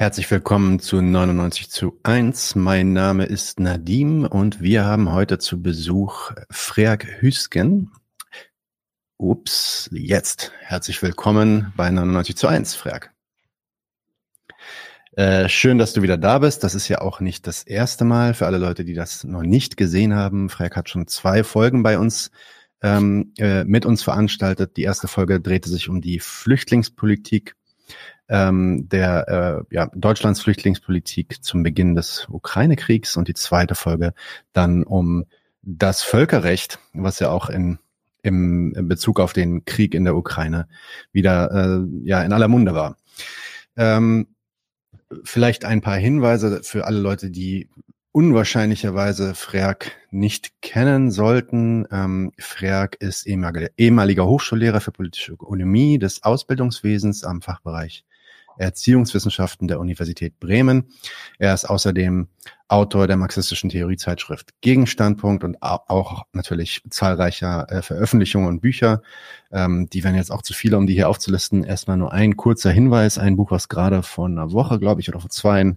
Herzlich willkommen zu 99 zu 1. Mein Name ist Nadim und wir haben heute zu Besuch Freak Hüsken. Ups, jetzt. Herzlich willkommen bei 99 zu 1, Freak. Äh, schön, dass du wieder da bist. Das ist ja auch nicht das erste Mal für alle Leute, die das noch nicht gesehen haben. Freak hat schon zwei Folgen bei uns ähm, äh, mit uns veranstaltet. Die erste Folge drehte sich um die Flüchtlingspolitik ähm, der äh, ja, Deutschlands Flüchtlingspolitik zum Beginn des Ukraine-Kriegs und die zweite Folge dann um das Völkerrecht, was ja auch in im, in Bezug auf den Krieg in der Ukraine wieder äh, ja in aller Munde war. Ähm, vielleicht ein paar Hinweise für alle Leute, die unwahrscheinlicherweise Freak nicht kennen sollten. Ähm, Freak ist ehemaliger, ehemaliger Hochschullehrer für politische Ökonomie des Ausbildungswesens am Fachbereich Erziehungswissenschaften der Universität Bremen. Er ist außerdem Autor der marxistischen Theoriezeitschrift Gegenstandpunkt und auch natürlich zahlreicher äh, Veröffentlichungen und Bücher. Ähm, die werden jetzt auch zu viele, um die hier aufzulisten. Erstmal nur ein kurzer Hinweis, ein Buch, was gerade vor einer Woche, glaube ich, oder vor zwei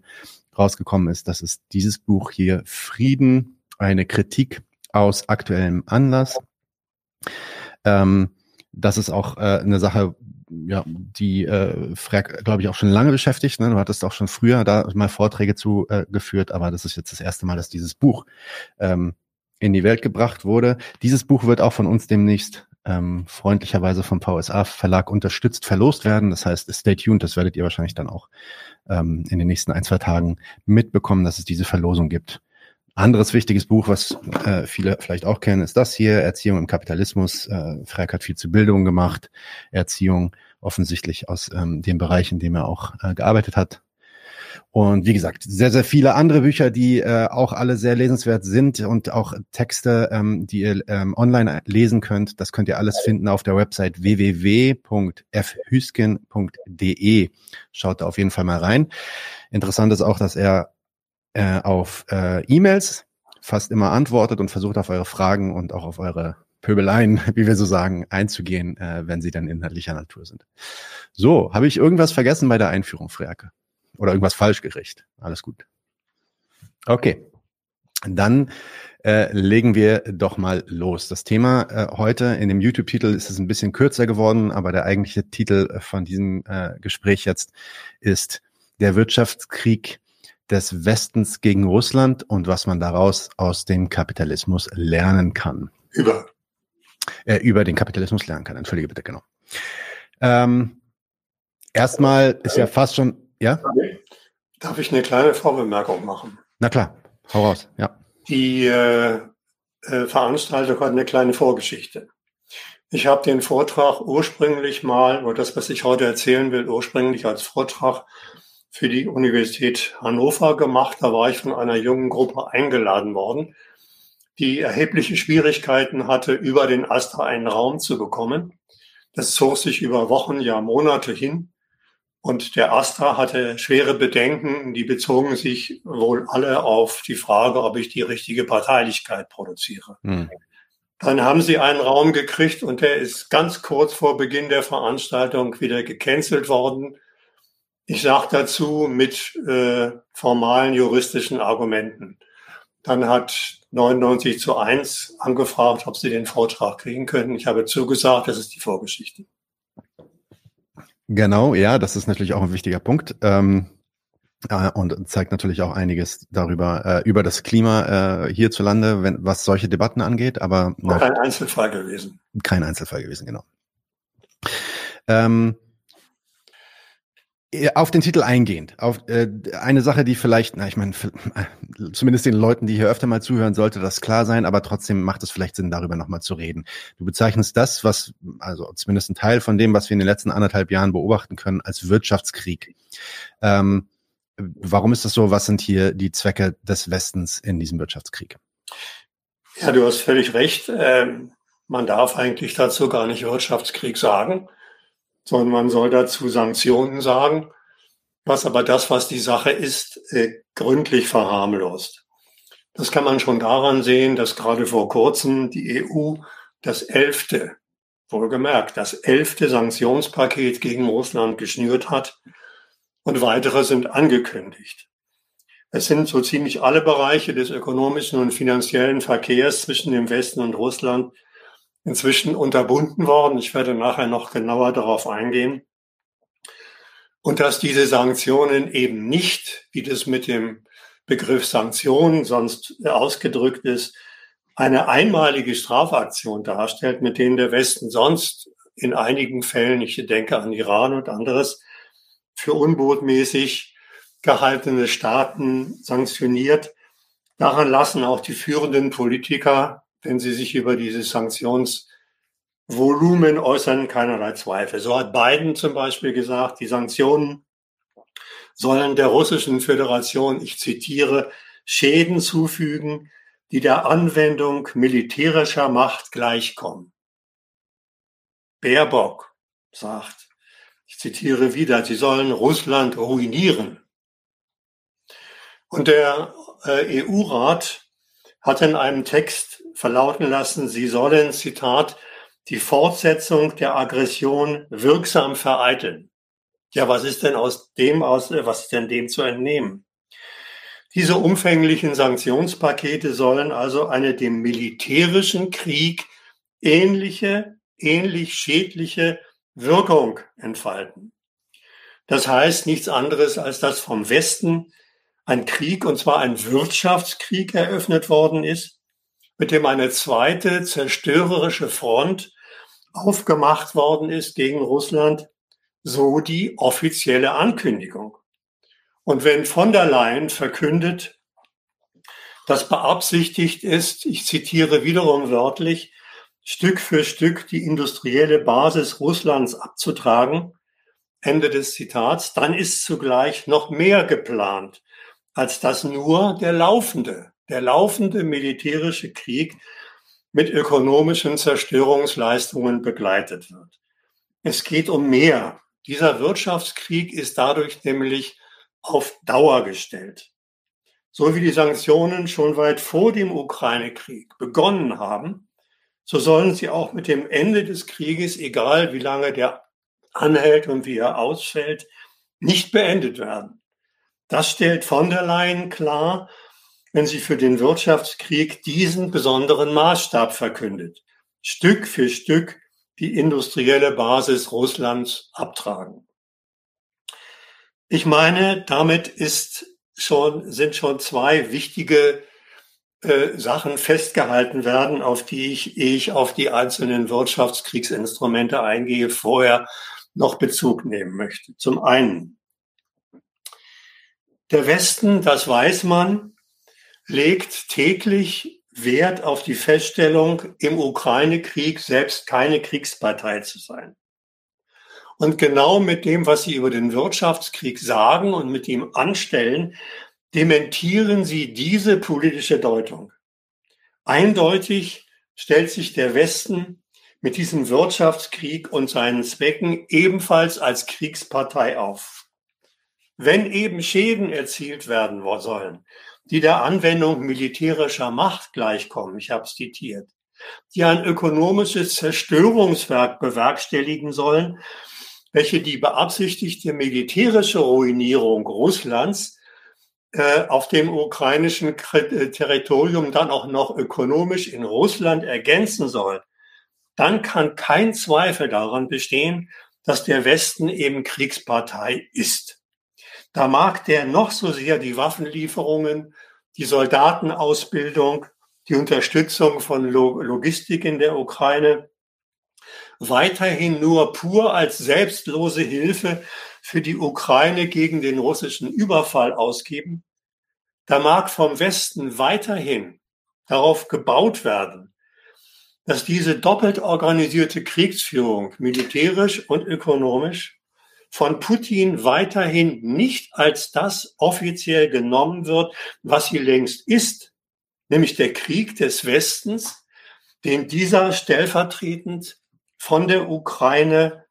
rausgekommen ist. Das ist dieses Buch hier, Frieden, eine Kritik aus aktuellem Anlass. Ähm, das ist auch äh, eine Sache, ja, die äh, Frag, glaube ich, auch schon lange beschäftigt. Ne? Du hattest auch schon früher da mal Vorträge zu äh, geführt, aber das ist jetzt das erste Mal, dass dieses Buch ähm, in die Welt gebracht wurde. Dieses Buch wird auch von uns demnächst ähm, freundlicherweise vom VSA Verlag unterstützt verlost werden. Das heißt, stay tuned, das werdet ihr wahrscheinlich dann auch ähm, in den nächsten ein, zwei Tagen mitbekommen, dass es diese Verlosung gibt. Anderes wichtiges Buch, was äh, viele vielleicht auch kennen, ist das hier, Erziehung im Kapitalismus. Äh, Freck hat viel zu Bildung gemacht, Erziehung offensichtlich aus ähm, dem Bereich, in dem er auch äh, gearbeitet hat. Und wie gesagt, sehr, sehr viele andere Bücher, die äh, auch alle sehr lesenswert sind und auch Texte, ähm, die ihr ähm, online lesen könnt. Das könnt ihr alles finden auf der Website www.fhüsken.de. Schaut da auf jeden Fall mal rein. Interessant ist auch, dass er äh, auf äh, E-Mails fast immer antwortet und versucht auf eure Fragen und auch auf eure Pöbeleien, wie wir so sagen, einzugehen, äh, wenn sie dann inhaltlicher Natur sind. So, habe ich irgendwas vergessen bei der Einführung, Freake? Oder irgendwas falsch gerichtet? Alles gut. Okay, dann äh, legen wir doch mal los. Das Thema äh, heute in dem YouTube-Titel ist es ein bisschen kürzer geworden, aber der eigentliche Titel von diesem äh, Gespräch jetzt ist der Wirtschaftskrieg des Westens gegen Russland und was man daraus aus dem Kapitalismus lernen kann. Über. Äh, über den Kapitalismus lernen kann. Entschuldige bitte, genau. Ähm, erstmal ist ja fast schon, ja? Darf ich eine kleine Vorbemerkung machen? Na klar, hau raus, ja. Die äh, äh, Veranstaltung hat eine kleine Vorgeschichte. Ich habe den Vortrag ursprünglich mal, oder das, was ich heute erzählen will, ursprünglich als Vortrag für die Universität Hannover gemacht. Da war ich von einer jungen Gruppe eingeladen worden, die erhebliche Schwierigkeiten hatte, über den Astra einen Raum zu bekommen. Das zog sich über Wochen, ja Monate hin. Und der Astra hatte schwere Bedenken, die bezogen sich wohl alle auf die Frage, ob ich die richtige Parteilichkeit produziere. Hm. Dann haben sie einen Raum gekriegt und der ist ganz kurz vor Beginn der Veranstaltung wieder gecancelt worden ich sage dazu mit äh, formalen juristischen Argumenten. Dann hat 99 zu 1 angefragt, ob sie den Vortrag kriegen können. Ich habe zugesagt, das ist die Vorgeschichte. Genau, ja, das ist natürlich auch ein wichtiger Punkt. Ähm, äh, und zeigt natürlich auch einiges darüber, äh, über das Klima äh, hierzulande, wenn, was solche Debatten angeht, aber. Na, kein Einzelfall gewesen. Kein Einzelfall gewesen, genau. Ähm, auf den Titel eingehend, auf äh, eine Sache, die vielleicht, na ich meine, äh, zumindest den Leuten, die hier öfter mal zuhören, sollte das klar sein, aber trotzdem macht es vielleicht Sinn, darüber nochmal zu reden. Du bezeichnest das, was, also zumindest ein Teil von dem, was wir in den letzten anderthalb Jahren beobachten können, als Wirtschaftskrieg. Ähm, warum ist das so? Was sind hier die Zwecke des Westens in diesem Wirtschaftskrieg? Ja, du hast völlig recht. Ähm, man darf eigentlich dazu gar nicht Wirtschaftskrieg sagen sondern man soll dazu Sanktionen sagen, was aber das, was die Sache ist, äh, gründlich verharmlost. Das kann man schon daran sehen, dass gerade vor kurzem die EU das elfte, wohlgemerkt, das elfte Sanktionspaket gegen Russland geschnürt hat. und weitere sind angekündigt. Es sind so ziemlich alle Bereiche des ökonomischen und finanziellen Verkehrs zwischen dem Westen und Russland inzwischen unterbunden worden. Ich werde nachher noch genauer darauf eingehen. Und dass diese Sanktionen eben nicht, wie das mit dem Begriff Sanktionen sonst ausgedrückt ist, eine einmalige Strafaktion darstellt, mit denen der Westen sonst in einigen Fällen, ich denke an Iran und anderes, für unbotmäßig gehaltene Staaten sanktioniert. Daran lassen auch die führenden Politiker, wenn sie sich über dieses Sanktionsvolumen äußern, keinerlei Zweifel. So hat Biden zum Beispiel gesagt, die Sanktionen sollen der russischen Föderation, ich zitiere, Schäden zufügen, die der Anwendung militärischer Macht gleichkommen. Baerbock sagt, ich zitiere wieder, sie sollen Russland ruinieren. Und der äh, EU-Rat hat in einem Text verlauten lassen, sie sollen, Zitat, die Fortsetzung der Aggression wirksam vereiteln. Ja, was ist denn aus dem aus, was ist denn dem zu entnehmen? Diese umfänglichen Sanktionspakete sollen also eine dem militärischen Krieg ähnliche, ähnlich schädliche Wirkung entfalten. Das heißt nichts anderes, als dass vom Westen ein Krieg, und zwar ein Wirtschaftskrieg eröffnet worden ist, mit dem eine zweite zerstörerische Front aufgemacht worden ist gegen Russland, so die offizielle Ankündigung. Und wenn von der Leyen verkündet, dass beabsichtigt ist, ich zitiere wiederum wörtlich, Stück für Stück die industrielle Basis Russlands abzutragen, Ende des Zitats, dann ist zugleich noch mehr geplant, als dass nur der laufende, der laufende militärische Krieg mit ökonomischen Zerstörungsleistungen begleitet wird. Es geht um mehr. Dieser Wirtschaftskrieg ist dadurch nämlich auf Dauer gestellt. So wie die Sanktionen schon weit vor dem Ukraine-Krieg begonnen haben, so sollen sie auch mit dem Ende des Krieges, egal wie lange der anhält und wie er ausfällt, nicht beendet werden. Das stellt von der Leyen klar, wenn sie für den Wirtschaftskrieg diesen besonderen Maßstab verkündet. Stück für Stück die industrielle Basis Russlands abtragen. Ich meine, damit ist schon, sind schon zwei wichtige äh, Sachen festgehalten werden, auf die ich, ich auf die einzelnen Wirtschaftskriegsinstrumente eingehe, vorher noch Bezug nehmen möchte. Zum einen, der Westen, das weiß man, legt täglich Wert auf die Feststellung, im Ukraine-Krieg selbst keine Kriegspartei zu sein. Und genau mit dem, was Sie über den Wirtschaftskrieg sagen und mit ihm anstellen, dementieren Sie diese politische Deutung. Eindeutig stellt sich der Westen mit diesem Wirtschaftskrieg und seinen Zwecken ebenfalls als Kriegspartei auf. Wenn eben Schäden erzielt werden sollen, die der Anwendung militärischer Macht gleichkommen, ich habe es zitiert, die ein ökonomisches Zerstörungswerk bewerkstelligen sollen, welche die beabsichtigte militärische Ruinierung Russlands äh, auf dem ukrainischen äh, Territorium dann auch noch ökonomisch in Russland ergänzen soll, dann kann kein Zweifel daran bestehen, dass der Westen eben Kriegspartei ist. Da mag der noch so sehr die Waffenlieferungen, die Soldatenausbildung, die Unterstützung von Logistik in der Ukraine weiterhin nur pur als selbstlose Hilfe für die Ukraine gegen den russischen Überfall ausgeben, da mag vom Westen weiterhin darauf gebaut werden, dass diese doppelt organisierte Kriegsführung militärisch und ökonomisch von Putin weiterhin nicht als das offiziell genommen wird, was sie längst ist, nämlich der Krieg des Westens, den dieser stellvertretend von der Ukraine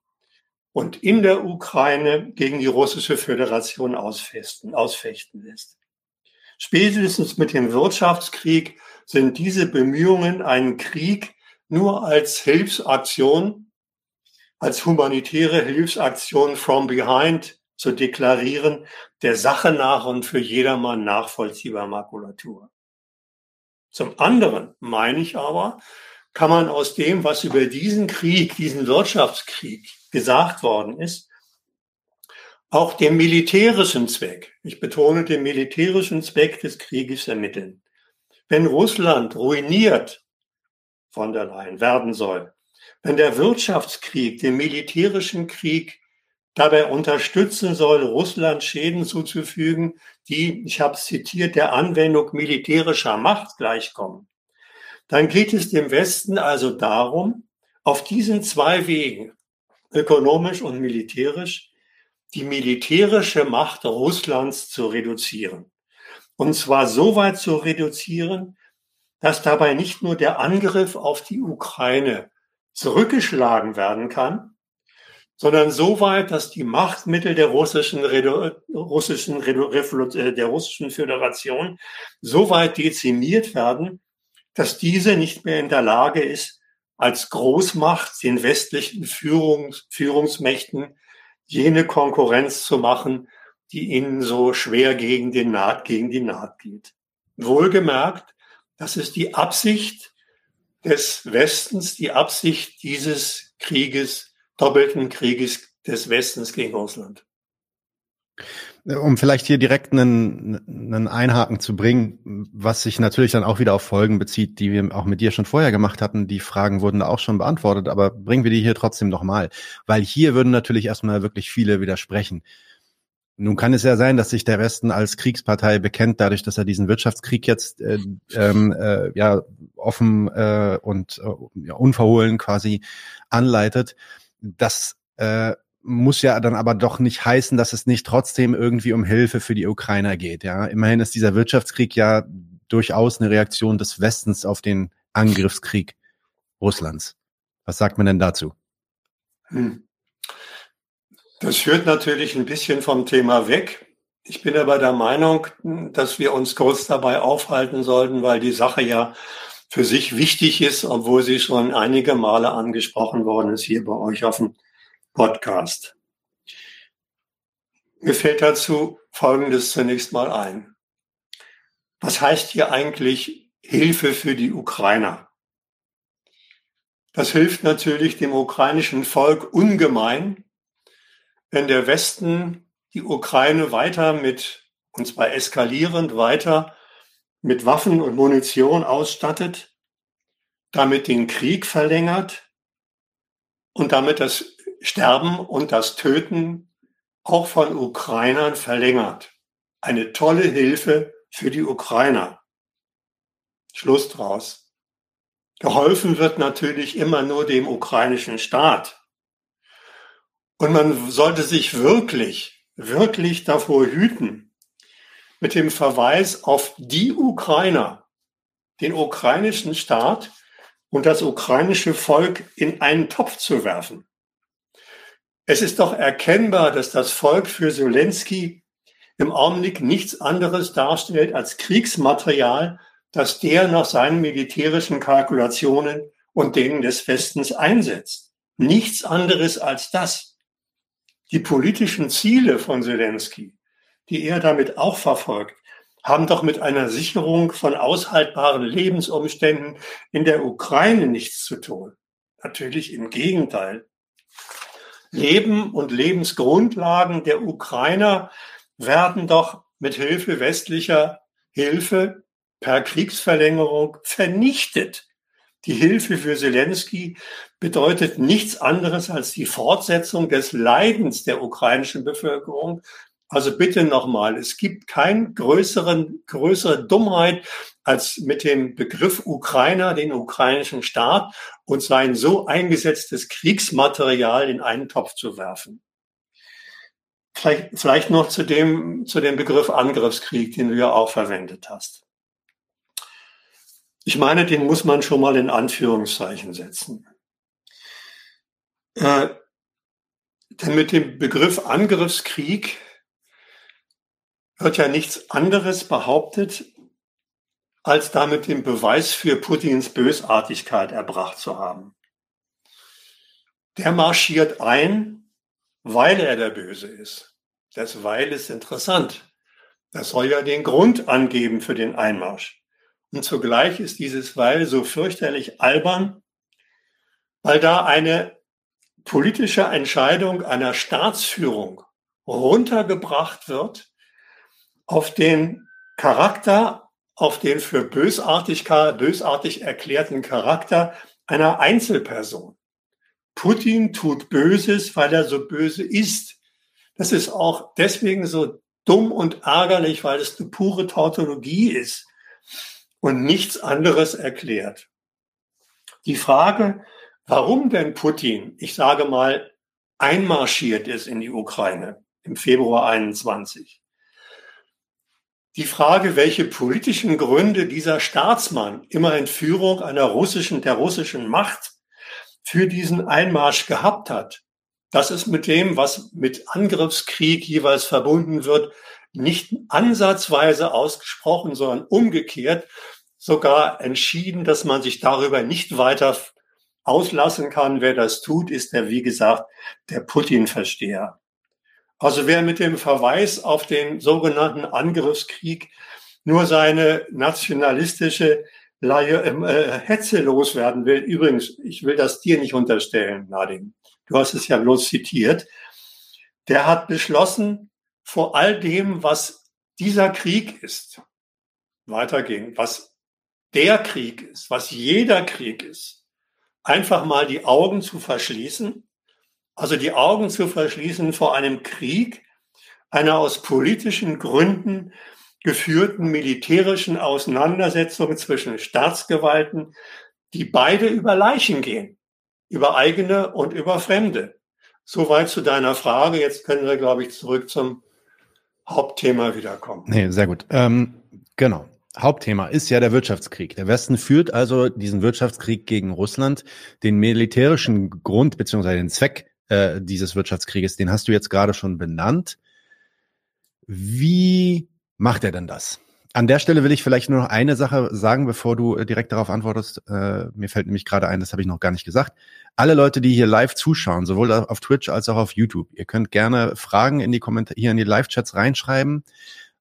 und in der Ukraine gegen die russische Föderation ausfechten, lässt. Spätestens mit dem Wirtschaftskrieg sind diese Bemühungen, einen Krieg nur als Hilfsaktion, als humanitäre Hilfsaktion from behind zu deklarieren, der Sache nach und für jedermann nachvollziehbar Makulatur. Zum anderen meine ich aber, kann man aus dem, was über diesen Krieg, diesen Wirtschaftskrieg gesagt worden ist, auch den militärischen Zweck, ich betone den militärischen Zweck des Krieges ermitteln. Wenn Russland ruiniert von der Leyen werden soll, wenn der Wirtschaftskrieg den militärischen Krieg dabei unterstützen soll, Russland Schäden zuzufügen, die, ich habe zitiert, der Anwendung militärischer Macht gleichkommen, dann geht es dem Westen also darum, auf diesen zwei Wegen, ökonomisch und militärisch, die militärische Macht Russlands zu reduzieren. Und zwar so weit zu reduzieren, dass dabei nicht nur der Angriff auf die Ukraine zurückgeschlagen werden kann, sondern so weit, dass die Machtmittel der russischen, russischen, äh, der russischen Föderation so weit dezimiert werden, dass diese nicht mehr in der Lage ist, als Großmacht den westlichen Führungs Führungsmächten jene Konkurrenz zu machen, die ihnen so schwer gegen, den Naht, gegen die Naht geht. Wohlgemerkt, das ist die Absicht des Westens, die Absicht dieses Krieges, doppelten Krieges des Westens gegen Russland. Um vielleicht hier direkt einen, einen Einhaken zu bringen, was sich natürlich dann auch wieder auf Folgen bezieht, die wir auch mit dir schon vorher gemacht hatten. Die Fragen wurden da auch schon beantwortet, aber bringen wir die hier trotzdem nochmal. Weil hier würden natürlich erstmal wirklich viele widersprechen. Nun kann es ja sein, dass sich der Westen als Kriegspartei bekennt, dadurch, dass er diesen Wirtschaftskrieg jetzt äh, ähm, äh, ja offen äh, und äh, ja, unverhohlen quasi anleitet. Das äh, muss ja dann aber doch nicht heißen, dass es nicht trotzdem irgendwie um Hilfe für die Ukrainer geht. Ja, immerhin ist dieser Wirtschaftskrieg ja durchaus eine Reaktion des Westens auf den Angriffskrieg Russlands. Was sagt man denn dazu? Hm. Das führt natürlich ein bisschen vom Thema weg. Ich bin aber der Meinung, dass wir uns kurz dabei aufhalten sollten, weil die Sache ja für sich wichtig ist, obwohl sie schon einige Male angesprochen worden ist hier bei euch auf dem Podcast. Mir fällt dazu Folgendes zunächst mal ein. Was heißt hier eigentlich Hilfe für die Ukrainer? Das hilft natürlich dem ukrainischen Volk ungemein, wenn der Westen die Ukraine weiter mit, und zwar eskalierend weiter, mit Waffen und Munition ausstattet, damit den Krieg verlängert und damit das Sterben und das Töten auch von Ukrainern verlängert. Eine tolle Hilfe für die Ukrainer. Schluss draus. Geholfen wird natürlich immer nur dem ukrainischen Staat. Und man sollte sich wirklich, wirklich davor hüten, mit dem Verweis auf die Ukrainer, den ukrainischen Staat und das ukrainische Volk in einen Topf zu werfen. Es ist doch erkennbar, dass das Volk für Zelensky im Augenblick nichts anderes darstellt als Kriegsmaterial, das der nach seinen militärischen Kalkulationen und denen des Westens einsetzt. Nichts anderes als das. Die politischen Ziele von Zelensky, die er damit auch verfolgt, haben doch mit einer Sicherung von aushaltbaren Lebensumständen in der Ukraine nichts zu tun. Natürlich im Gegenteil. Leben und Lebensgrundlagen der Ukrainer werden doch mit Hilfe westlicher Hilfe per Kriegsverlängerung vernichtet. Die Hilfe für Zelensky bedeutet nichts anderes als die Fortsetzung des Leidens der ukrainischen Bevölkerung also bitte nochmal, es gibt kein größeren, größere Dummheit als mit dem Begriff Ukrainer, den ukrainischen Staat und sein so eingesetztes Kriegsmaterial in einen Topf zu werfen. Vielleicht, vielleicht noch zu dem, zu dem Begriff Angriffskrieg, den du ja auch verwendet hast. Ich meine, den muss man schon mal in Anführungszeichen setzen. Äh, denn mit dem Begriff Angriffskrieg wird ja nichts anderes behauptet, als damit den Beweis für Putins Bösartigkeit erbracht zu haben. Der marschiert ein, weil er der Böse ist. Das Weil ist interessant. Das soll ja den Grund angeben für den Einmarsch. Und zugleich ist dieses Weil so fürchterlich albern, weil da eine politische Entscheidung einer Staatsführung runtergebracht wird auf den Charakter, auf den für bösartig, bösartig erklärten Charakter einer Einzelperson. Putin tut Böses, weil er so böse ist. Das ist auch deswegen so dumm und ärgerlich, weil es eine pure Tautologie ist und nichts anderes erklärt. Die Frage, warum denn Putin, ich sage mal, einmarschiert ist in die Ukraine im Februar 21. Die Frage, welche politischen Gründe dieser Staatsmann, immer in Führung einer russischen, der russischen Macht, für diesen Einmarsch gehabt hat, das ist mit dem, was mit Angriffskrieg jeweils verbunden wird, nicht ansatzweise ausgesprochen, sondern umgekehrt sogar entschieden, dass man sich darüber nicht weiter auslassen kann. Wer das tut, ist der, wie gesagt, der Putin-Versteher. Also wer mit dem Verweis auf den sogenannten Angriffskrieg nur seine nationalistische Laie, äh, Hetze loswerden will, übrigens, ich will das dir nicht unterstellen, Nadim, du hast es ja bloß zitiert, der hat beschlossen, vor all dem, was dieser Krieg ist, weitergehen, was der Krieg ist, was jeder Krieg ist, einfach mal die Augen zu verschließen, also die Augen zu verschließen vor einem Krieg, einer aus politischen Gründen geführten militärischen Auseinandersetzung zwischen Staatsgewalten, die beide über Leichen gehen, über eigene und über Fremde. Soweit zu deiner Frage. Jetzt können wir, glaube ich, zurück zum Hauptthema wiederkommen. Nee, sehr gut. Ähm, genau. Hauptthema ist ja der Wirtschaftskrieg. Der Westen führt also diesen Wirtschaftskrieg gegen Russland. Den militärischen Grund beziehungsweise den Zweck äh, dieses Wirtschaftskrieges, den hast du jetzt gerade schon benannt. Wie macht er denn das? An der Stelle will ich vielleicht nur noch eine Sache sagen, bevor du äh, direkt darauf antwortest. Äh, mir fällt nämlich gerade ein, das habe ich noch gar nicht gesagt. Alle Leute, die hier live zuschauen, sowohl auf Twitch als auch auf YouTube, ihr könnt gerne Fragen in die Kommentare hier in die Live-Chats reinschreiben,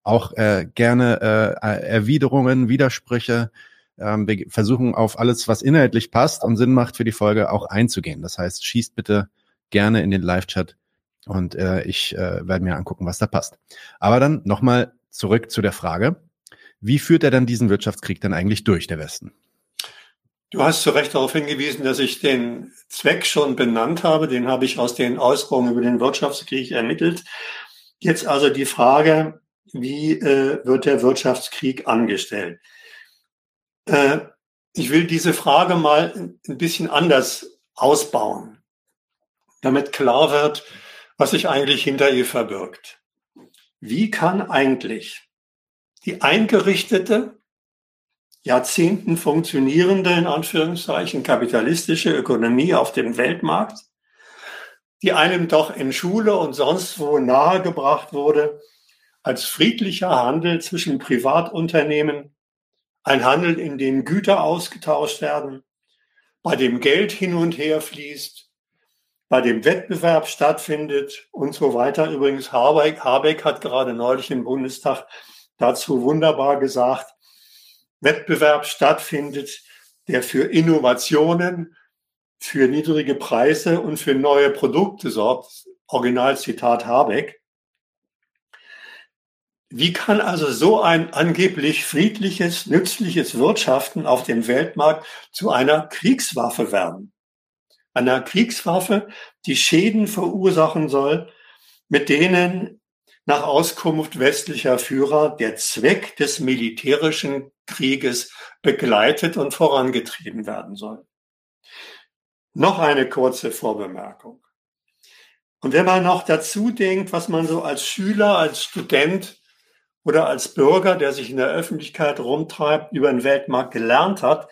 auch äh, gerne äh, Erwiderungen, Widersprüche. Ähm, wir versuchen auf alles, was inhaltlich passt und Sinn macht für die Folge, auch einzugehen. Das heißt, schießt bitte gerne in den Live-Chat und äh, ich äh, werde mir angucken, was da passt. Aber dann nochmal zurück zu der Frage wie führt er dann diesen Wirtschaftskrieg dann eigentlich durch, der Westen? Du hast zu Recht darauf hingewiesen, dass ich den Zweck schon benannt habe. Den habe ich aus den Ausführungen über den Wirtschaftskrieg ermittelt. Jetzt also die Frage, wie äh, wird der Wirtschaftskrieg angestellt? Äh, ich will diese Frage mal ein bisschen anders ausbauen, damit klar wird, was sich eigentlich hinter ihr verbirgt. Wie kann eigentlich die eingerichtete, Jahrzehnten funktionierende, in Anführungszeichen, kapitalistische Ökonomie auf dem Weltmarkt, die einem doch in Schule und sonst wo nahegebracht wurde, als friedlicher Handel zwischen Privatunternehmen, ein Handel, in dem Güter ausgetauscht werden, bei dem Geld hin und her fließt, bei dem Wettbewerb stattfindet und so weiter. Übrigens, Habeck, Habeck hat gerade neulich im Bundestag dazu wunderbar gesagt, Wettbewerb stattfindet, der für Innovationen, für niedrige Preise und für neue Produkte sorgt. Originalzitat Habeck. Wie kann also so ein angeblich friedliches, nützliches Wirtschaften auf dem Weltmarkt zu einer Kriegswaffe werden? Einer Kriegswaffe, die Schäden verursachen soll, mit denen nach Auskunft westlicher Führer der Zweck des militärischen Krieges begleitet und vorangetrieben werden soll. Noch eine kurze Vorbemerkung. Und wenn man noch dazu denkt, was man so als Schüler, als Student oder als Bürger, der sich in der Öffentlichkeit rumtreibt, über den Weltmarkt gelernt hat,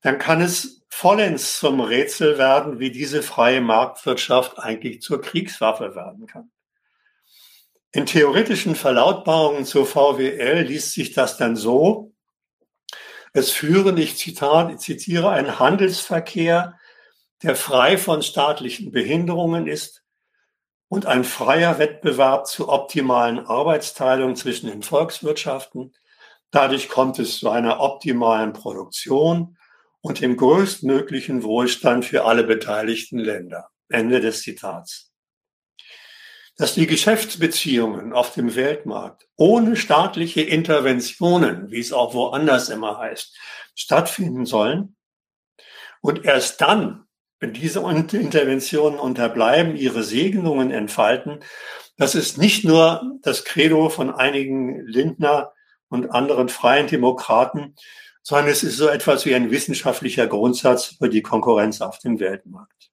dann kann es vollends zum Rätsel werden, wie diese freie Marktwirtschaft eigentlich zur Kriegswaffe werden kann. In theoretischen Verlautbarungen zur VWL liest sich das dann so, es führen, ich zitiere, einen Handelsverkehr, der frei von staatlichen Behinderungen ist, und ein freier Wettbewerb zur optimalen Arbeitsteilung zwischen den Volkswirtschaften. Dadurch kommt es zu einer optimalen Produktion und dem größtmöglichen Wohlstand für alle beteiligten Länder. Ende des Zitats. Dass die Geschäftsbeziehungen auf dem Weltmarkt ohne staatliche Interventionen, wie es auch woanders immer heißt, stattfinden sollen und erst dann wenn diese Interventionen unterbleiben, ihre Segnungen entfalten, das ist nicht nur das Credo von einigen Lindner und anderen freien Demokraten, sondern es ist so etwas wie ein wissenschaftlicher Grundsatz für die Konkurrenz auf dem Weltmarkt.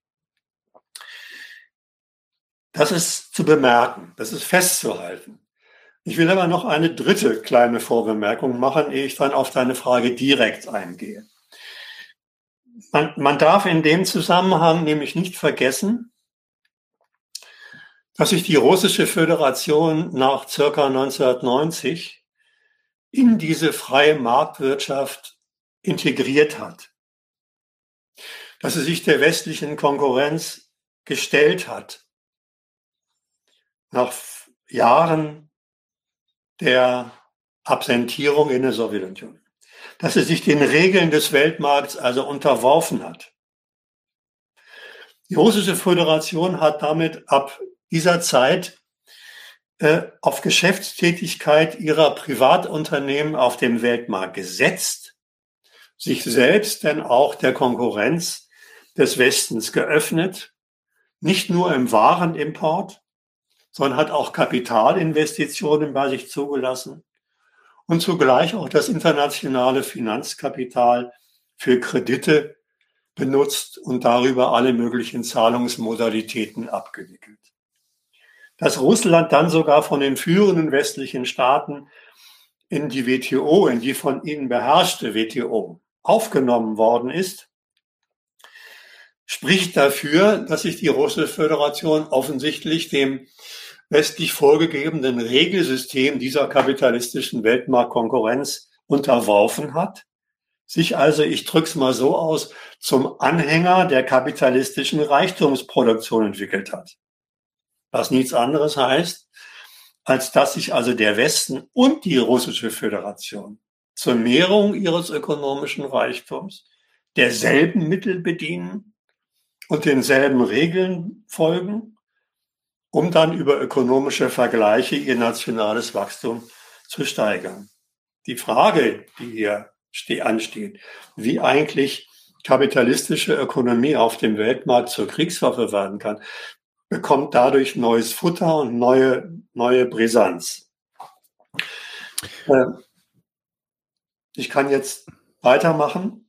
Das ist zu bemerken, das ist festzuhalten. Ich will aber noch eine dritte kleine Vorbemerkung machen, ehe ich dann auf deine Frage direkt eingehe. Man, man darf in dem Zusammenhang nämlich nicht vergessen, dass sich die russische Föderation nach circa 1990 in diese freie Marktwirtschaft integriert hat. Dass sie sich der westlichen Konkurrenz gestellt hat. Nach Jahren der Absentierung in der Sowjetunion dass er sich den Regeln des Weltmarkts also unterworfen hat. Die russische Föderation hat damit ab dieser Zeit äh, auf Geschäftstätigkeit ihrer Privatunternehmen auf dem Weltmarkt gesetzt, sich selbst denn auch der Konkurrenz des Westens geöffnet, nicht nur im Warenimport, sondern hat auch Kapitalinvestitionen bei sich zugelassen und zugleich auch das internationale Finanzkapital für Kredite benutzt und darüber alle möglichen Zahlungsmodalitäten abgewickelt. Dass Russland dann sogar von den führenden westlichen Staaten in die WTO, in die von ihnen beherrschte WTO, aufgenommen worden ist, spricht dafür, dass sich die Russische Föderation offensichtlich dem westlich vorgegebenen Regelsystem dieser kapitalistischen Weltmarktkonkurrenz unterworfen hat, sich also, ich drück's mal so aus, zum Anhänger der kapitalistischen Reichtumsproduktion entwickelt hat. Was nichts anderes heißt, als dass sich also der Westen und die russische Föderation zur Mehrung ihres ökonomischen Reichtums derselben Mittel bedienen und denselben Regeln folgen um dann über ökonomische Vergleiche ihr nationales Wachstum zu steigern. Die Frage, die hier ansteht, wie eigentlich kapitalistische Ökonomie auf dem Weltmarkt zur Kriegswaffe werden kann, bekommt dadurch neues Futter und neue, neue Brisanz. Ähm, ich kann jetzt weitermachen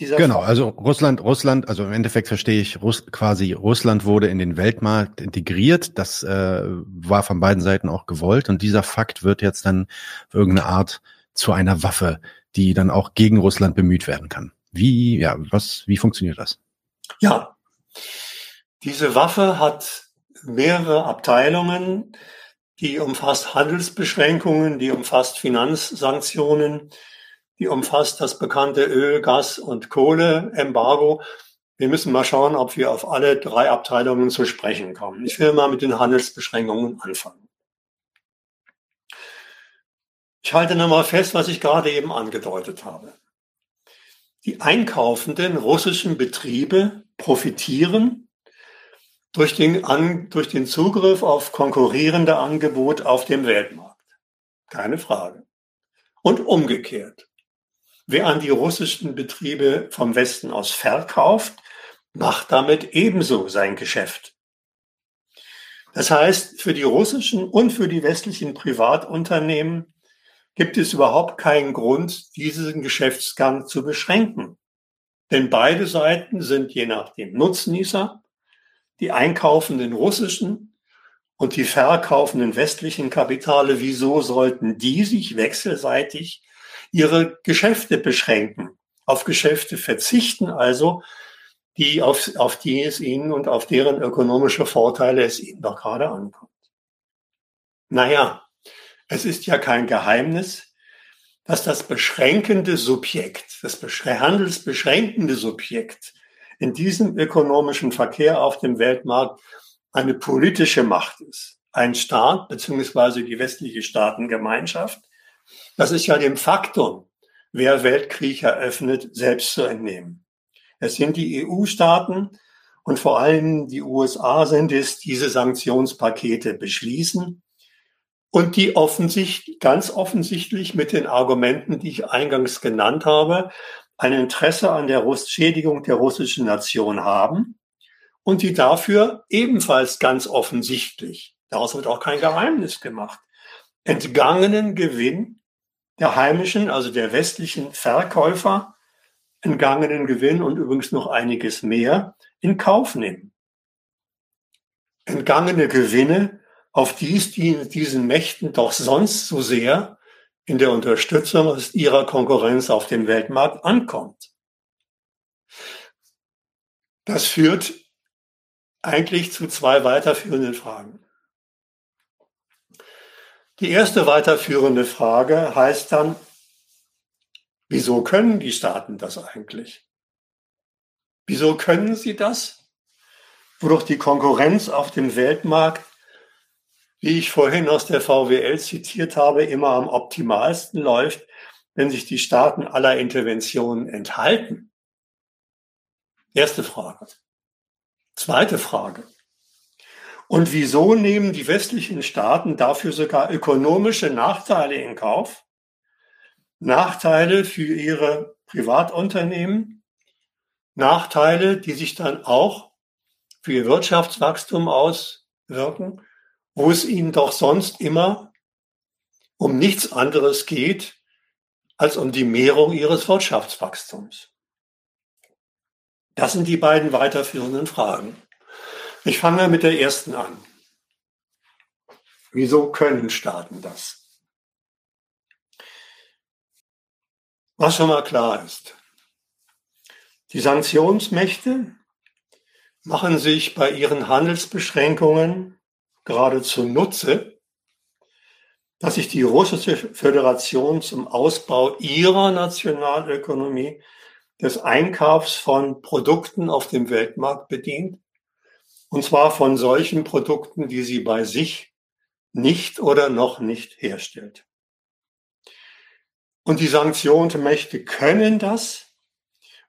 dieser genau, Fall. also Russland, Russland, also im Endeffekt verstehe ich, Russ, quasi Russland wurde in den Weltmarkt integriert. Das äh, war von beiden Seiten auch gewollt und dieser Fakt wird jetzt dann irgendeine Art zu einer Waffe, die dann auch gegen Russland bemüht werden kann. Wie, ja, was, wie funktioniert das? Ja, diese Waffe hat mehrere Abteilungen, die umfasst Handelsbeschränkungen, die umfasst Finanzsanktionen, die umfasst das bekannte Öl, Gas und Kohleembargo. Wir müssen mal schauen, ob wir auf alle drei Abteilungen zu sprechen kommen. Ich will mal mit den Handelsbeschränkungen anfangen. Ich halte nochmal fest, was ich gerade eben angedeutet habe. Die einkaufenden russischen Betriebe profitieren durch den, durch den Zugriff auf konkurrierende Angebot auf dem Weltmarkt. Keine Frage. Und umgekehrt. Wer an die russischen Betriebe vom Westen aus verkauft, macht damit ebenso sein Geschäft. Das heißt, für die russischen und für die westlichen Privatunternehmen gibt es überhaupt keinen Grund, diesen Geschäftsgang zu beschränken. Denn beide Seiten sind je nach dem Nutznießer, die einkaufenden russischen und die verkaufenden westlichen Kapitale. Wieso sollten die sich wechselseitig ihre Geschäfte beschränken, auf Geschäfte verzichten, also die auf, auf die es ihnen und auf deren ökonomische Vorteile es ihnen doch gerade ankommt. Naja, es ist ja kein Geheimnis, dass das beschränkende Subjekt, das handelsbeschränkende Subjekt in diesem ökonomischen Verkehr auf dem Weltmarkt eine politische Macht ist, ein Staat beziehungsweise die westliche Staatengemeinschaft, das ist ja dem Faktum, wer Weltkrieg eröffnet, selbst zu entnehmen. Es sind die EU-Staaten und vor allem die USA sind es, diese Sanktionspakete beschließen und die offensichtlich, ganz offensichtlich mit den Argumenten, die ich eingangs genannt habe, ein Interesse an der Schädigung der russischen Nation haben und die dafür ebenfalls ganz offensichtlich, daraus wird auch kein Geheimnis gemacht, entgangenen Gewinn der heimischen, also der westlichen Verkäufer, entgangenen Gewinn und übrigens noch einiges mehr in Kauf nehmen. Entgangene Gewinne auf die diesen Mächten doch sonst so sehr in der Unterstützung ihrer Konkurrenz auf dem Weltmarkt ankommt. Das führt eigentlich zu zwei weiterführenden Fragen. Die erste weiterführende Frage heißt dann, wieso können die Staaten das eigentlich? Wieso können sie das? Wodurch die Konkurrenz auf dem Weltmarkt wie ich vorhin aus der VWL zitiert habe, immer am optimalsten läuft, wenn sich die Staaten aller Interventionen enthalten? Erste Frage. Zweite Frage. Und wieso nehmen die westlichen Staaten dafür sogar ökonomische Nachteile in Kauf? Nachteile für ihre Privatunternehmen, Nachteile, die sich dann auch für ihr Wirtschaftswachstum auswirken wo es ihnen doch sonst immer um nichts anderes geht als um die Mehrung ihres Wirtschaftswachstums. Das sind die beiden weiterführenden Fragen. Ich fange mit der ersten an. Wieso können Staaten das? Was schon mal klar ist. Die Sanktionsmächte machen sich bei ihren Handelsbeschränkungen geradezu nutze, dass sich die russische Föderation zum Ausbau ihrer Nationalökonomie des Einkaufs von Produkten auf dem Weltmarkt bedient. Und zwar von solchen Produkten, die sie bei sich nicht oder noch nicht herstellt. Und die Sanktionsmächte können das,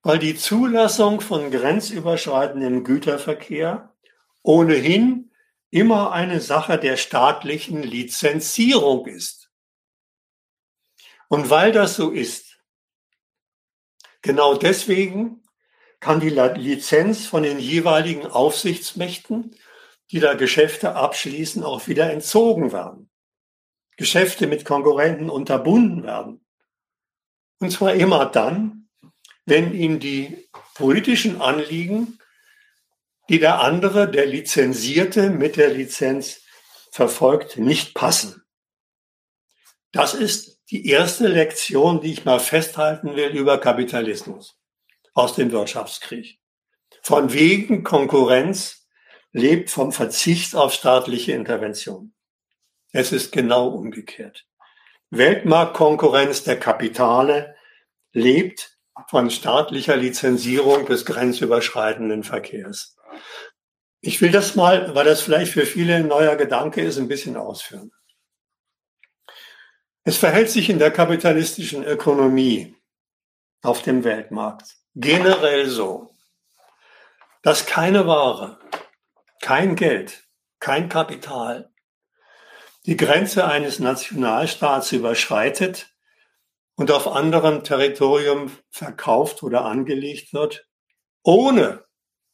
weil die Zulassung von grenzüberschreitendem Güterverkehr ohnehin immer eine Sache der staatlichen Lizenzierung ist. Und weil das so ist, genau deswegen kann die Lizenz von den jeweiligen Aufsichtsmächten, die da Geschäfte abschließen, auch wieder entzogen werden. Geschäfte mit Konkurrenten unterbunden werden. Und zwar immer dann, wenn ihnen die politischen Anliegen die der andere, der Lizenzierte mit der Lizenz verfolgt, nicht passen. Das ist die erste Lektion, die ich mal festhalten will über Kapitalismus aus dem Wirtschaftskrieg. Von wegen Konkurrenz lebt vom Verzicht auf staatliche Intervention. Es ist genau umgekehrt. Weltmarktkonkurrenz der Kapitale lebt von staatlicher Lizenzierung des grenzüberschreitenden Verkehrs. Ich will das mal, weil das vielleicht für viele ein neuer Gedanke ist, ein bisschen ausführen. Es verhält sich in der kapitalistischen Ökonomie auf dem Weltmarkt generell so, dass keine Ware, kein Geld, kein Kapital die Grenze eines Nationalstaats überschreitet und auf anderem Territorium verkauft oder angelegt wird, ohne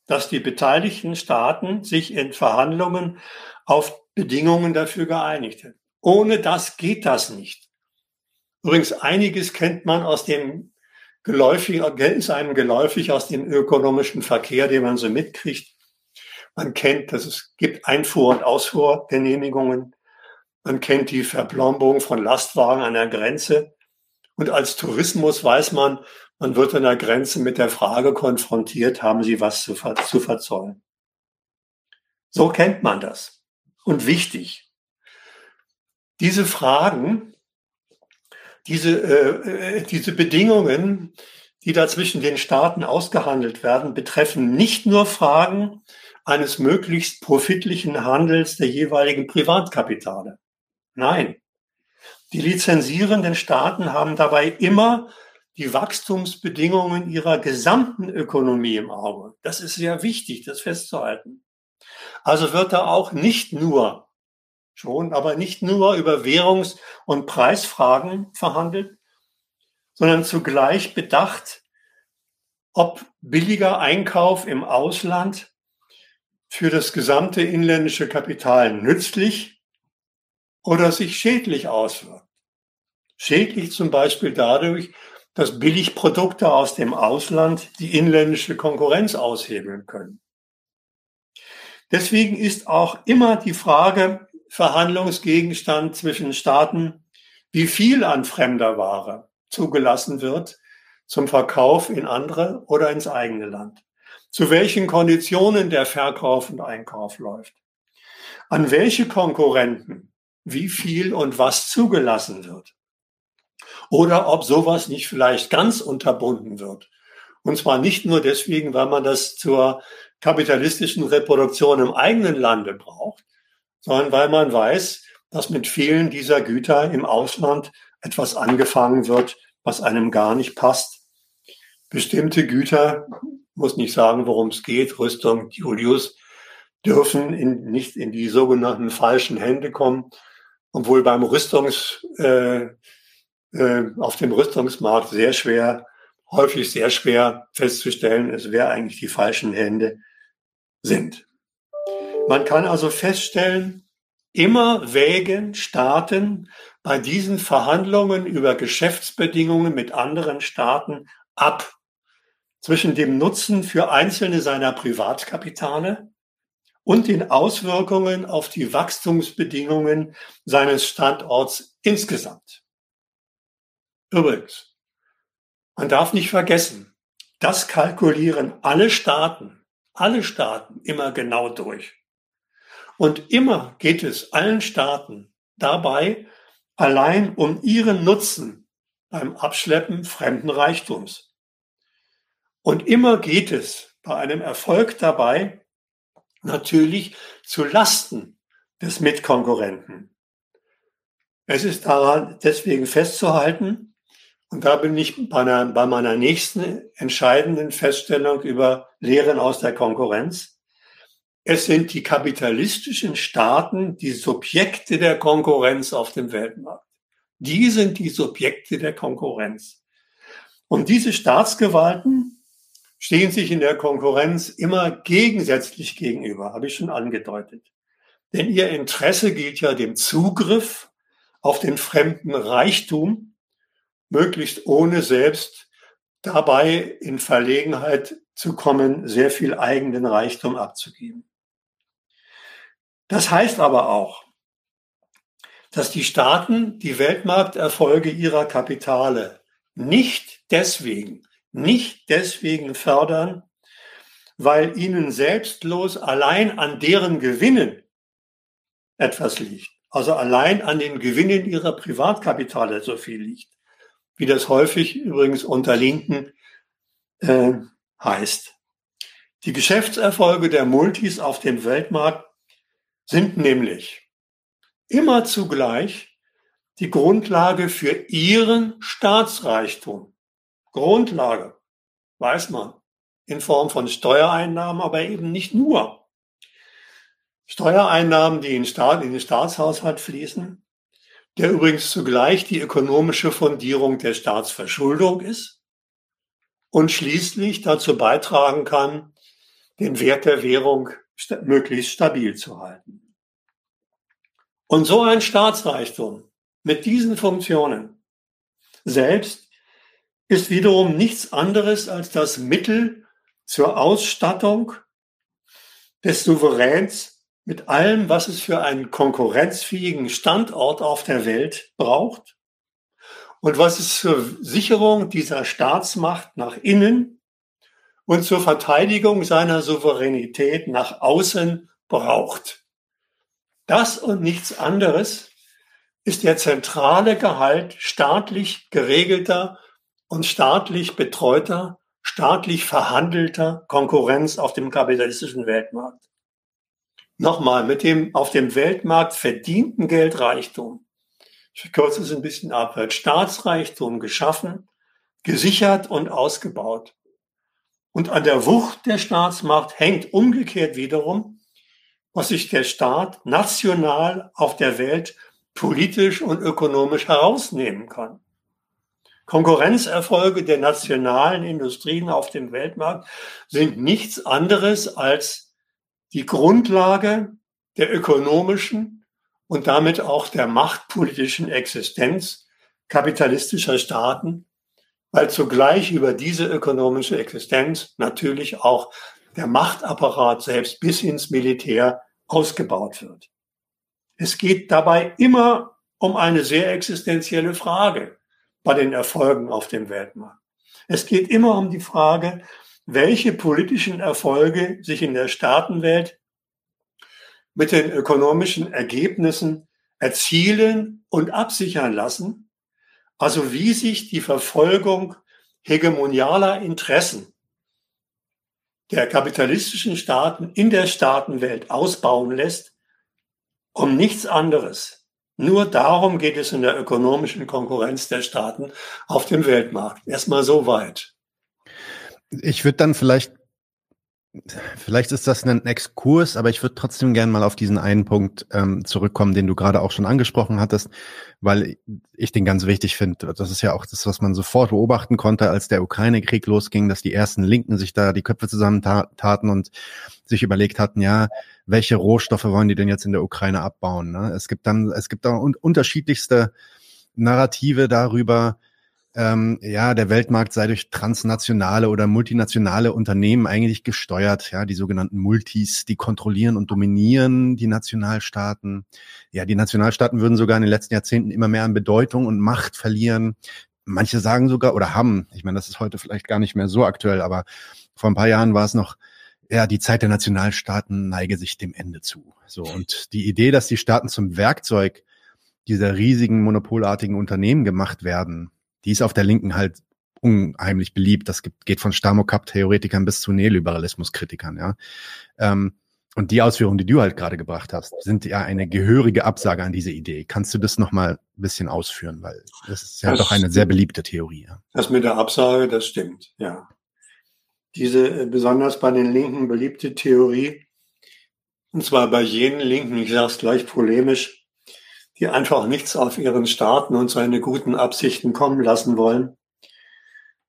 dass die beteiligten Staaten sich in Verhandlungen auf Bedingungen dafür geeinigt haben. Ohne das geht das nicht. Übrigens, einiges kennt man aus dem geläufig, ist einem geläufig aus dem ökonomischen Verkehr, den man so mitkriegt. Man kennt, dass es gibt Einfuhr- und Ausfuhrgenehmigungen. Man kennt die Verplombung von Lastwagen an der Grenze. Und als Tourismus weiß man, man wird an der Grenze mit der Frage konfrontiert, haben Sie was zu, ver zu verzollen? So kennt man das. Und wichtig, diese Fragen, diese, äh, äh diese Bedingungen die da zwischen den Staaten ausgehandelt werden, betreffen nicht nur Fragen eines möglichst profitlichen Handels der jeweiligen Privatkapitale. Nein, die lizenzierenden Staaten haben dabei immer die Wachstumsbedingungen ihrer gesamten Ökonomie im Auge. Das ist sehr wichtig, das festzuhalten. Also wird da auch nicht nur, schon, aber nicht nur über Währungs- und Preisfragen verhandelt, sondern zugleich bedacht, ob billiger Einkauf im Ausland für das gesamte inländische Kapital nützlich oder sich schädlich auswirkt. Schädlich zum Beispiel dadurch, dass Billigprodukte aus dem Ausland die inländische Konkurrenz aushebeln können. Deswegen ist auch immer die Frage Verhandlungsgegenstand zwischen Staaten, wie viel an fremder Ware zugelassen wird zum Verkauf in andere oder ins eigene Land. Zu welchen Konditionen der Verkauf und Einkauf läuft. An welche Konkurrenten wie viel und was zugelassen wird. Oder ob sowas nicht vielleicht ganz unterbunden wird. Und zwar nicht nur deswegen, weil man das zur kapitalistischen Reproduktion im eigenen Lande braucht, sondern weil man weiß, dass mit vielen dieser Güter im Ausland etwas angefangen wird, was einem gar nicht passt. Bestimmte Güter, muss nicht sagen, worum es geht, Rüstung, Julius, dürfen in, nicht in die sogenannten falschen Hände kommen, obwohl beim Rüstungs, äh, äh, auf dem Rüstungsmarkt sehr schwer, häufig sehr schwer festzustellen ist, wer eigentlich die falschen Hände sind. Man kann also feststellen, immer wägen Staaten bei diesen Verhandlungen über Geschäftsbedingungen mit anderen Staaten ab zwischen dem Nutzen für einzelne seiner Privatkapitale und den Auswirkungen auf die Wachstumsbedingungen seines Standorts insgesamt. Übrigens, man darf nicht vergessen, das kalkulieren alle Staaten, alle Staaten immer genau durch. Und immer geht es allen Staaten dabei allein um ihren Nutzen beim Abschleppen fremden Reichtums. Und immer geht es bei einem Erfolg dabei natürlich zu Lasten des Mitkonkurrenten. Es ist daran deswegen festzuhalten, und da bin ich bei, einer, bei meiner nächsten entscheidenden Feststellung über Lehren aus der Konkurrenz. Es sind die kapitalistischen Staaten die Subjekte der Konkurrenz auf dem Weltmarkt. Die sind die Subjekte der Konkurrenz. Und diese Staatsgewalten stehen sich in der Konkurrenz immer gegensätzlich gegenüber, habe ich schon angedeutet. Denn ihr Interesse gilt ja dem Zugriff auf den fremden Reichtum, möglichst ohne selbst dabei in Verlegenheit zu kommen, sehr viel eigenen Reichtum abzugeben. Das heißt aber auch, dass die Staaten die Weltmarkterfolge ihrer Kapitale nicht deswegen, nicht deswegen fördern, weil ihnen selbstlos allein an deren Gewinnen etwas liegt. Also allein an den Gewinnen ihrer Privatkapitale so viel liegt, wie das häufig übrigens unter Linken äh, heißt. Die Geschäftserfolge der Multis auf dem Weltmarkt sind nämlich immer zugleich die Grundlage für ihren Staatsreichtum. Grundlage, weiß man, in Form von Steuereinnahmen, aber eben nicht nur. Steuereinnahmen, die in, Staat, in den Staatshaushalt fließen, der übrigens zugleich die ökonomische Fundierung der Staatsverschuldung ist und schließlich dazu beitragen kann, den Wert der Währung möglichst stabil zu halten. Und so ein Staatsreichtum mit diesen Funktionen selbst ist wiederum nichts anderes als das Mittel zur Ausstattung des Souveräns mit allem, was es für einen konkurrenzfähigen Standort auf der Welt braucht und was es zur Sicherung dieser Staatsmacht nach innen und zur Verteidigung seiner Souveränität nach außen braucht. Das und nichts anderes ist der zentrale Gehalt staatlich geregelter und staatlich betreuter, staatlich verhandelter Konkurrenz auf dem kapitalistischen Weltmarkt. Nochmal, mit dem auf dem Weltmarkt verdienten Geldreichtum, ich verkürze es ein bisschen ab, wird Staatsreichtum geschaffen, gesichert und ausgebaut. Und an der Wucht der Staatsmacht hängt umgekehrt wiederum, was sich der Staat national auf der Welt politisch und ökonomisch herausnehmen kann. Konkurrenzerfolge der nationalen Industrien auf dem Weltmarkt sind nichts anderes als die Grundlage der ökonomischen und damit auch der machtpolitischen Existenz kapitalistischer Staaten, weil zugleich über diese ökonomische Existenz natürlich auch der Machtapparat selbst bis ins Militär ausgebaut wird. Es geht dabei immer um eine sehr existenzielle Frage bei den Erfolgen auf dem Weltmarkt. Es geht immer um die Frage, welche politischen Erfolge sich in der Staatenwelt mit den ökonomischen Ergebnissen erzielen und absichern lassen, also wie sich die Verfolgung hegemonialer Interessen der kapitalistischen Staaten in der Staatenwelt ausbauen lässt, um nichts anderes. Nur darum geht es in der ökonomischen Konkurrenz der Staaten auf dem Weltmarkt. Erstmal so weit. Ich würde dann vielleicht Vielleicht ist das ein Exkurs, aber ich würde trotzdem gerne mal auf diesen einen Punkt ähm, zurückkommen, den du gerade auch schon angesprochen hattest, weil ich den ganz wichtig finde. Das ist ja auch das, was man sofort beobachten konnte, als der Ukraine-Krieg losging, dass die ersten Linken sich da die Köpfe zusammentaten und sich überlegt hatten, ja, welche Rohstoffe wollen die denn jetzt in der Ukraine abbauen? Ne? Es gibt dann, es gibt da un unterschiedlichste Narrative darüber, ähm, ja, der Weltmarkt sei durch transnationale oder multinationale Unternehmen eigentlich gesteuert. Ja, die sogenannten Multis, die kontrollieren und dominieren die Nationalstaaten. Ja, die Nationalstaaten würden sogar in den letzten Jahrzehnten immer mehr an Bedeutung und Macht verlieren. Manche sagen sogar oder haben, ich meine, das ist heute vielleicht gar nicht mehr so aktuell, aber vor ein paar Jahren war es noch, ja, die Zeit der Nationalstaaten neige sich dem Ende zu. So und die Idee, dass die Staaten zum Werkzeug dieser riesigen monopolartigen Unternehmen gemacht werden, die ist auf der Linken halt unheimlich beliebt. Das geht von Stamokap-Theoretikern bis zu Neoliberalismus-Kritikern, ja. Ähm, und die Ausführungen, die du halt gerade gebracht hast, sind ja eine gehörige Absage an diese Idee. Kannst du das nochmal ein bisschen ausführen? Weil das ist ja das, doch eine sehr beliebte Theorie. Ja. Das mit der Absage, das stimmt, ja. Diese äh, besonders bei den Linken beliebte Theorie, und zwar bei jenen Linken, ich sage es gleich polemisch, die einfach nichts auf ihren Staaten und seine guten Absichten kommen lassen wollen.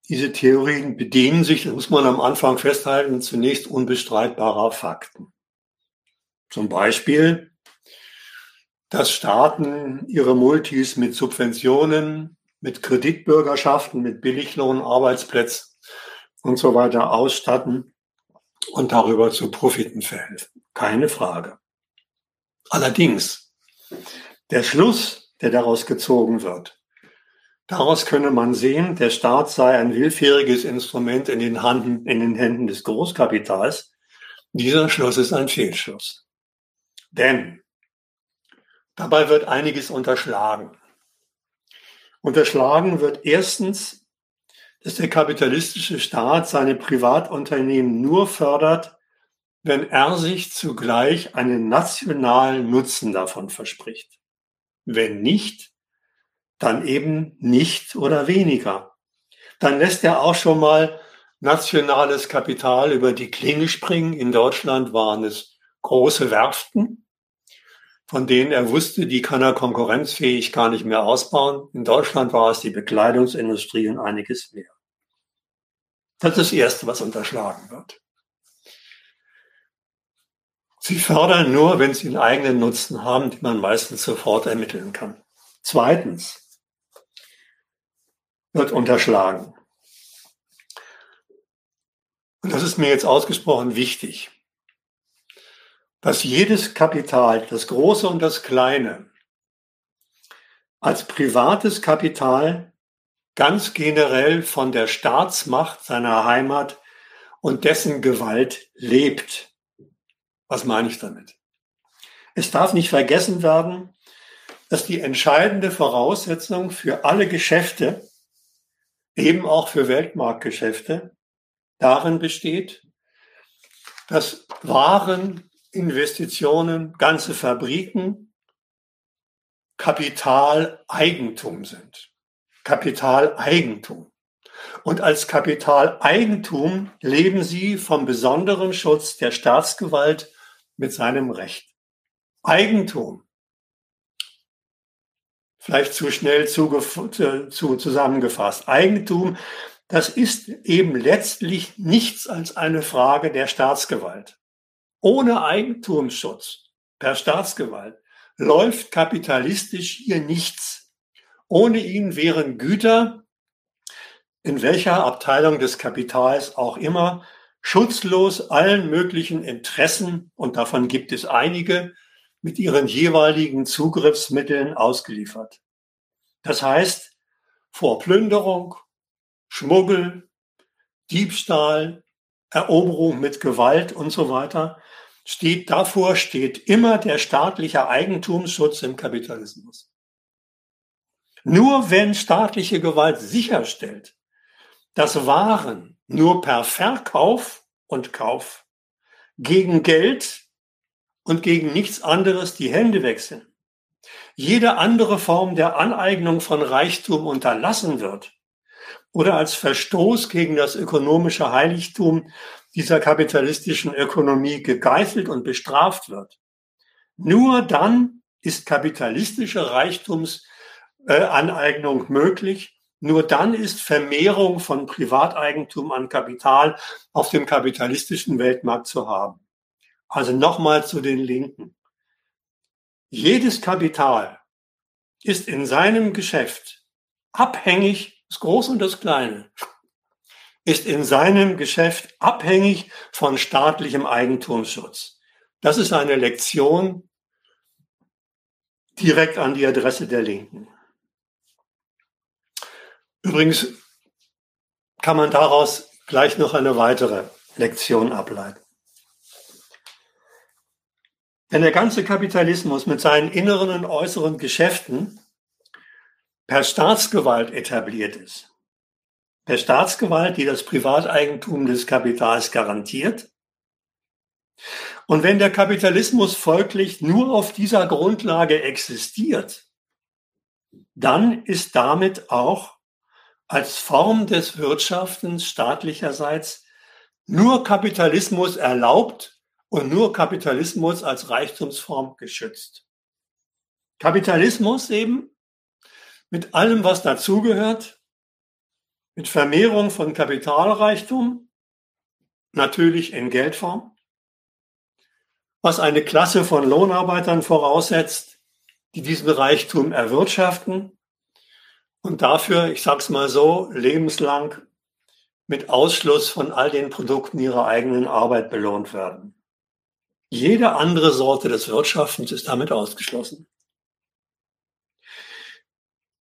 Diese Theorien bedienen sich, das muss man am Anfang festhalten, zunächst unbestreitbarer Fakten. Zum Beispiel, dass Staaten ihre Multis mit Subventionen, mit Kreditbürgerschaften, mit Billiglohnarbeitsplätzen und so weiter ausstatten und darüber zu Profiten verhelfen. Keine Frage. Allerdings der Schluss, der daraus gezogen wird, daraus könne man sehen, der Staat sei ein willfähriges Instrument in den, Handen, in den Händen des Großkapitals. Dieser Schluss ist ein Fehlschluss. Denn dabei wird einiges unterschlagen. Unterschlagen wird erstens, dass der kapitalistische Staat seine Privatunternehmen nur fördert, wenn er sich zugleich einen nationalen Nutzen davon verspricht. Wenn nicht, dann eben nicht oder weniger. Dann lässt er auch schon mal nationales Kapital über die Klinge springen. In Deutschland waren es große Werften, von denen er wusste, die kann er konkurrenzfähig gar nicht mehr ausbauen. In Deutschland war es die Bekleidungsindustrie und einiges mehr. Das ist das Erste, was unterschlagen wird. Sie fördern nur, wenn sie einen eigenen Nutzen haben, den man meistens sofort ermitteln kann. Zweitens wird unterschlagen. Und das ist mir jetzt ausgesprochen wichtig, dass jedes Kapital, das große und das kleine, als privates Kapital ganz generell von der Staatsmacht seiner Heimat und dessen Gewalt lebt. Was meine ich damit? Es darf nicht vergessen werden, dass die entscheidende Voraussetzung für alle Geschäfte eben auch für Weltmarktgeschäfte, darin besteht, dass Waren, Investitionen, ganze Fabriken Kapitaleigentum sind. Kapitaleigentum. Und als Kapitaleigentum leben sie vom besonderen Schutz der Staatsgewalt mit seinem Recht. Eigentum. Vielleicht zu schnell zu, zu, zusammengefasst. Eigentum, das ist eben letztlich nichts als eine Frage der Staatsgewalt. Ohne Eigentumsschutz per Staatsgewalt läuft kapitalistisch hier nichts. Ohne ihn wären Güter, in welcher Abteilung des Kapitals auch immer, schutzlos allen möglichen Interessen, und davon gibt es einige, mit ihren jeweiligen Zugriffsmitteln ausgeliefert. Das heißt, vor Plünderung, Schmuggel, Diebstahl, Eroberung mit Gewalt und so weiter, steht davor steht immer der staatliche Eigentumsschutz im Kapitalismus. Nur wenn staatliche Gewalt sicherstellt, dass Waren nur per Verkauf und Kauf gegen Geld und gegen nichts anderes die Hände wechseln, jede andere Form der Aneignung von Reichtum unterlassen wird oder als Verstoß gegen das ökonomische Heiligtum dieser kapitalistischen Ökonomie gegeißelt und bestraft wird. Nur dann ist kapitalistische Reichtumsaneignung äh, möglich. Nur dann ist Vermehrung von Privateigentum an Kapital auf dem kapitalistischen Weltmarkt zu haben. Also nochmal zu den Linken. Jedes Kapital ist in seinem Geschäft abhängig, das Große und das Kleine, ist in seinem Geschäft abhängig von staatlichem Eigentumsschutz. Das ist eine Lektion direkt an die Adresse der Linken. Übrigens kann man daraus gleich noch eine weitere Lektion ableiten. Wenn der ganze Kapitalismus mit seinen inneren und äußeren Geschäften per Staatsgewalt etabliert ist, per Staatsgewalt, die das Privateigentum des Kapitals garantiert, und wenn der Kapitalismus folglich nur auf dieser Grundlage existiert, dann ist damit auch als Form des Wirtschaftens staatlicherseits nur Kapitalismus erlaubt und nur Kapitalismus als Reichtumsform geschützt. Kapitalismus eben mit allem, was dazugehört, mit Vermehrung von Kapitalreichtum, natürlich in Geldform, was eine Klasse von Lohnarbeitern voraussetzt, die diesen Reichtum erwirtschaften und dafür, ich sag's mal so, lebenslang mit Ausschluss von all den Produkten ihrer eigenen Arbeit belohnt werden. Jede andere Sorte des Wirtschaftens ist damit ausgeschlossen.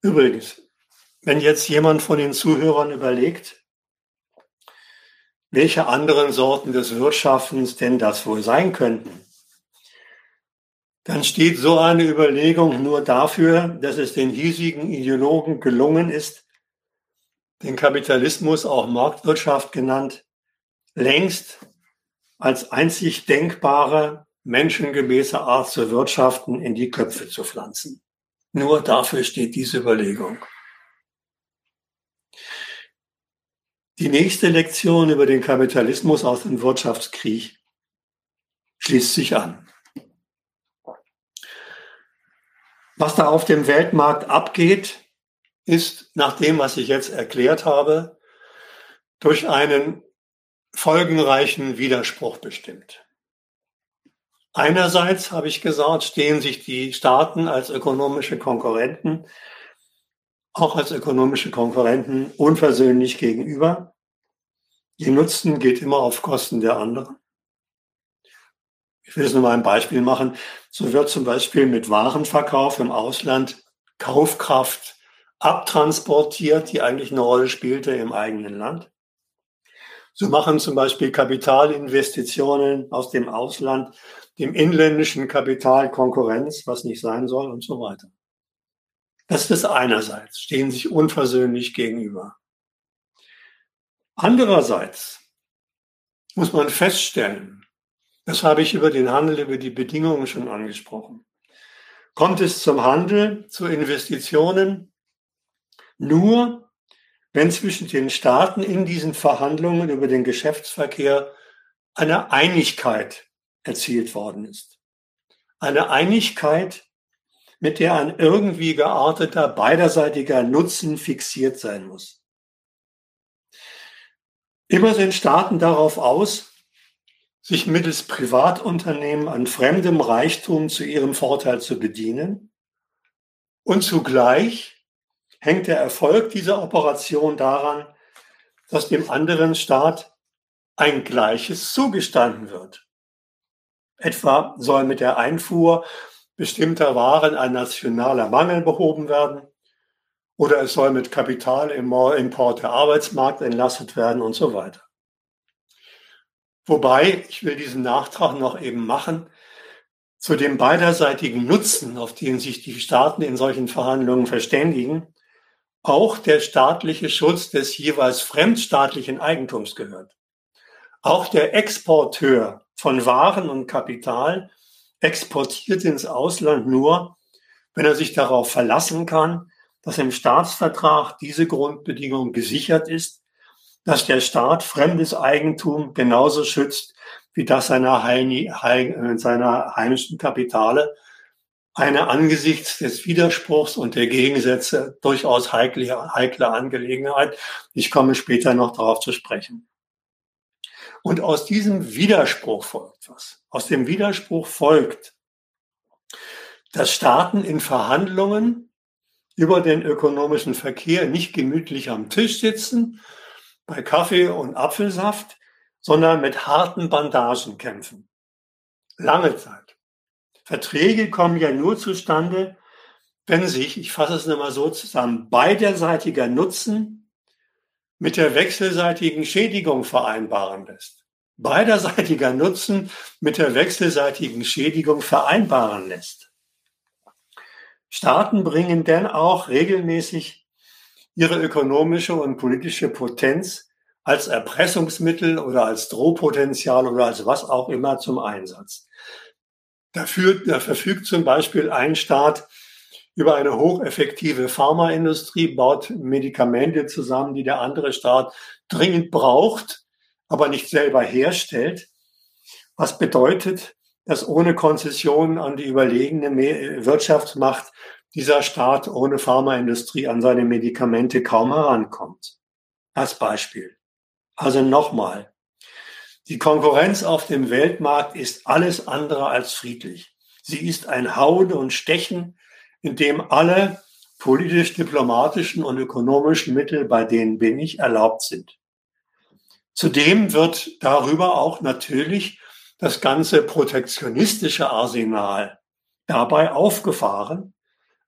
Übrigens, wenn jetzt jemand von den Zuhörern überlegt, welche anderen Sorten des Wirtschaftens denn das wohl sein könnten, dann steht so eine Überlegung nur dafür, dass es den hiesigen Ideologen gelungen ist, den Kapitalismus, auch Marktwirtschaft genannt, längst als einzig denkbare, menschengemäße Art zu wirtschaften in die Köpfe zu pflanzen. Nur dafür steht diese Überlegung. Die nächste Lektion über den Kapitalismus aus dem Wirtschaftskrieg schließt sich an. Was da auf dem Weltmarkt abgeht, ist nach dem, was ich jetzt erklärt habe, durch einen folgenreichen Widerspruch bestimmt. Einerseits, habe ich gesagt, stehen sich die Staaten als ökonomische Konkurrenten, auch als ökonomische Konkurrenten unversöhnlich gegenüber. Ihr Nutzen geht immer auf Kosten der anderen. Ich will es nur mal ein Beispiel machen. So wird zum Beispiel mit Warenverkauf im Ausland Kaufkraft abtransportiert, die eigentlich eine Rolle spielte im eigenen Land. So machen zum Beispiel Kapitalinvestitionen aus dem Ausland dem inländischen Kapital Konkurrenz, was nicht sein soll und so weiter. Das ist einerseits, stehen sich unversöhnlich gegenüber. Andererseits muss man feststellen, das habe ich über den Handel, über die Bedingungen schon angesprochen, kommt es zum Handel, zu Investitionen nur, wenn zwischen den Staaten in diesen Verhandlungen über den Geschäftsverkehr eine Einigkeit erzielt worden ist. Eine Einigkeit, mit der ein irgendwie gearteter beiderseitiger Nutzen fixiert sein muss. Immer sind Staaten darauf aus, sich mittels Privatunternehmen an fremdem Reichtum zu ihrem Vorteil zu bedienen. Und zugleich hängt der Erfolg dieser Operation daran, dass dem anderen Staat ein Gleiches zugestanden wird. Etwa soll mit der Einfuhr bestimmter Waren ein nationaler Mangel behoben werden oder es soll mit Kapitalimport der Arbeitsmarkt entlastet werden und so weiter. Wobei, ich will diesen Nachtrag noch eben machen, zu dem beiderseitigen Nutzen, auf den sich die Staaten in solchen Verhandlungen verständigen, auch der staatliche Schutz des jeweils fremdstaatlichen Eigentums gehört. Auch der Exporteur von Waren und Kapital exportiert ins Ausland nur, wenn er sich darauf verlassen kann, dass im Staatsvertrag diese Grundbedingung gesichert ist, dass der Staat fremdes Eigentum genauso schützt wie das seiner, Heini, seiner heimischen Kapitale, eine angesichts des Widerspruchs und der Gegensätze durchaus heikle, heikle Angelegenheit. Ich komme später noch darauf zu sprechen. Und aus diesem Widerspruch folgt was. Aus dem Widerspruch folgt, dass Staaten in Verhandlungen über den ökonomischen Verkehr nicht gemütlich am Tisch sitzen, bei Kaffee und Apfelsaft, sondern mit harten Bandagen kämpfen. Lange Zeit. Verträge kommen ja nur zustande, wenn sich, ich fasse es nochmal so zusammen, beiderseitiger Nutzen mit der wechselseitigen Schädigung vereinbaren lässt. Beiderseitiger Nutzen mit der wechselseitigen Schädigung vereinbaren lässt. Staaten bringen denn auch regelmäßig ihre ökonomische und politische Potenz als Erpressungsmittel oder als Drohpotenzial oder als was auch immer zum Einsatz. Dafür, da verfügt zum Beispiel ein Staat über eine hocheffektive Pharmaindustrie, baut Medikamente zusammen, die der andere Staat dringend braucht, aber nicht selber herstellt. Was bedeutet, dass ohne Konzessionen an die überlegene Wirtschaftsmacht dieser Staat ohne Pharmaindustrie an seine Medikamente kaum herankommt. Als Beispiel. Also nochmal. Die Konkurrenz auf dem Weltmarkt ist alles andere als friedlich. Sie ist ein Hauen und Stechen in dem alle politisch-diplomatischen und ökonomischen Mittel, bei denen bin ich, erlaubt sind. Zudem wird darüber auch natürlich das ganze protektionistische Arsenal dabei aufgefahren.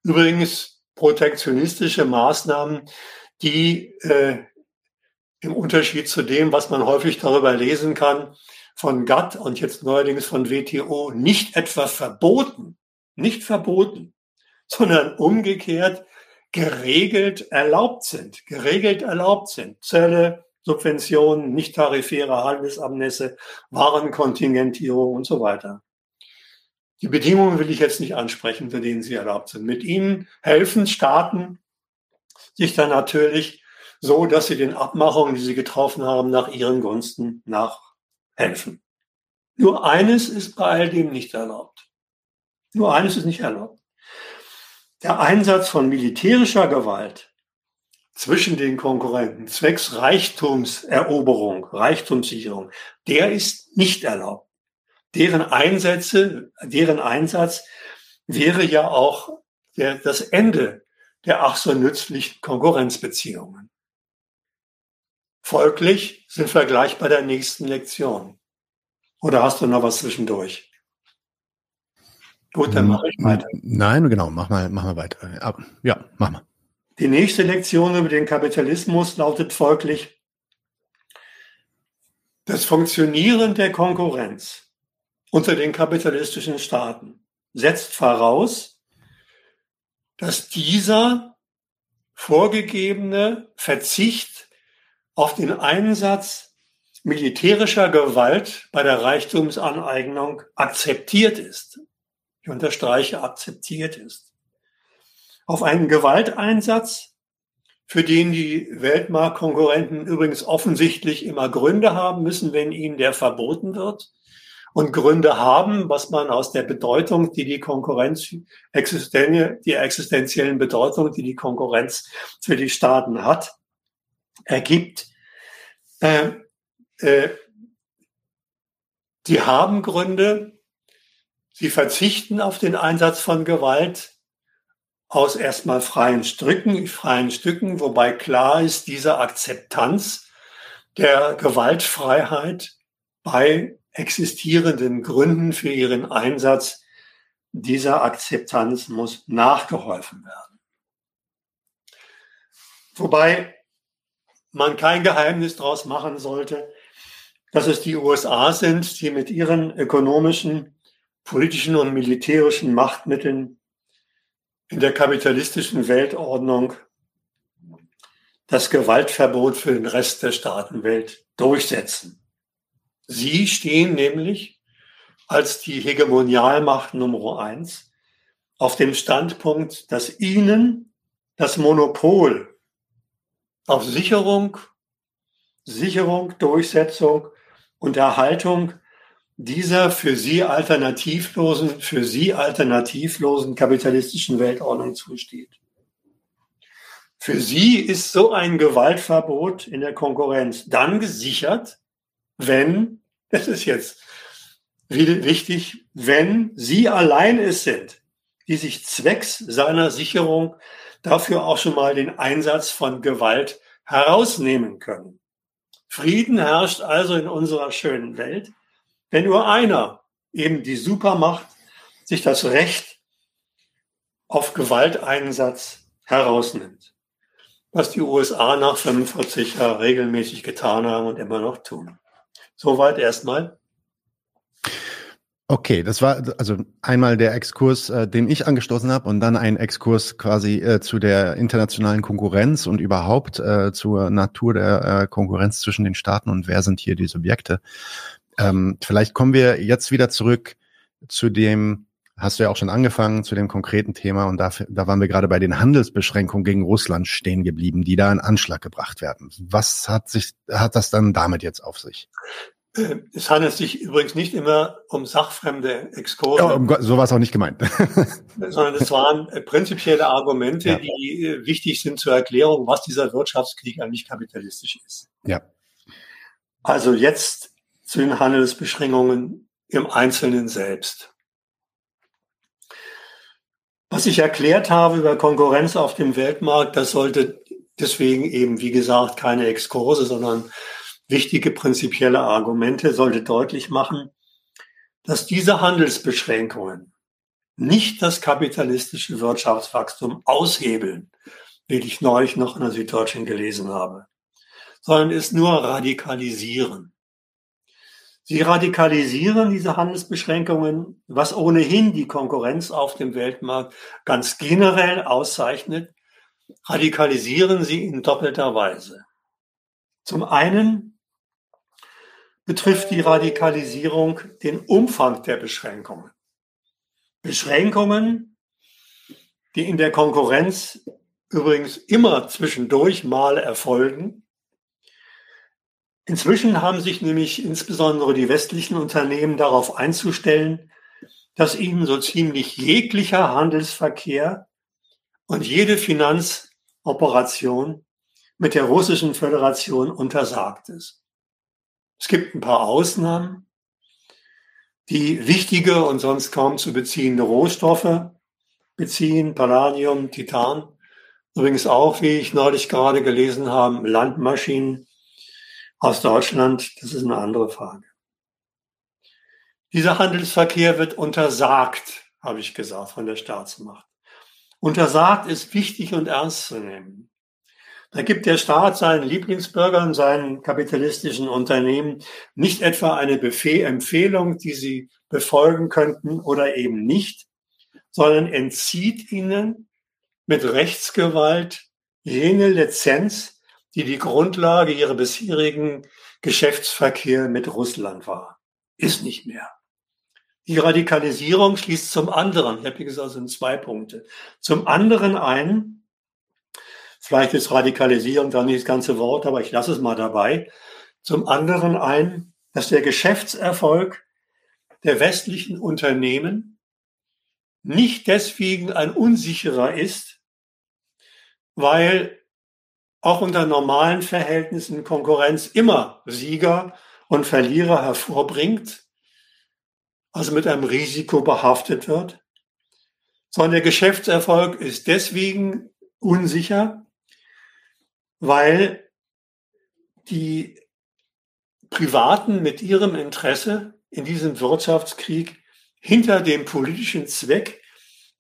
Übrigens protektionistische Maßnahmen, die äh, im Unterschied zu dem, was man häufig darüber lesen kann, von GATT und jetzt neuerdings von WTO nicht etwa verboten, nicht verboten, sondern umgekehrt geregelt erlaubt sind, geregelt erlaubt sind. Zölle, Subventionen, nicht tarifäre Handelsabnässe, Warenkontingentierung und so weiter. Die Bedingungen will ich jetzt nicht ansprechen, für denen sie erlaubt sind. Mit ihnen helfen Staaten sich dann natürlich so, dass sie den Abmachungen, die sie getroffen haben, nach ihren Gunsten nachhelfen. Nur eines ist bei all dem nicht erlaubt. Nur eines ist nicht erlaubt. Der Einsatz von militärischer Gewalt zwischen den Konkurrenten zwecks Reichtumseroberung, Reichtumssicherung, der ist nicht erlaubt. Deren Einsätze, deren Einsatz wäre ja auch der, das Ende der ach so nützlichen Konkurrenzbeziehungen. Folglich sind wir gleich bei der nächsten Lektion. Oder hast du noch was zwischendurch? Gut, dann mache ich weiter. Nein, genau, mach mal, mach mal weiter. Ja, mach mal. Die nächste Lektion über den Kapitalismus lautet folglich, das Funktionieren der Konkurrenz unter den kapitalistischen Staaten setzt voraus, dass dieser vorgegebene Verzicht auf den Einsatz militärischer Gewalt bei der Reichtumsaneignung akzeptiert ist. Ich unterstreiche, akzeptiert ist. Auf einen Gewalteinsatz, für den die Weltmarktkonkurrenten übrigens offensichtlich immer Gründe haben müssen, wenn ihnen der verboten wird. Und Gründe haben, was man aus der Bedeutung, die die Konkurrenz, die existenziellen Bedeutung, die die Konkurrenz für die Staaten hat, ergibt. Äh, äh, die haben Gründe, sie verzichten auf den Einsatz von Gewalt, aus erstmal freien Stücken, freien Stücken, wobei klar ist, diese Akzeptanz der Gewaltfreiheit bei existierenden Gründen für ihren Einsatz, dieser Akzeptanz muss nachgeholfen werden. Wobei man kein Geheimnis daraus machen sollte, dass es die USA sind, die mit ihren ökonomischen, politischen und militärischen Machtmitteln in der kapitalistischen Weltordnung das Gewaltverbot für den Rest der Staatenwelt durchsetzen. Sie stehen nämlich als die Hegemonialmacht Nummer eins auf dem Standpunkt, dass ihnen das Monopol auf Sicherung, Sicherung, Durchsetzung und Erhaltung dieser für sie alternativlosen, für sie alternativlosen kapitalistischen Weltordnung zusteht. Für sie ist so ein Gewaltverbot in der Konkurrenz dann gesichert, wenn, das ist jetzt wichtig, wenn sie allein es sind, die sich zwecks seiner Sicherung dafür auch schon mal den Einsatz von Gewalt herausnehmen können. Frieden herrscht also in unserer schönen Welt wenn nur einer, eben die Supermacht, sich das Recht auf Gewalteinsatz herausnimmt. Was die USA nach 45 Jahren regelmäßig getan haben und immer noch tun. Soweit erstmal. Okay, das war also einmal der Exkurs, äh, den ich angestoßen habe und dann ein Exkurs quasi äh, zu der internationalen Konkurrenz und überhaupt äh, zur Natur der äh, Konkurrenz zwischen den Staaten und wer sind hier die Subjekte. Ähm, vielleicht kommen wir jetzt wieder zurück zu dem, hast du ja auch schon angefangen, zu dem konkreten Thema und da, da waren wir gerade bei den Handelsbeschränkungen gegen Russland stehen geblieben, die da in Anschlag gebracht werden. Was hat sich, hat das dann damit jetzt auf sich? Äh, es handelt sich übrigens nicht immer um sachfremde Exkurse. Ja, um Gott, so war es auch nicht gemeint. sondern es waren äh, prinzipielle Argumente, ja. die äh, wichtig sind zur Erklärung, was dieser Wirtschaftskrieg eigentlich kapitalistisch ist. Ja. Also jetzt zu den Handelsbeschränkungen im Einzelnen selbst. Was ich erklärt habe über Konkurrenz auf dem Weltmarkt, das sollte deswegen eben, wie gesagt, keine Exkurse, sondern wichtige prinzipielle Argumente, sollte deutlich machen, dass diese Handelsbeschränkungen nicht das kapitalistische Wirtschaftswachstum aushebeln, wie ich neulich noch in der Süddeutschen gelesen habe, sondern es nur radikalisieren. Sie radikalisieren diese Handelsbeschränkungen, was ohnehin die Konkurrenz auf dem Weltmarkt ganz generell auszeichnet, radikalisieren sie in doppelter Weise. Zum einen betrifft die Radikalisierung den Umfang der Beschränkungen. Beschränkungen, die in der Konkurrenz übrigens immer zwischendurch mal erfolgen, Inzwischen haben sich nämlich insbesondere die westlichen Unternehmen darauf einzustellen, dass ihnen so ziemlich jeglicher Handelsverkehr und jede Finanzoperation mit der Russischen Föderation untersagt ist. Es gibt ein paar Ausnahmen, die wichtige und sonst kaum zu beziehende Rohstoffe beziehen, Palladium, Titan, übrigens auch, wie ich neulich gerade gelesen habe, Landmaschinen, aus Deutschland, das ist eine andere Frage. Dieser Handelsverkehr wird untersagt, habe ich gesagt, von der Staatsmacht. Untersagt ist wichtig und ernst zu nehmen. Da gibt der Staat seinen Lieblingsbürgern, seinen kapitalistischen Unternehmen nicht etwa eine Befehl Empfehlung, die sie befolgen könnten oder eben nicht, sondern entzieht ihnen mit Rechtsgewalt jene Lizenz, die die Grundlage ihrer bisherigen Geschäftsverkehr mit Russland war. Ist nicht mehr. Die Radikalisierung schließt zum anderen, ich habe gesagt, sind zwei Punkte, zum anderen ein, vielleicht ist Radikalisierung da nicht das ganze Wort, aber ich lasse es mal dabei, zum anderen ein, dass der Geschäftserfolg der westlichen Unternehmen nicht deswegen ein unsicherer ist, weil auch unter normalen Verhältnissen Konkurrenz immer Sieger und Verlierer hervorbringt, also mit einem Risiko behaftet wird, sondern der Geschäftserfolg ist deswegen unsicher, weil die Privaten mit ihrem Interesse in diesem Wirtschaftskrieg hinter dem politischen Zweck,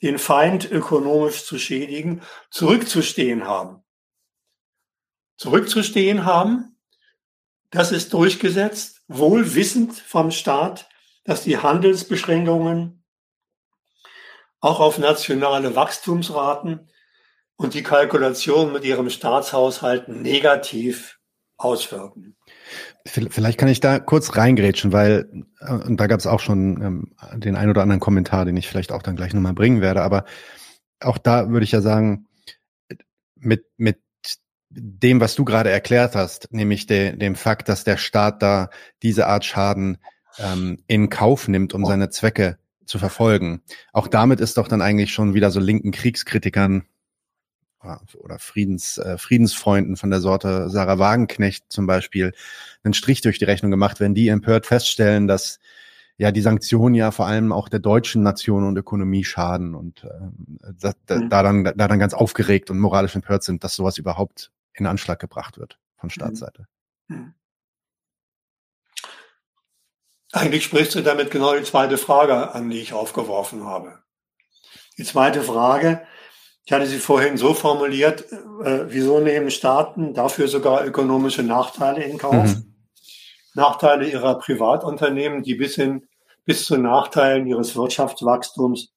den Feind ökonomisch zu schädigen, zurückzustehen haben zurückzustehen haben. Das ist durchgesetzt, wohl wissend vom Staat, dass die Handelsbeschränkungen auch auf nationale Wachstumsraten und die Kalkulation mit ihrem Staatshaushalt negativ auswirken. Vielleicht kann ich da kurz reingrätschen, weil, äh, und da gab es auch schon ähm, den ein oder anderen Kommentar, den ich vielleicht auch dann gleich nochmal bringen werde, aber auch da würde ich ja sagen, mit, mit dem, was du gerade erklärt hast, nämlich de, dem Fakt, dass der Staat da diese Art Schaden ähm, in Kauf nimmt, um seine Zwecke zu verfolgen. Auch damit ist doch dann eigentlich schon wieder so linken Kriegskritikern äh, oder Friedens, äh, Friedensfreunden von der Sorte Sarah Wagenknecht zum Beispiel einen Strich durch die Rechnung gemacht, wenn die empört feststellen, dass ja die Sanktionen ja vor allem auch der deutschen Nation und Ökonomie schaden und äh, da, da, mhm. da dann da dann ganz aufgeregt und moralisch empört sind, dass sowas überhaupt in Anschlag gebracht wird von mhm. Staatsseite. Mhm. Eigentlich sprichst du damit genau die zweite Frage an, die ich aufgeworfen habe. Die zweite Frage, ich hatte sie vorhin so formuliert, äh, wieso nehmen Staaten dafür sogar ökonomische Nachteile in Kauf? Mhm. Nachteile ihrer Privatunternehmen, die bis hin, bis zu Nachteilen ihres Wirtschaftswachstums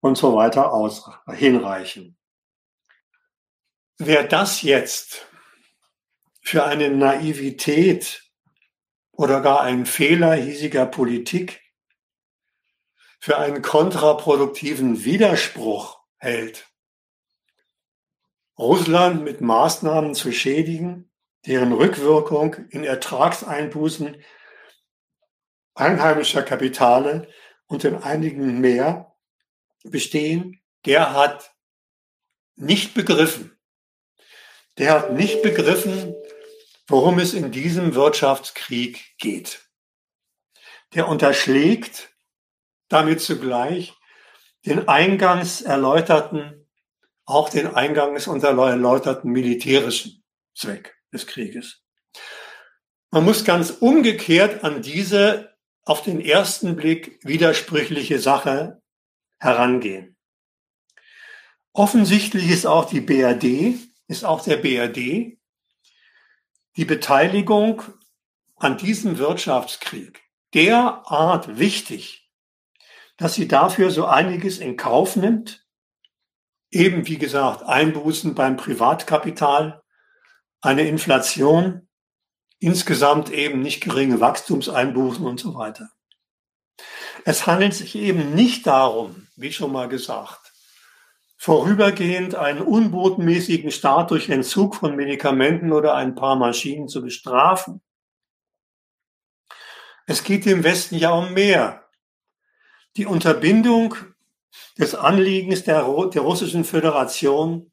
und so weiter aus, hinreichen. Wer das jetzt für eine Naivität oder gar einen Fehler hiesiger Politik, für einen kontraproduktiven Widerspruch hält, Russland mit Maßnahmen zu schädigen, deren Rückwirkung in Ertragseinbußen einheimischer Kapitale und in einigen mehr bestehen, der hat nicht begriffen, der hat nicht begriffen, worum es in diesem Wirtschaftskrieg geht. Der unterschlägt damit zugleich den eingangs erläuterten, auch den eingangs erläuterten militärischen Zweck des Krieges. Man muss ganz umgekehrt an diese auf den ersten Blick widersprüchliche Sache herangehen. Offensichtlich ist auch die BRD ist auch der BRD die Beteiligung an diesem Wirtschaftskrieg derart wichtig, dass sie dafür so einiges in Kauf nimmt, eben wie gesagt Einbußen beim Privatkapital, eine Inflation, insgesamt eben nicht geringe Wachstumseinbußen und so weiter. Es handelt sich eben nicht darum, wie schon mal gesagt, vorübergehend einen unbotenmäßigen Start durch Entzug von Medikamenten oder ein paar Maschinen zu bestrafen. Es geht dem Westen ja um mehr. Die Unterbindung des Anliegens der, der russischen Föderation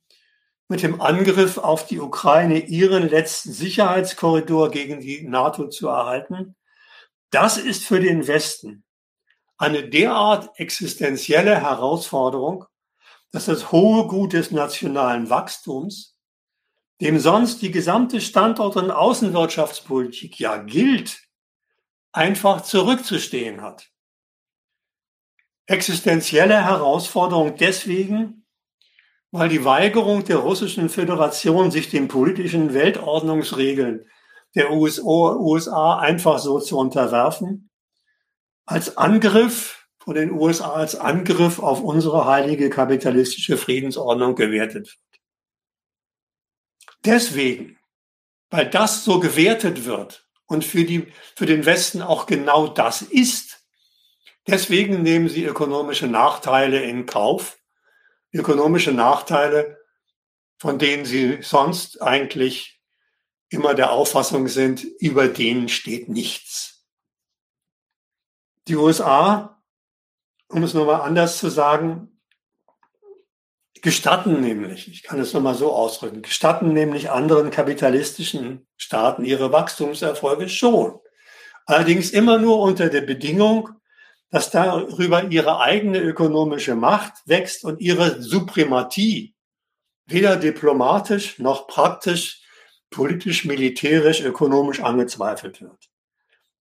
mit dem Angriff auf die Ukraine ihren letzten Sicherheitskorridor gegen die NATO zu erhalten, das ist für den Westen eine derart existenzielle Herausforderung, dass das hohe Gut des nationalen Wachstums, dem sonst die gesamte Standort- und Außenwirtschaftspolitik ja gilt, einfach zurückzustehen hat. Existenzielle Herausforderung deswegen, weil die Weigerung der russischen Föderation, sich den politischen Weltordnungsregeln der USA einfach so zu unterwerfen, als Angriff von den USA als Angriff auf unsere heilige kapitalistische Friedensordnung gewertet wird. Deswegen weil das so gewertet wird und für, die, für den Westen auch genau das ist. Deswegen nehmen sie ökonomische Nachteile in Kauf, ökonomische Nachteile, von denen sie sonst eigentlich immer der Auffassung sind, über denen steht nichts. Die USA, um es nochmal anders zu sagen, gestatten nämlich, ich kann es nochmal so ausdrücken, gestatten nämlich anderen kapitalistischen Staaten ihre Wachstumserfolge schon. Allerdings immer nur unter der Bedingung, dass darüber ihre eigene ökonomische Macht wächst und ihre Suprematie weder diplomatisch noch praktisch, politisch, militärisch, ökonomisch angezweifelt wird.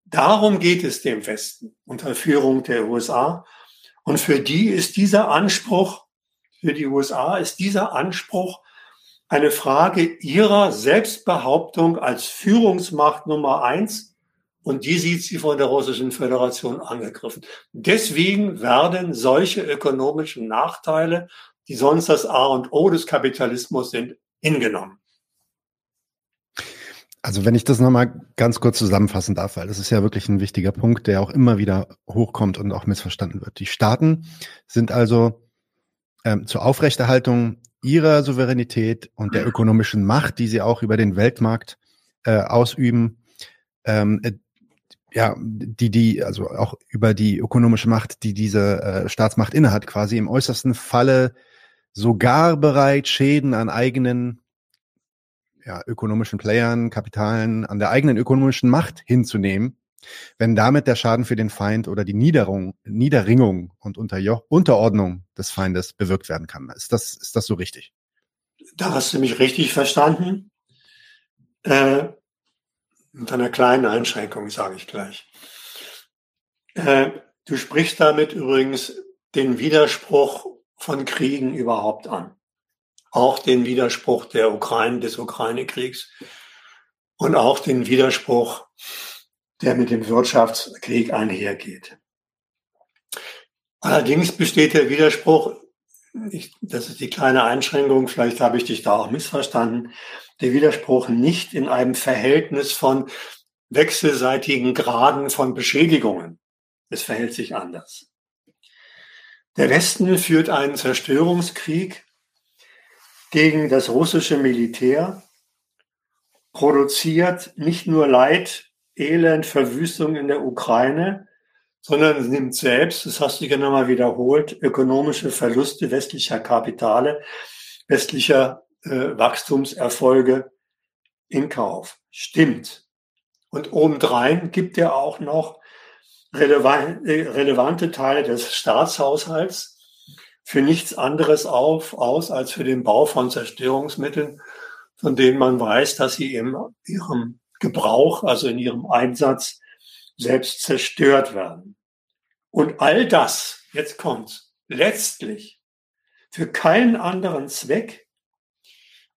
Darum geht es dem Westen unter Führung der USA. Und für die ist dieser Anspruch für die USA ist dieser Anspruch eine Frage ihrer Selbstbehauptung als Führungsmacht Nummer eins. Und die sieht sie von der Russischen Föderation angegriffen. Deswegen werden solche ökonomischen Nachteile, die sonst das A und O des Kapitalismus sind, hingenommen. Also wenn ich das nochmal ganz kurz zusammenfassen darf, weil das ist ja wirklich ein wichtiger Punkt, der auch immer wieder hochkommt und auch missverstanden wird. Die Staaten sind also ähm, zur Aufrechterhaltung ihrer Souveränität und der ökonomischen Macht, die sie auch über den Weltmarkt äh, ausüben, ähm, äh, ja, die, die, also auch über die ökonomische Macht, die diese äh, Staatsmacht innehat, quasi im äußersten Falle sogar bereit, Schäden an eigenen ja, ökonomischen Playern, Kapitalen, an der eigenen ökonomischen Macht hinzunehmen, wenn damit der Schaden für den Feind oder die Niederung, Niederringung und Unterjo Unterordnung des Feindes bewirkt werden kann. Ist das, ist das so richtig? Da hast du mich richtig verstanden. Äh, mit einer kleinen Einschränkung sage ich gleich. Äh, du sprichst damit übrigens den Widerspruch von Kriegen überhaupt an. Auch den Widerspruch der Ukraine, des Ukraine-Kriegs und auch den Widerspruch der mit dem Wirtschaftskrieg einhergeht. Allerdings besteht der Widerspruch, ich, das ist die kleine Einschränkung, vielleicht habe ich dich da auch missverstanden, der Widerspruch nicht in einem Verhältnis von wechselseitigen Graden von Beschädigungen. Es verhält sich anders. Der Westen führt einen Zerstörungskrieg gegen das russische Militär, produziert nicht nur Leid Elend, Verwüstung in der Ukraine, sondern nimmt selbst, das hast du genau mal wiederholt, ökonomische Verluste westlicher Kapitale, westlicher äh, Wachstumserfolge in Kauf. Stimmt. Und obendrein gibt er auch noch äh, relevante Teile des Staatshaushalts für nichts anderes auf, aus als für den Bau von Zerstörungsmitteln, von denen man weiß, dass sie in ihrem Gebrauch, also in ihrem Einsatz selbst zerstört werden. Und all das, jetzt kommt's, letztlich für keinen anderen Zweck,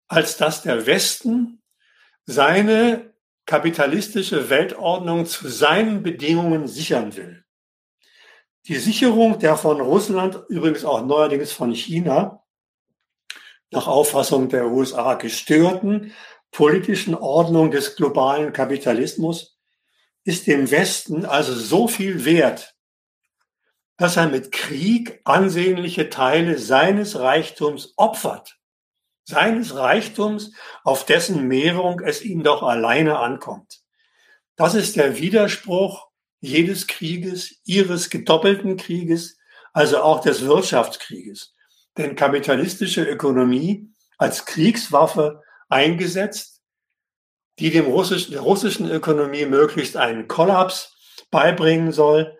als dass der Westen seine kapitalistische Weltordnung zu seinen Bedingungen sichern will. Die Sicherung der von Russland, übrigens auch neuerdings von China, nach Auffassung der USA gestörten politischen Ordnung des globalen Kapitalismus ist dem Westen also so viel wert, dass er mit Krieg ansehnliche Teile seines Reichtums opfert, seines Reichtums, auf dessen Mehrung es ihm doch alleine ankommt. Das ist der Widerspruch jedes Krieges, ihres gedoppelten Krieges, also auch des Wirtschaftskrieges. Denn kapitalistische Ökonomie als Kriegswaffe eingesetzt, die dem russischen, der russischen Ökonomie möglichst einen Kollaps beibringen soll,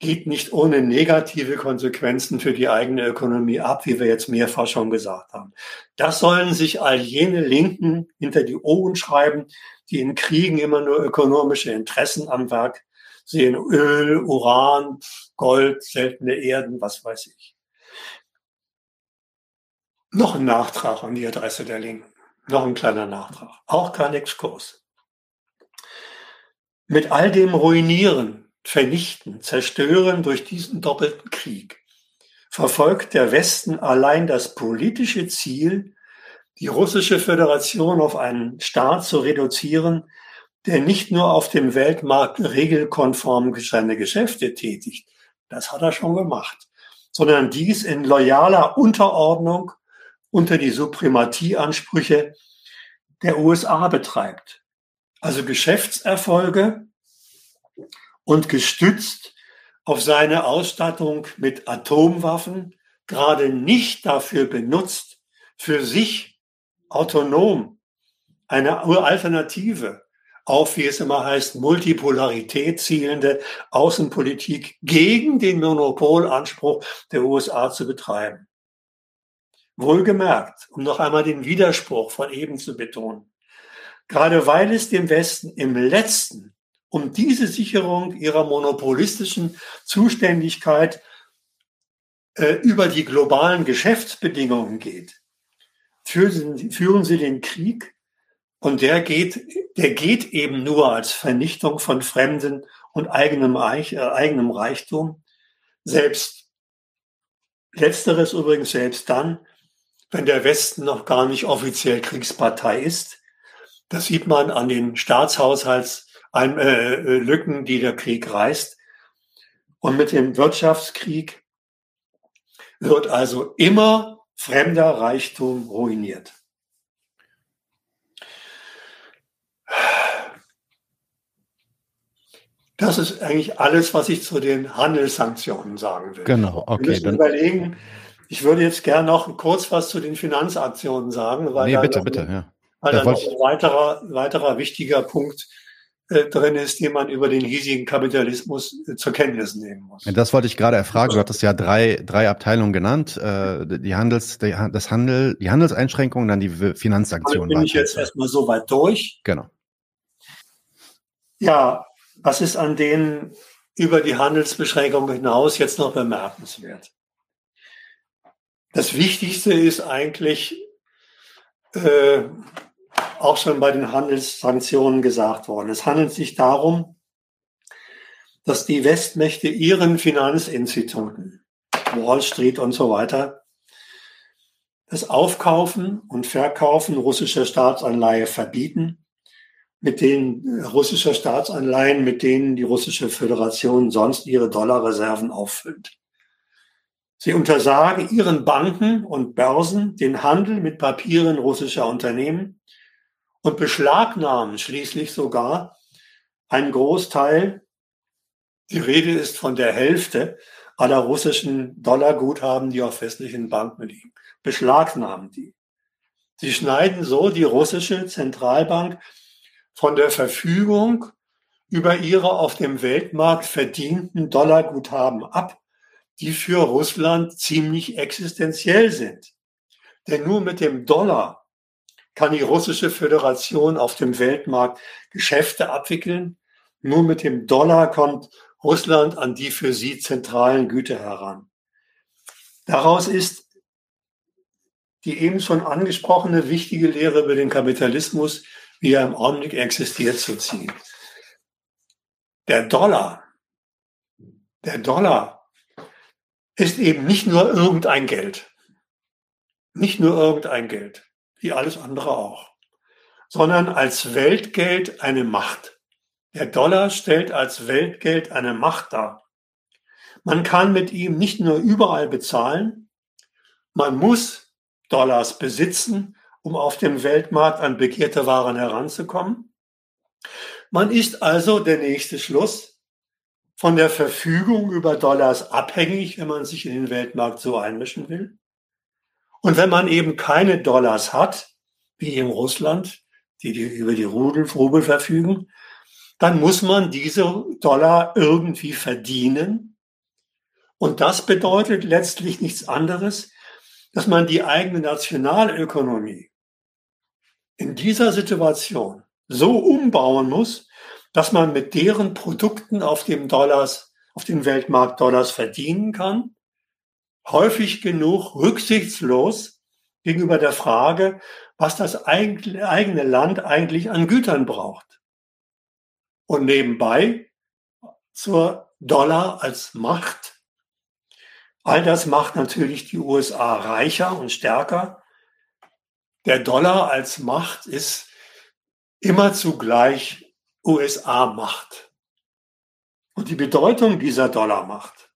geht nicht ohne negative Konsequenzen für die eigene Ökonomie ab, wie wir jetzt mehrfach schon gesagt haben. Das sollen sich all jene Linken hinter die Ohren schreiben, die in Kriegen immer nur ökonomische Interessen am Werk sehen. Öl, Uran, Gold, seltene Erden, was weiß ich. Noch ein Nachtrag an die Adresse der Linken. Noch ein kleiner Nachtrag. Auch kein Exkurs. Mit all dem Ruinieren, Vernichten, Zerstören durch diesen doppelten Krieg verfolgt der Westen allein das politische Ziel, die russische Föderation auf einen Staat zu reduzieren, der nicht nur auf dem Weltmarkt regelkonform seine Geschäfte tätigt, das hat er schon gemacht, sondern dies in loyaler Unterordnung unter die Suprematieansprüche der USA betreibt. Also Geschäftserfolge und gestützt auf seine Ausstattung mit Atomwaffen gerade nicht dafür benutzt, für sich autonom eine Alternative auf, wie es immer heißt, Multipolarität zielende Außenpolitik gegen den Monopolanspruch der USA zu betreiben. Wohlgemerkt, um noch einmal den Widerspruch von eben zu betonen. Gerade weil es dem Westen im letzten um diese Sicherung ihrer monopolistischen Zuständigkeit äh, über die globalen Geschäftsbedingungen geht, führen, führen sie den Krieg und der geht, der geht eben nur als Vernichtung von Fremden und eigenem, Reich, äh, eigenem Reichtum. Selbst letzteres übrigens selbst dann, wenn der Westen noch gar nicht offiziell Kriegspartei ist. Das sieht man an den Staatshaushaltslücken, äh, die der Krieg reißt. Und mit dem Wirtschaftskrieg wird also immer fremder Reichtum ruiniert. Das ist eigentlich alles, was ich zu den Handelssanktionen sagen will. Genau, okay. Wir müssen überlegen, ich würde jetzt gerne noch kurz was zu den Finanzaktionen sagen, weil nee, bitte, noch, bitte, ja. Weil da noch ein weiterer, weiterer wichtiger Punkt äh, drin ist, den man über den hiesigen Kapitalismus äh, zur Kenntnis nehmen muss. Das wollte ich gerade erfragen. Du hattest ja drei, drei Abteilungen genannt. Äh, die Handels, die, das Handel, die Handelseinschränkungen, dann die Finanzsanktionen. Damit bin ich jetzt erstmal so weit durch. Genau. Ja, was ist an denen über die Handelsbeschränkungen hinaus jetzt noch bemerkenswert? Das Wichtigste ist eigentlich äh, auch schon bei den Handelssanktionen gesagt worden. Es handelt sich darum, dass die Westmächte ihren Finanzinstituten, Wall Street und so weiter, das Aufkaufen und Verkaufen russischer Staatsanleihe verbieten mit den äh, russischer Staatsanleihen, mit denen die russische Föderation sonst ihre Dollarreserven auffüllt. Sie untersagen ihren Banken und Börsen den Handel mit Papieren russischer Unternehmen und beschlagnahmen schließlich sogar einen Großteil, die Rede ist von der Hälfte aller russischen Dollarguthaben, die auf westlichen Banken liegen, beschlagnahmen die. Sie schneiden so die russische Zentralbank von der Verfügung über ihre auf dem Weltmarkt verdienten Dollarguthaben ab, die für Russland ziemlich existenziell sind. Denn nur mit dem Dollar kann die russische Föderation auf dem Weltmarkt Geschäfte abwickeln. Nur mit dem Dollar kommt Russland an die für sie zentralen Güter heran. Daraus ist die eben schon angesprochene wichtige Lehre über den Kapitalismus wie er im Augenblick existiert, zu ziehen. Der Dollar, der Dollar ist eben nicht nur irgendein Geld, nicht nur irgendein Geld, wie alles andere auch, sondern als Weltgeld eine Macht. Der Dollar stellt als Weltgeld eine Macht dar. Man kann mit ihm nicht nur überall bezahlen, man muss Dollars besitzen um auf dem Weltmarkt an begehrte Waren heranzukommen. Man ist also der nächste Schluss von der Verfügung über Dollars abhängig, wenn man sich in den Weltmarkt so einmischen will. Und wenn man eben keine Dollars hat, wie in Russland, die, die über die Rubel, Rubel verfügen, dann muss man diese Dollar irgendwie verdienen. Und das bedeutet letztlich nichts anderes, dass man die eigene Nationalökonomie in dieser Situation so umbauen muss, dass man mit deren Produkten auf dem Dollars, auf dem Weltmarkt Dollars verdienen kann, häufig genug rücksichtslos gegenüber der Frage, was das eigene Land eigentlich an Gütern braucht. Und nebenbei zur Dollar als Macht. All das macht natürlich die USA reicher und stärker der Dollar als Macht ist immer zugleich USA-Macht. Und die Bedeutung dieser Dollarmacht,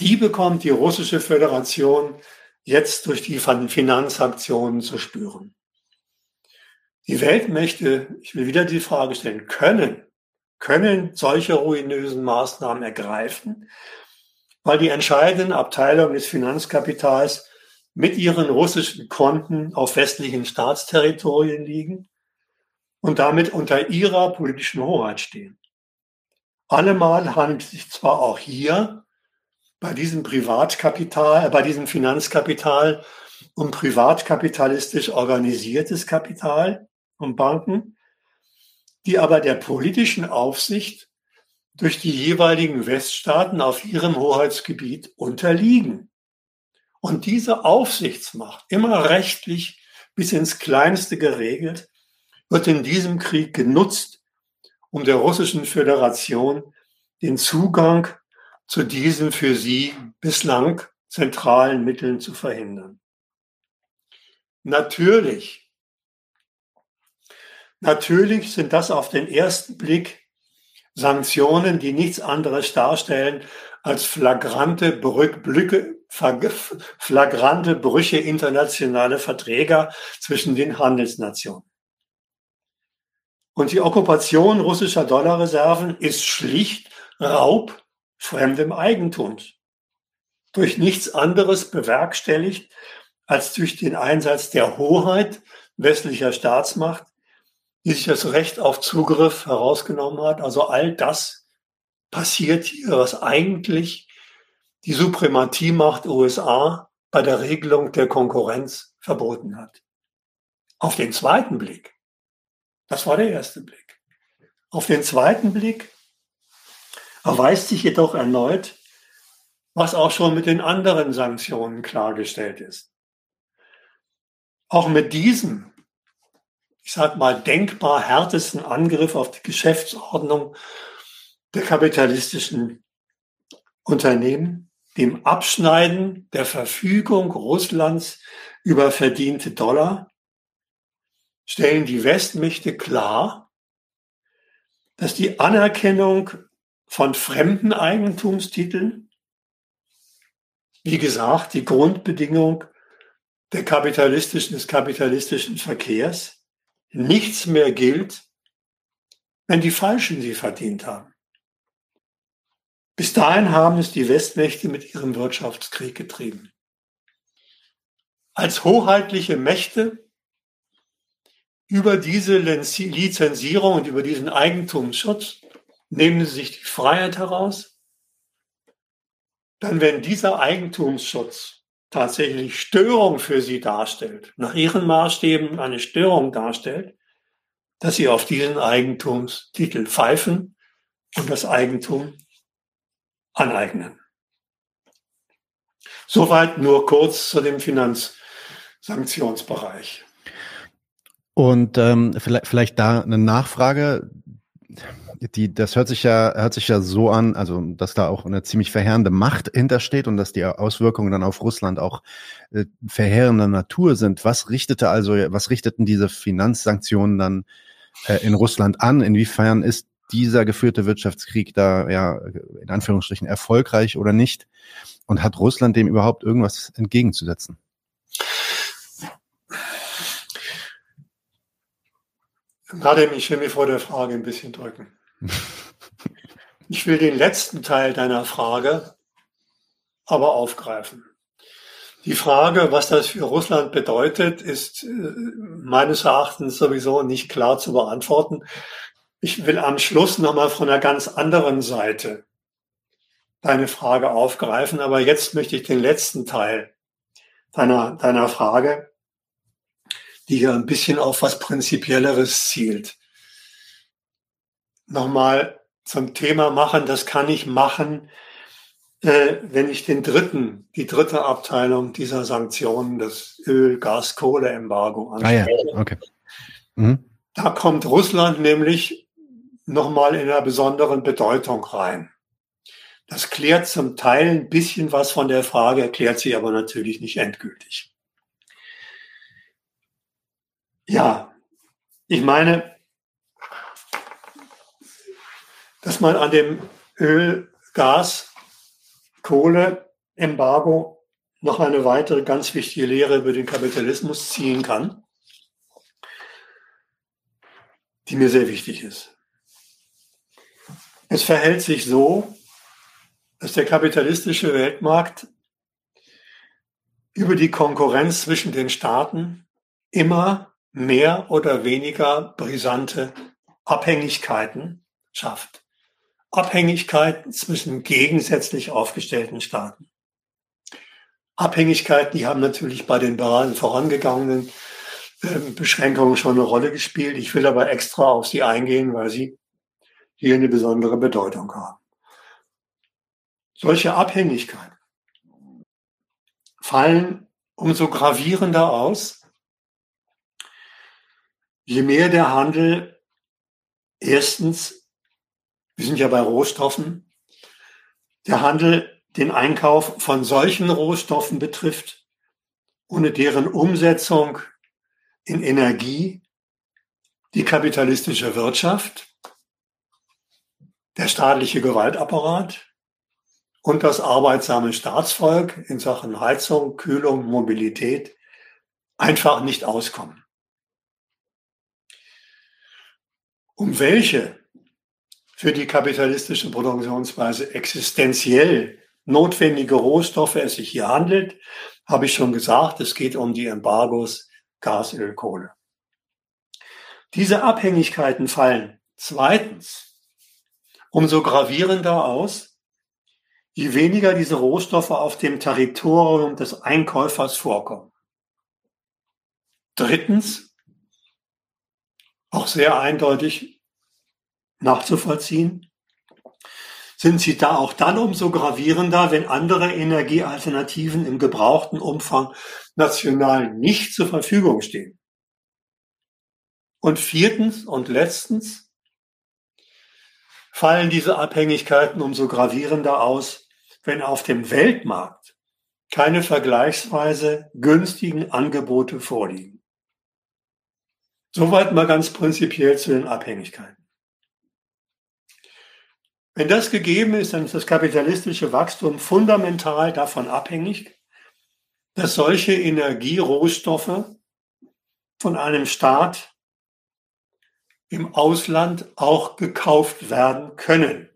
die bekommt die russische Föderation jetzt durch die Finanzsanktionen zu spüren. Die Weltmächte, ich will wieder die Frage stellen, können, können solche ruinösen Maßnahmen ergreifen, weil die entscheidenden Abteilungen des Finanzkapitals mit ihren russischen Konten auf westlichen Staatsterritorien liegen und damit unter ihrer politischen Hoheit stehen. Allemal handelt es sich zwar auch hier bei diesem Privatkapital, äh, bei diesem Finanzkapital um privatkapitalistisch organisiertes Kapital und Banken, die aber der politischen Aufsicht durch die jeweiligen Weststaaten auf ihrem Hoheitsgebiet unterliegen. Und diese Aufsichtsmacht, immer rechtlich bis ins Kleinste geregelt, wird in diesem Krieg genutzt, um der russischen Föderation den Zugang zu diesen für sie bislang zentralen Mitteln zu verhindern. Natürlich, natürlich sind das auf den ersten Blick Sanktionen, die nichts anderes darstellen als flagrante Brücke, flagrante Brüche internationaler Verträge zwischen den Handelsnationen. Und die Okkupation russischer Dollarreserven ist schlicht Raub fremdem Eigentums. Durch nichts anderes bewerkstelligt als durch den Einsatz der Hoheit westlicher Staatsmacht, die sich das Recht auf Zugriff herausgenommen hat. Also all das passiert hier, was eigentlich die Suprematiemacht USA bei der Regelung der Konkurrenz verboten hat. Auf den zweiten Blick, das war der erste Blick, auf den zweiten Blick erweist sich jedoch erneut, was auch schon mit den anderen Sanktionen klargestellt ist. Auch mit diesem, ich sag mal, denkbar härtesten Angriff auf die Geschäftsordnung der kapitalistischen Unternehmen, dem Abschneiden der Verfügung Russlands über verdiente Dollar, stellen die Westmächte klar, dass die Anerkennung von fremden Eigentumstiteln. Wie gesagt, die Grundbedingung der kapitalistischen, des kapitalistischen Verkehrs. Nichts mehr gilt, wenn die Falschen sie verdient haben. Bis dahin haben es die Westmächte mit ihrem Wirtschaftskrieg getrieben. Als hoheitliche Mächte über diese Lizenzierung und über diesen Eigentumsschutz nehmen sie sich die Freiheit heraus, dann wenn dieser Eigentumsschutz tatsächlich Störung für sie darstellt, nach ihren Maßstäben eine Störung darstellt, dass sie auf diesen Eigentumstitel pfeifen und das Eigentum aneignen. Soweit nur kurz zu dem Finanzsanktionsbereich. Und ähm, vielleicht, vielleicht da eine Nachfrage die, das hört sich ja, hört sich ja so an, also dass da auch eine ziemlich verheerende Macht hintersteht und dass die Auswirkungen dann auf Russland auch äh, verheerender Natur sind. Was richtete also, was richteten diese Finanzsanktionen dann äh, in Russland an? Inwiefern ist dieser geführte Wirtschaftskrieg da ja in Anführungsstrichen erfolgreich oder nicht? Und hat Russland dem überhaupt irgendwas entgegenzusetzen? Nadem, ich will mir vor der Frage ein bisschen drücken. Ich will den letzten Teil deiner Frage aber aufgreifen. Die Frage, was das für Russland bedeutet, ist äh, meines Erachtens sowieso nicht klar zu beantworten. Ich will am Schluss nochmal von einer ganz anderen Seite deine Frage aufgreifen, aber jetzt möchte ich den letzten Teil deiner, deiner Frage, die ja ein bisschen auf was Prinzipielleres zielt, nochmal zum Thema machen. Das kann ich machen, äh, wenn ich den dritten, die dritte Abteilung dieser Sanktionen, das Öl, Gas, Kohle-Embargo anspreche. Ah, ja. okay. Mhm. Da kommt Russland nämlich nochmal in einer besonderen Bedeutung rein. Das klärt zum Teil ein bisschen was von der Frage, erklärt sie aber natürlich nicht endgültig. Ja, ich meine, dass man an dem Öl, Gas, Kohle, Embargo noch eine weitere ganz wichtige Lehre über den Kapitalismus ziehen kann, die mir sehr wichtig ist. Es verhält sich so, dass der kapitalistische Weltmarkt über die Konkurrenz zwischen den Staaten immer mehr oder weniger brisante Abhängigkeiten schafft. Abhängigkeiten zwischen gegensätzlich aufgestellten Staaten. Abhängigkeiten, die haben natürlich bei den bereits vorangegangenen äh, Beschränkungen schon eine Rolle gespielt. Ich will aber extra auf sie eingehen, weil sie hier eine besondere Bedeutung haben. Solche Abhängigkeiten fallen umso gravierender aus, je mehr der Handel erstens, wir sind ja bei Rohstoffen, der Handel den Einkauf von solchen Rohstoffen betrifft, ohne deren Umsetzung in Energie die kapitalistische Wirtschaft, der staatliche Gewaltapparat und das arbeitsame Staatsvolk in Sachen Heizung, Kühlung, Mobilität einfach nicht auskommen. Um welche für die kapitalistische Produktionsweise existenziell notwendige Rohstoffe es sich hier handelt, habe ich schon gesagt, es geht um die Embargos Gas, Öl, Kohle. Diese Abhängigkeiten fallen zweitens umso gravierender aus, je weniger diese Rohstoffe auf dem Territorium des Einkäufers vorkommen. Drittens, auch sehr eindeutig nachzuvollziehen, sind sie da auch dann umso gravierender, wenn andere Energiealternativen im gebrauchten Umfang national nicht zur Verfügung stehen. Und viertens und letztens fallen diese Abhängigkeiten umso gravierender aus, wenn auf dem Weltmarkt keine vergleichsweise günstigen Angebote vorliegen. Soweit mal ganz prinzipiell zu den Abhängigkeiten. Wenn das gegeben ist, dann ist das kapitalistische Wachstum fundamental davon abhängig, dass solche Energierohstoffe von einem Staat im Ausland auch gekauft werden können.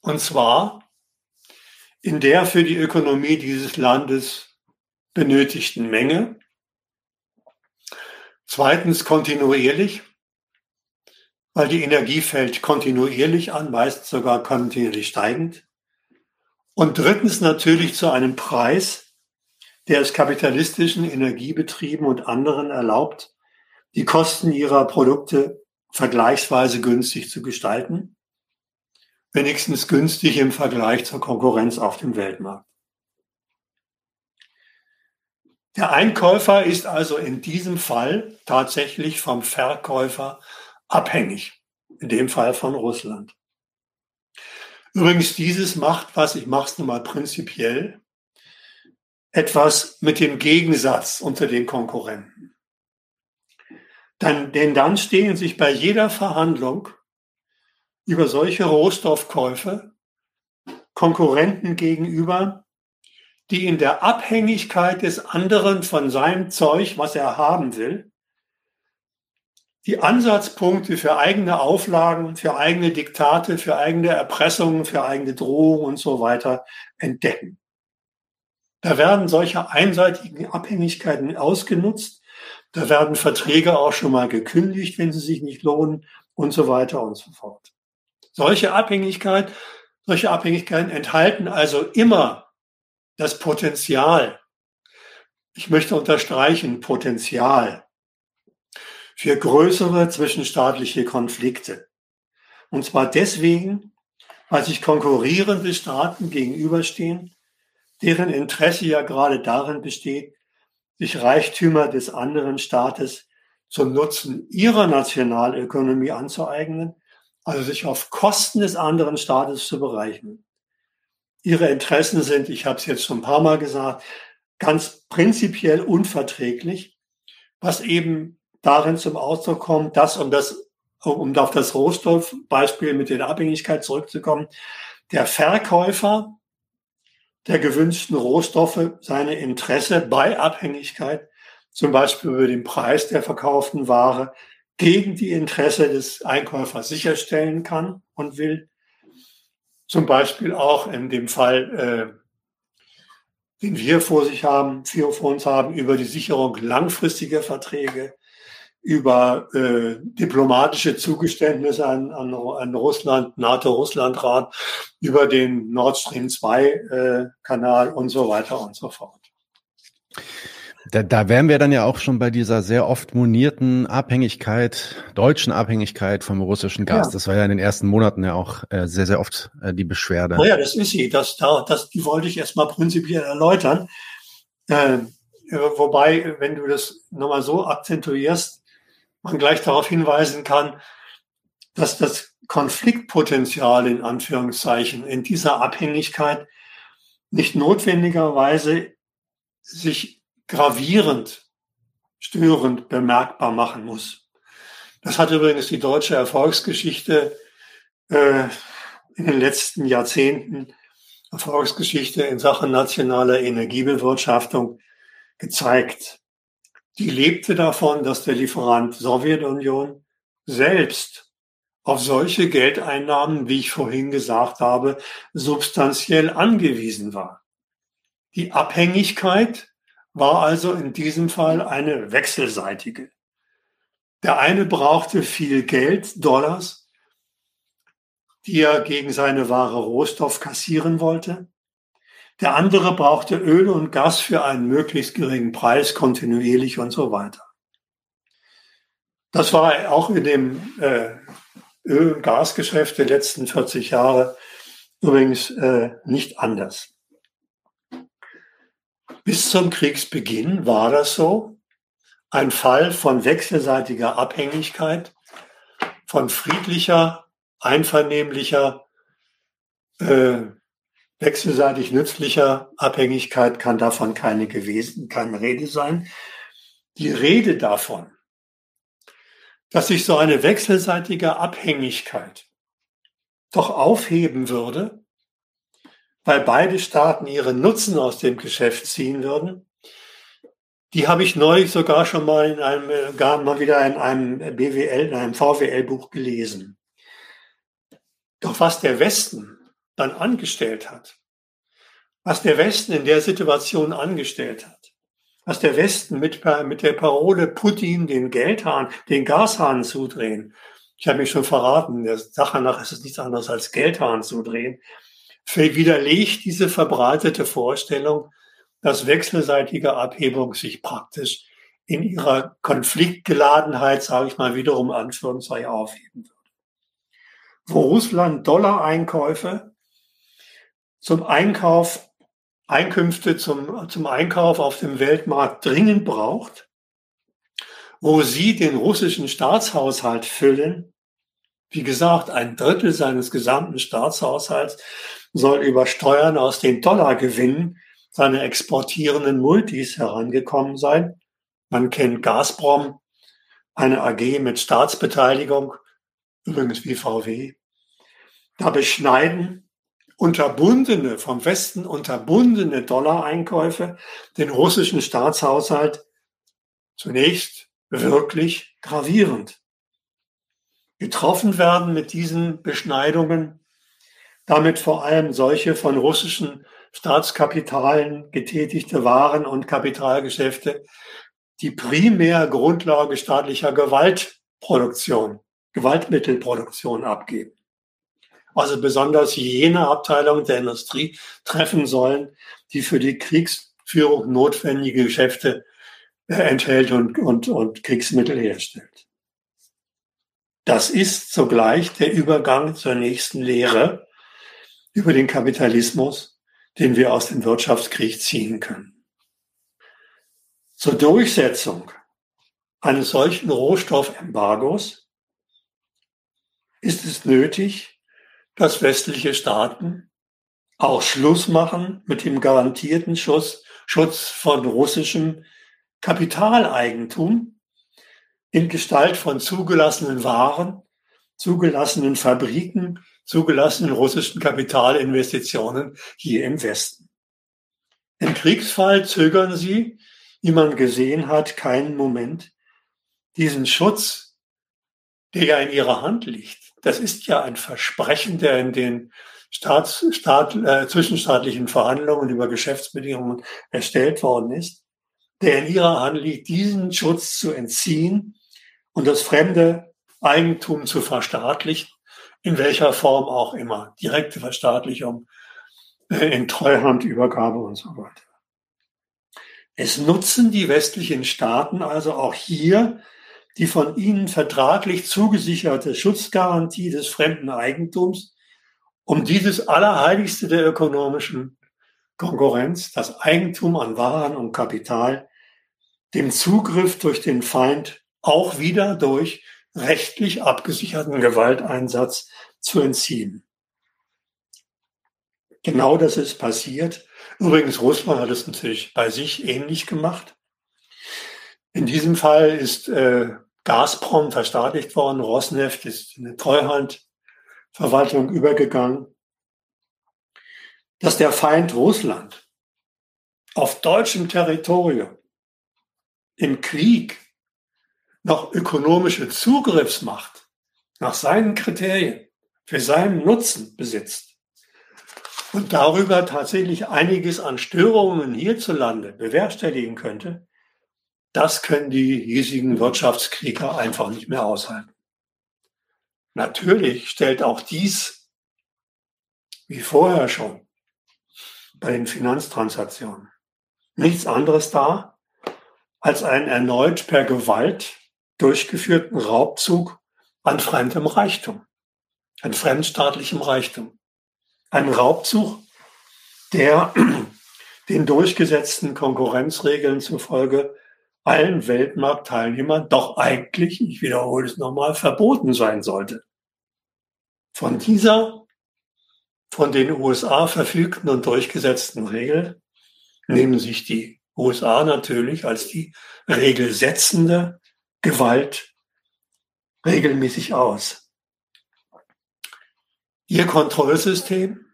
Und zwar in der für die Ökonomie dieses Landes benötigten Menge. Zweitens kontinuierlich weil die Energie fällt kontinuierlich an, meist sogar kontinuierlich steigend. Und drittens natürlich zu einem Preis, der es kapitalistischen Energiebetrieben und anderen erlaubt, die Kosten ihrer Produkte vergleichsweise günstig zu gestalten, wenigstens günstig im Vergleich zur Konkurrenz auf dem Weltmarkt. Der Einkäufer ist also in diesem Fall tatsächlich vom Verkäufer abhängig, in dem Fall von Russland. Übrigens, dieses macht was, ich mache es nun mal prinzipiell, etwas mit dem Gegensatz unter den Konkurrenten. Dann, denn dann stehen sich bei jeder Verhandlung über solche Rohstoffkäufe Konkurrenten gegenüber, die in der Abhängigkeit des anderen von seinem Zeug, was er haben will, die Ansatzpunkte für eigene Auflagen, für eigene Diktate, für eigene Erpressungen, für eigene Drohungen und so weiter entdecken. Da werden solche einseitigen Abhängigkeiten ausgenutzt. Da werden Verträge auch schon mal gekündigt, wenn sie sich nicht lohnen und so weiter und so fort. Solche Abhängigkeit, solche Abhängigkeiten enthalten also immer das Potenzial. Ich möchte unterstreichen, Potenzial für größere zwischenstaatliche Konflikte. Und zwar deswegen, weil sich konkurrierende Staaten gegenüberstehen, deren Interesse ja gerade darin besteht, sich Reichtümer des anderen Staates zum Nutzen ihrer Nationalökonomie anzueignen, also sich auf Kosten des anderen Staates zu bereichern. Ihre Interessen sind, ich habe es jetzt schon ein paar Mal gesagt, ganz prinzipiell unverträglich, was eben darin zum Ausdruck kommt, dass, um das, um auf das Rohstoffbeispiel mit der Abhängigkeit zurückzukommen, der Verkäufer der gewünschten Rohstoffe seine Interesse bei Abhängigkeit, zum Beispiel über den Preis der verkauften Ware, gegen die Interesse des Einkäufers sicherstellen kann und will. Zum Beispiel auch in dem Fall, äh, den wir vor sich haben, wir vor uns haben, über die Sicherung langfristiger Verträge, über äh, diplomatische Zugeständnisse an, an, an Russland, NATO-Russland-Rat, über den Nord Stream 2-Kanal äh, und so weiter und so fort. Da, da wären wir dann ja auch schon bei dieser sehr oft monierten Abhängigkeit, deutschen Abhängigkeit vom russischen Gas. Ja. Das war ja in den ersten Monaten ja auch äh, sehr, sehr oft äh, die Beschwerde. Naja, das ist sie. Das, da, das, die wollte ich erstmal prinzipiell erläutern. Äh, wobei, wenn du das nochmal so akzentuierst, man gleich darauf hinweisen kann, dass das Konfliktpotenzial in Anführungszeichen in dieser Abhängigkeit nicht notwendigerweise sich gravierend, störend bemerkbar machen muss. Das hat übrigens die deutsche Erfolgsgeschichte äh, in den letzten Jahrzehnten, Erfolgsgeschichte in Sachen nationaler Energiebewirtschaftung gezeigt. Die lebte davon, dass der Lieferant Sowjetunion selbst auf solche Geldeinnahmen, wie ich vorhin gesagt habe, substanziell angewiesen war. Die Abhängigkeit war also in diesem Fall eine wechselseitige. Der eine brauchte viel Geld, Dollars, die er gegen seine Ware Rohstoff kassieren wollte. Der andere brauchte Öl und Gas für einen möglichst geringen Preis, kontinuierlich und so weiter. Das war auch in dem äh, Öl- und Gasgeschäft der letzten 40 Jahre übrigens äh, nicht anders. Bis zum Kriegsbeginn war das so. Ein Fall von wechselseitiger Abhängigkeit, von friedlicher, einvernehmlicher äh, wechselseitig nützlicher Abhängigkeit kann davon keine gewesen, keine Rede sein. Die Rede davon, dass sich so eine wechselseitige Abhängigkeit doch aufheben würde, weil beide Staaten ihren Nutzen aus dem Geschäft ziehen würden, die habe ich neulich sogar schon mal in einem, gar mal wieder in einem BWL, in einem VWL-Buch gelesen. Doch was der Westen dann angestellt hat, was der Westen in der Situation angestellt hat, was der Westen mit, mit der Parole Putin den Geldhahn, den Gashahn zudrehen. Ich habe mich schon verraten, der Sache nach ist es nichts anderes als Geldhahn zudrehen, widerlegt diese verbreitete Vorstellung, dass wechselseitige Abhebung sich praktisch in ihrer Konfliktgeladenheit, sage ich mal wiederum Anführungszeichen, aufheben würde. Wo Russland Dollar-Einkäufe zum Einkauf, Einkünfte zum, zum Einkauf auf dem Weltmarkt dringend braucht, wo sie den russischen Staatshaushalt füllen. Wie gesagt, ein Drittel seines gesamten Staatshaushalts soll über Steuern aus den Dollargewinnen seiner exportierenden Multis herangekommen sein. Man kennt Gazprom, eine AG mit Staatsbeteiligung, übrigens wie VW. Da beschneiden unterbundene, vom Westen unterbundene Dollareinkäufe den russischen Staatshaushalt zunächst wirklich gravierend. Getroffen werden mit diesen Beschneidungen damit vor allem solche von russischen Staatskapitalen getätigte Waren und Kapitalgeschäfte, die primär Grundlage staatlicher Gewaltproduktion, Gewaltmittelproduktion abgeben also besonders jene Abteilungen der Industrie treffen sollen, die für die Kriegsführung notwendige Geschäfte enthält und, und, und Kriegsmittel herstellt. Das ist zugleich der Übergang zur nächsten Lehre über den Kapitalismus, den wir aus dem Wirtschaftskrieg ziehen können. Zur Durchsetzung eines solchen Rohstoffembargos ist es nötig, dass westliche Staaten auch Schluss machen mit dem garantierten Schutz, Schutz von russischem Kapitaleigentum, in Gestalt von zugelassenen Waren, zugelassenen Fabriken, zugelassenen russischen Kapitalinvestitionen hier im Westen. Im Kriegsfall zögern sie, wie man gesehen hat, keinen Moment, diesen Schutz, der ja in ihrer Hand liegt. Das ist ja ein Versprechen, der in den Staats, Staat, äh, zwischenstaatlichen Verhandlungen über Geschäftsbedingungen erstellt worden ist, der in ihrer Hand liegt, diesen Schutz zu entziehen und das fremde Eigentum zu verstaatlichen, in welcher Form auch immer, direkte Verstaatlichung, äh, in Treuhandübergabe und so weiter. Es nutzen die westlichen Staaten also auch hier die von ihnen vertraglich zugesicherte Schutzgarantie des fremden Eigentums, um dieses Allerheiligste der ökonomischen Konkurrenz, das Eigentum an Waren und Kapital, dem Zugriff durch den Feind auch wieder durch rechtlich abgesicherten Gewalteinsatz zu entziehen. Genau das ist passiert. Übrigens, Russland hat es natürlich bei sich ähnlich gemacht. In diesem Fall ist äh, Gazprom verstaatlicht worden, Rosneft ist in eine Treuhandverwaltung übergegangen. Dass der Feind Russland auf deutschem Territorium im Krieg noch ökonomische Zugriffsmacht nach seinen Kriterien für seinen Nutzen besitzt und darüber tatsächlich einiges an Störungen hierzulande bewerkstelligen könnte, das können die hiesigen Wirtschaftskrieger einfach nicht mehr aushalten. Natürlich stellt auch dies, wie vorher schon, bei den Finanztransaktionen, nichts anderes dar als einen erneut per Gewalt durchgeführten Raubzug an fremdem Reichtum, an fremdstaatlichem Reichtum. Ein Raubzug, der den durchgesetzten Konkurrenzregeln zufolge allen Weltmarktteilnehmern doch eigentlich, ich wiederhole es nochmal, verboten sein sollte. Von dieser von den USA verfügten und durchgesetzten Regel nehmen sich die USA natürlich als die regelsetzende Gewalt regelmäßig aus. Ihr Kontrollsystem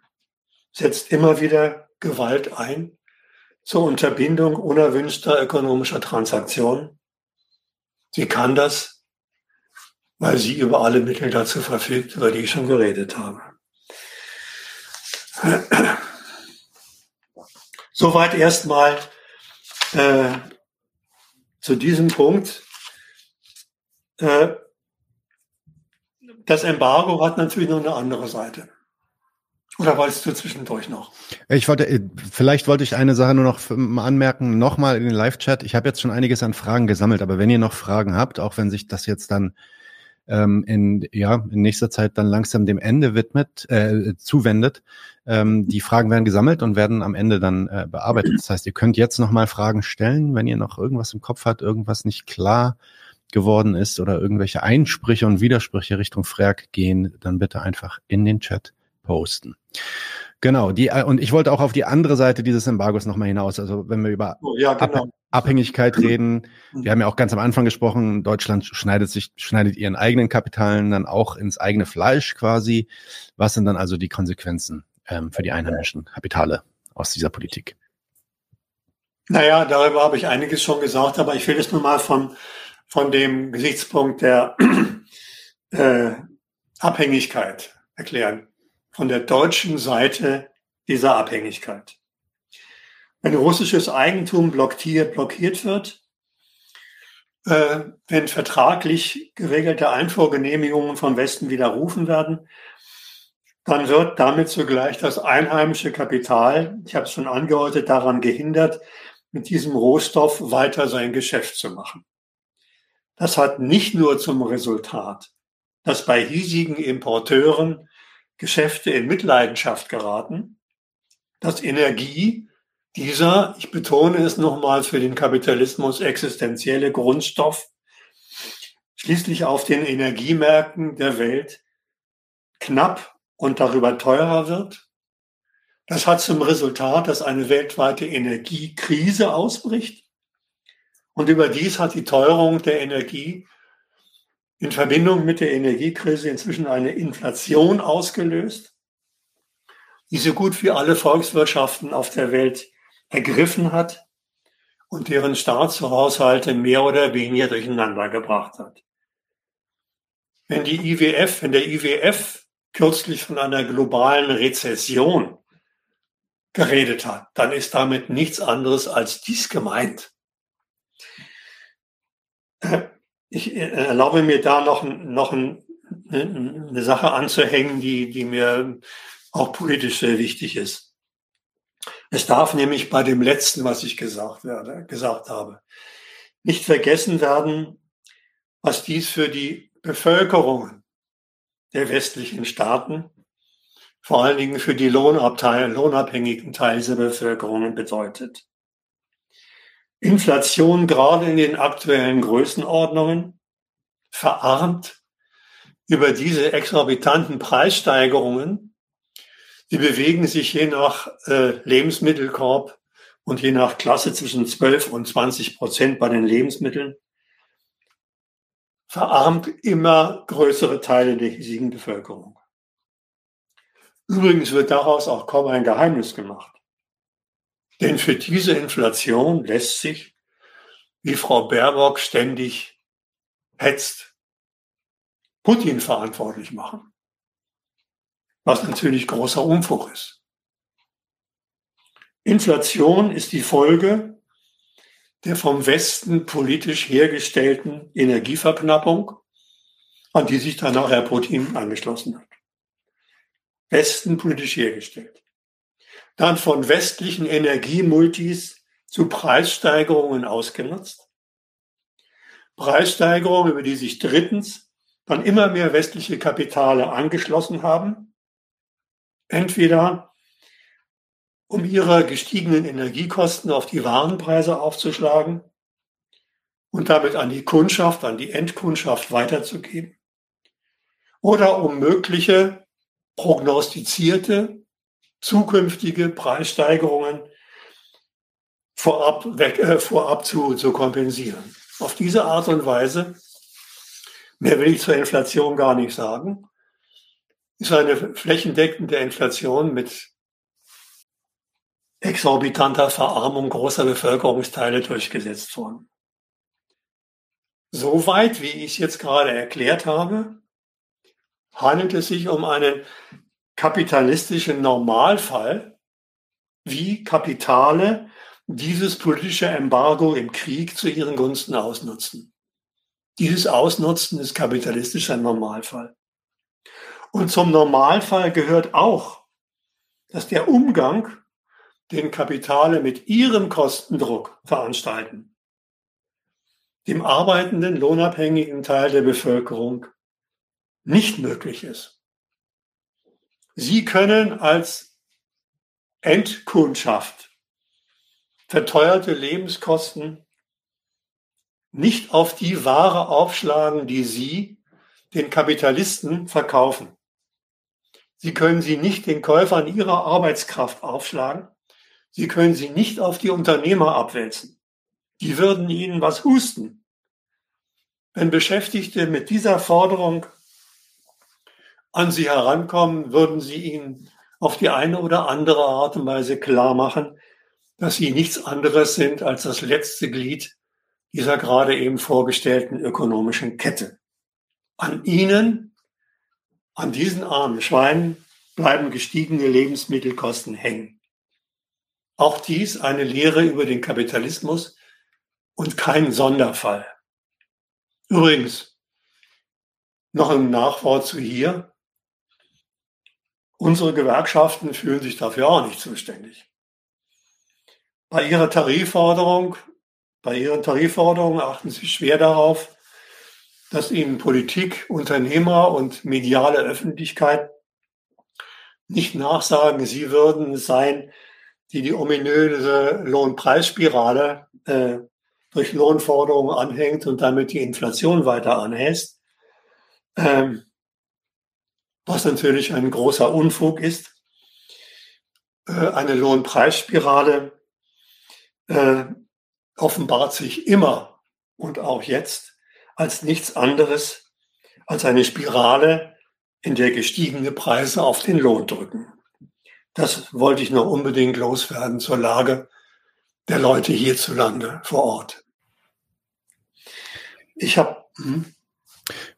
setzt immer wieder Gewalt ein, zur Unterbindung unerwünschter ökonomischer Transaktionen. Sie kann das, weil sie über alle Mittel dazu verfügt, über die ich schon geredet habe. Soweit erstmal äh, zu diesem Punkt. Äh, das Embargo hat natürlich noch eine andere Seite. Oder wolltest du zwischendurch noch? Ich wollte, äh, vielleicht wollte ich eine Sache nur noch anmerken, nochmal in den Live-Chat. Ich habe jetzt schon einiges an Fragen gesammelt, aber wenn ihr noch Fragen habt, auch wenn sich das jetzt dann ähm, in, ja, in nächster Zeit dann langsam dem Ende widmet, äh, zuwendet, ähm, die Fragen werden gesammelt und werden am Ende dann äh, bearbeitet. Das heißt, ihr könnt jetzt nochmal Fragen stellen, wenn ihr noch irgendwas im Kopf habt, irgendwas nicht klar geworden ist oder irgendwelche Einsprüche und Widersprüche Richtung Frag gehen, dann bitte einfach in den Chat posten. Genau, die, äh, und ich wollte auch auf die andere Seite dieses Embargos nochmal hinaus. Also wenn wir über oh, ja, genau. Abhängigkeit reden, wir haben ja auch ganz am Anfang gesprochen, Deutschland schneidet sich, schneidet ihren eigenen Kapitalen dann auch ins eigene Fleisch quasi. Was sind dann also die Konsequenzen ähm, für die einheimischen Kapitale aus dieser Politik? Naja, darüber habe ich einiges schon gesagt, aber ich will es nur mal von, von dem Gesichtspunkt der äh, Abhängigkeit erklären von der deutschen Seite dieser Abhängigkeit. Wenn russisches Eigentum blockiert, blockiert wird, äh, wenn vertraglich geregelte Einfuhrgenehmigungen vom Westen widerrufen werden, dann wird damit zugleich das einheimische Kapital, ich habe es schon angedeutet, daran gehindert, mit diesem Rohstoff weiter sein Geschäft zu machen. Das hat nicht nur zum Resultat, dass bei hiesigen Importeuren Geschäfte in Mitleidenschaft geraten, dass Energie dieser, ich betone es nochmal, für den Kapitalismus existenzielle Grundstoff schließlich auf den Energiemärkten der Welt knapp und darüber teurer wird. Das hat zum Resultat, dass eine weltweite Energiekrise ausbricht. Und überdies hat die Teuerung der Energie in Verbindung mit der Energiekrise inzwischen eine Inflation ausgelöst, die so gut wie alle Volkswirtschaften auf der Welt ergriffen hat und deren Staatshaushalte mehr oder weniger durcheinander gebracht hat. Wenn die IWF, wenn der IWF kürzlich von einer globalen Rezession geredet hat, dann ist damit nichts anderes als dies gemeint. Ich erlaube mir da noch, noch eine Sache anzuhängen, die, die mir auch politisch sehr wichtig ist. Es darf nämlich bei dem letzten, was ich gesagt, werde, gesagt habe, nicht vergessen werden, was dies für die Bevölkerungen der westlichen Staaten, vor allen Dingen für die Lohnabteil, lohnabhängigen Teile der Bevölkerungen bedeutet. Inflation gerade in den aktuellen Größenordnungen verarmt über diese exorbitanten Preissteigerungen. Die bewegen sich je nach äh, Lebensmittelkorb und je nach Klasse zwischen 12 und 20 Prozent bei den Lebensmitteln. Verarmt immer größere Teile der hiesigen Bevölkerung. Übrigens wird daraus auch kaum ein Geheimnis gemacht. Denn für diese Inflation lässt sich, wie Frau Baerbock ständig hetzt, Putin verantwortlich machen. Was natürlich großer Unfug ist. Inflation ist die Folge der vom Westen politisch hergestellten Energieverknappung, an die sich dann auch Herr Putin angeschlossen hat. Westen politisch hergestellt dann von westlichen Energiemultis zu Preissteigerungen ausgenutzt. Preissteigerungen, über die sich drittens dann immer mehr westliche Kapitale angeschlossen haben. Entweder um ihre gestiegenen Energiekosten auf die Warenpreise aufzuschlagen und damit an die Kundschaft, an die Endkundschaft weiterzugeben. Oder um mögliche prognostizierte zukünftige Preissteigerungen vorab, weg, äh, vorab zu, zu kompensieren. Auf diese Art und Weise, mehr will ich zur Inflation gar nicht sagen, ist eine flächendeckende Inflation mit exorbitanter Verarmung großer Bevölkerungsteile durchgesetzt worden. Soweit, wie ich es jetzt gerade erklärt habe, handelt es sich um einen kapitalistischen Normalfall, wie Kapitale dieses politische Embargo im Krieg zu ihren Gunsten ausnutzen. Dieses Ausnutzen ist kapitalistischer Normalfall. Und zum Normalfall gehört auch, dass der Umgang, den Kapitale mit ihrem Kostendruck veranstalten, dem arbeitenden, lohnabhängigen Teil der Bevölkerung nicht möglich ist. Sie können als Endkundschaft verteuerte Lebenskosten nicht auf die Ware aufschlagen, die Sie den Kapitalisten verkaufen. Sie können sie nicht den Käufern ihrer Arbeitskraft aufschlagen. Sie können sie nicht auf die Unternehmer abwälzen. Die würden ihnen was husten. Wenn Beschäftigte mit dieser Forderung an sie herankommen, würden sie ihnen auf die eine oder andere Art und Weise klar machen, dass sie nichts anderes sind als das letzte Glied dieser gerade eben vorgestellten ökonomischen Kette. An ihnen, an diesen armen Schweinen, bleiben gestiegene Lebensmittelkosten hängen. Auch dies eine Lehre über den Kapitalismus und kein Sonderfall. Übrigens, noch ein Nachwort zu hier. Unsere Gewerkschaften fühlen sich dafür auch nicht zuständig. Bei ihrer Tarifforderung, bei ihren Tarifforderungen achten sie schwer darauf, dass ihnen Politik, Unternehmer und mediale Öffentlichkeit nicht nachsagen, sie würden es sein, die die ominöse Lohnpreisspirale äh, durch Lohnforderungen anhängt und damit die Inflation weiter anhält. Ähm, was natürlich ein großer Unfug ist. Äh, eine Lohnpreisspirale äh, offenbart sich immer und auch jetzt als nichts anderes als eine Spirale, in der gestiegene Preise auf den Lohn drücken. Das wollte ich noch unbedingt loswerden zur Lage der Leute hierzulande vor Ort. Ich habe hm?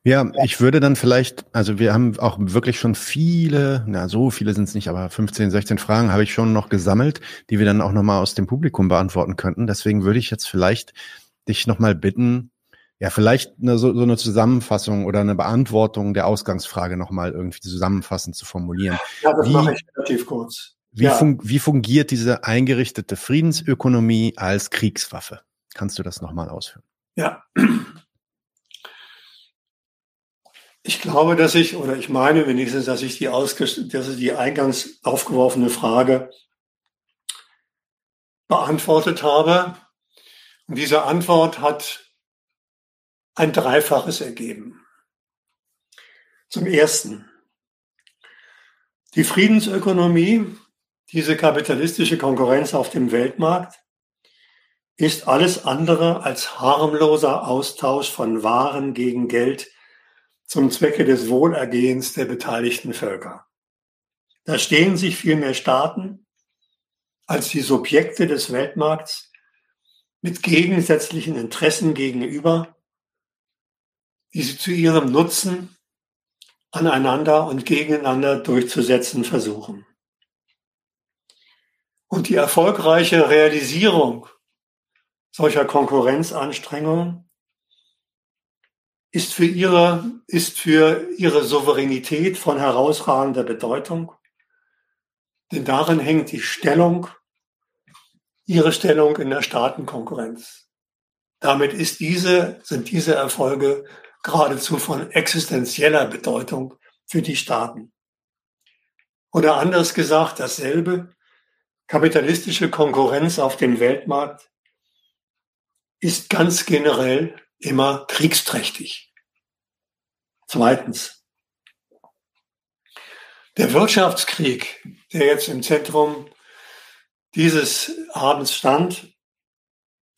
Ja, ich würde dann vielleicht, also wir haben auch wirklich schon viele, na so viele sind es nicht, aber 15, 16 Fragen habe ich schon noch gesammelt, die wir dann auch nochmal aus dem Publikum beantworten könnten. Deswegen würde ich jetzt vielleicht dich nochmal bitten, ja, vielleicht eine, so, so eine Zusammenfassung oder eine Beantwortung der Ausgangsfrage nochmal irgendwie zusammenfassend zu formulieren. Ja, das wie, mache ich relativ kurz. Wie, ja. fun wie fungiert diese eingerichtete Friedensökonomie als Kriegswaffe? Kannst du das nochmal ausführen? Ja, Ich glaube, dass ich, oder ich meine wenigstens, dass ich die, dass ich die eingangs aufgeworfene Frage beantwortet habe. Und diese Antwort hat ein Dreifaches ergeben. Zum Ersten, die Friedensökonomie, diese kapitalistische Konkurrenz auf dem Weltmarkt, ist alles andere als harmloser Austausch von Waren gegen Geld zum Zwecke des Wohlergehens der beteiligten Völker. Da stehen sich vielmehr Staaten als die Subjekte des Weltmarkts mit gegensätzlichen Interessen gegenüber, die sie zu ihrem Nutzen aneinander und gegeneinander durchzusetzen versuchen. Und die erfolgreiche Realisierung solcher Konkurrenzanstrengungen ist für ihre, ist für ihre Souveränität von herausragender Bedeutung. Denn darin hängt die Stellung, ihre Stellung in der Staatenkonkurrenz. Damit ist diese, sind diese Erfolge geradezu von existenzieller Bedeutung für die Staaten. Oder anders gesagt, dasselbe, kapitalistische Konkurrenz auf dem Weltmarkt ist ganz generell immer kriegsträchtig. Zweitens, der Wirtschaftskrieg, der jetzt im Zentrum dieses Abends stand,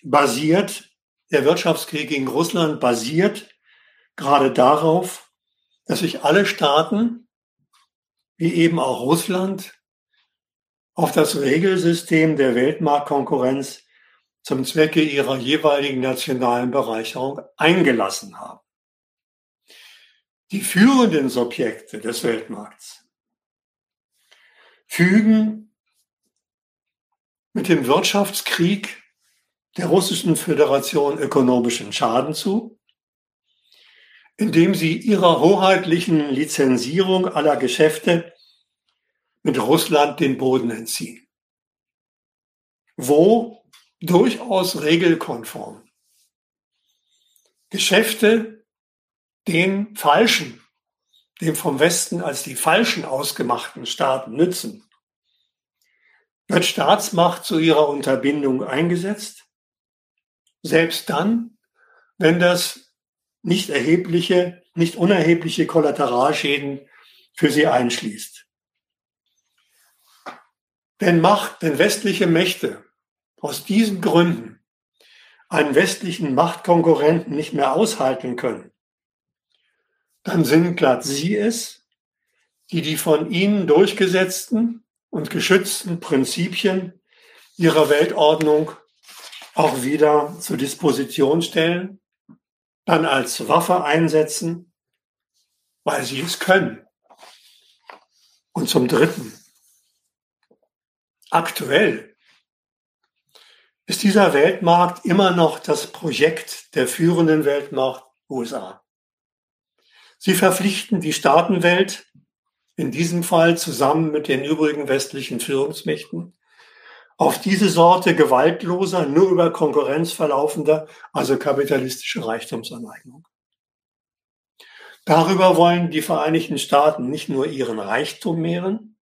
basiert, der Wirtschaftskrieg gegen Russland basiert gerade darauf, dass sich alle Staaten, wie eben auch Russland, auf das Regelsystem der Weltmarktkonkurrenz zum Zwecke ihrer jeweiligen nationalen Bereicherung eingelassen haben die führenden Subjekte des Weltmarkts fügen mit dem Wirtschaftskrieg der Russischen Föderation ökonomischen Schaden zu, indem sie ihrer hoheitlichen Lizenzierung aller Geschäfte mit Russland den Boden entziehen. Wo durchaus regelkonform. Geschäfte den falschen, dem vom Westen als die falschen ausgemachten Staaten nützen, wird Staatsmacht zu ihrer Unterbindung eingesetzt, selbst dann, wenn das nicht erhebliche, nicht unerhebliche Kollateralschäden für sie einschließt. Wenn Macht, wenn westliche Mächte aus diesen Gründen einen westlichen Machtkonkurrenten nicht mehr aushalten können, dann sind glatt Sie es, die die von Ihnen durchgesetzten und geschützten Prinzipien Ihrer Weltordnung auch wieder zur Disposition stellen, dann als Waffe einsetzen, weil sie es können. Und zum Dritten, aktuell ist dieser Weltmarkt immer noch das Projekt der führenden Weltmacht USA. Sie verpflichten die Staatenwelt, in diesem Fall zusammen mit den übrigen westlichen Führungsmächten, auf diese Sorte gewaltloser, nur über Konkurrenz verlaufender, also kapitalistische Reichtumsaneignung. Darüber wollen die Vereinigten Staaten nicht nur ihren Reichtum mehren,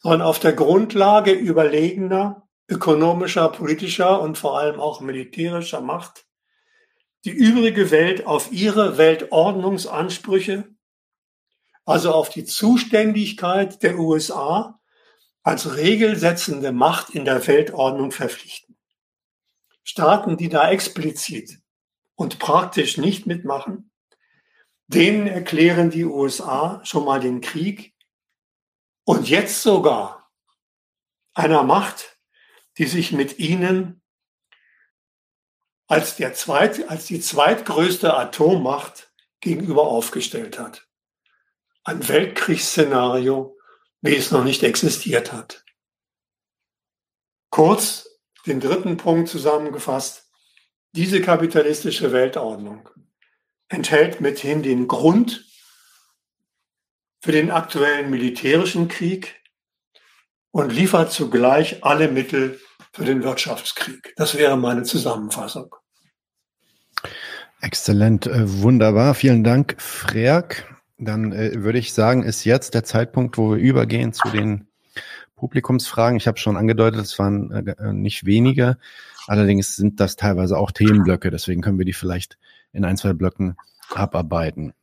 sondern auf der Grundlage überlegener ökonomischer, politischer und vor allem auch militärischer Macht die übrige Welt auf ihre Weltordnungsansprüche, also auf die Zuständigkeit der USA als regelsetzende Macht in der Weltordnung verpflichten. Staaten, die da explizit und praktisch nicht mitmachen, Denen erklären die USA schon mal den Krieg und jetzt sogar einer Macht, die sich mit ihnen als, der zweit, als die zweitgrößte Atommacht gegenüber aufgestellt hat. Ein Weltkriegsszenario, wie es noch nicht existiert hat. Kurz den dritten Punkt zusammengefasst. Diese kapitalistische Weltordnung enthält mithin den Grund für den aktuellen militärischen Krieg und liefert zugleich alle Mittel für den Wirtschaftskrieg. Das wäre meine Zusammenfassung. Exzellent, äh, wunderbar. Vielen Dank, Freak. Dann äh, würde ich sagen, ist jetzt der Zeitpunkt, wo wir übergehen zu den Publikumsfragen. Ich habe schon angedeutet, es waren äh, nicht wenige. Allerdings sind das teilweise auch Themenblöcke. Deswegen können wir die vielleicht in ein, zwei Blöcken abarbeiten.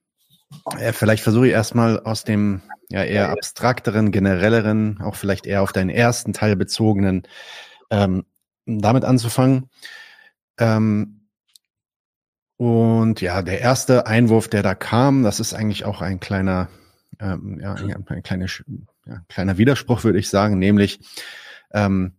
Äh, vielleicht versuche ich erstmal aus dem ja eher abstrakteren, generelleren, auch vielleicht eher auf deinen ersten Teil bezogenen, ähm, damit anzufangen. Ähm, und ja, der erste Einwurf, der da kam, das ist eigentlich auch ein kleiner, ähm, ja, ein, ein kleine, ja, kleiner Widerspruch, würde ich sagen, nämlich ähm,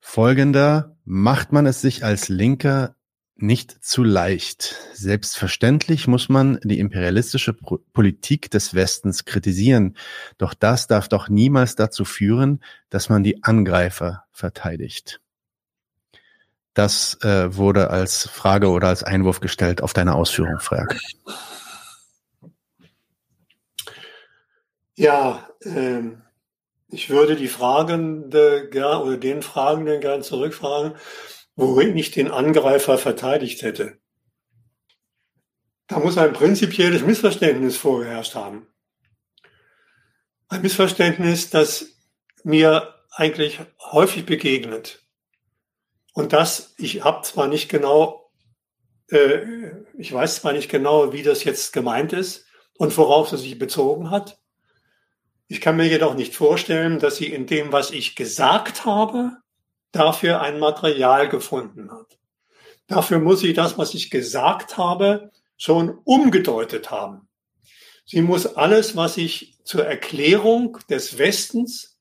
folgender, macht man es sich als Linker nicht zu leicht. Selbstverständlich muss man die imperialistische Politik des Westens kritisieren, doch das darf doch niemals dazu führen, dass man die Angreifer verteidigt. Das äh, wurde als Frage oder als Einwurf gestellt auf deine Ausführung, Frag. Ja, äh, ich würde die Fragende oder den Fragenden gern zurückfragen, worin ich den Angreifer verteidigt hätte. Da muss ein prinzipielles Missverständnis vorgeherrscht haben. Ein Missverständnis, das mir eigentlich häufig begegnet. Und das, ich habe zwar nicht genau, äh, ich weiß zwar nicht genau, wie das jetzt gemeint ist und worauf es sich bezogen hat. Ich kann mir jedoch nicht vorstellen, dass sie in dem, was ich gesagt habe, dafür ein Material gefunden hat. Dafür muss sie das, was ich gesagt habe, schon umgedeutet haben. Sie muss alles, was ich zur Erklärung des Westens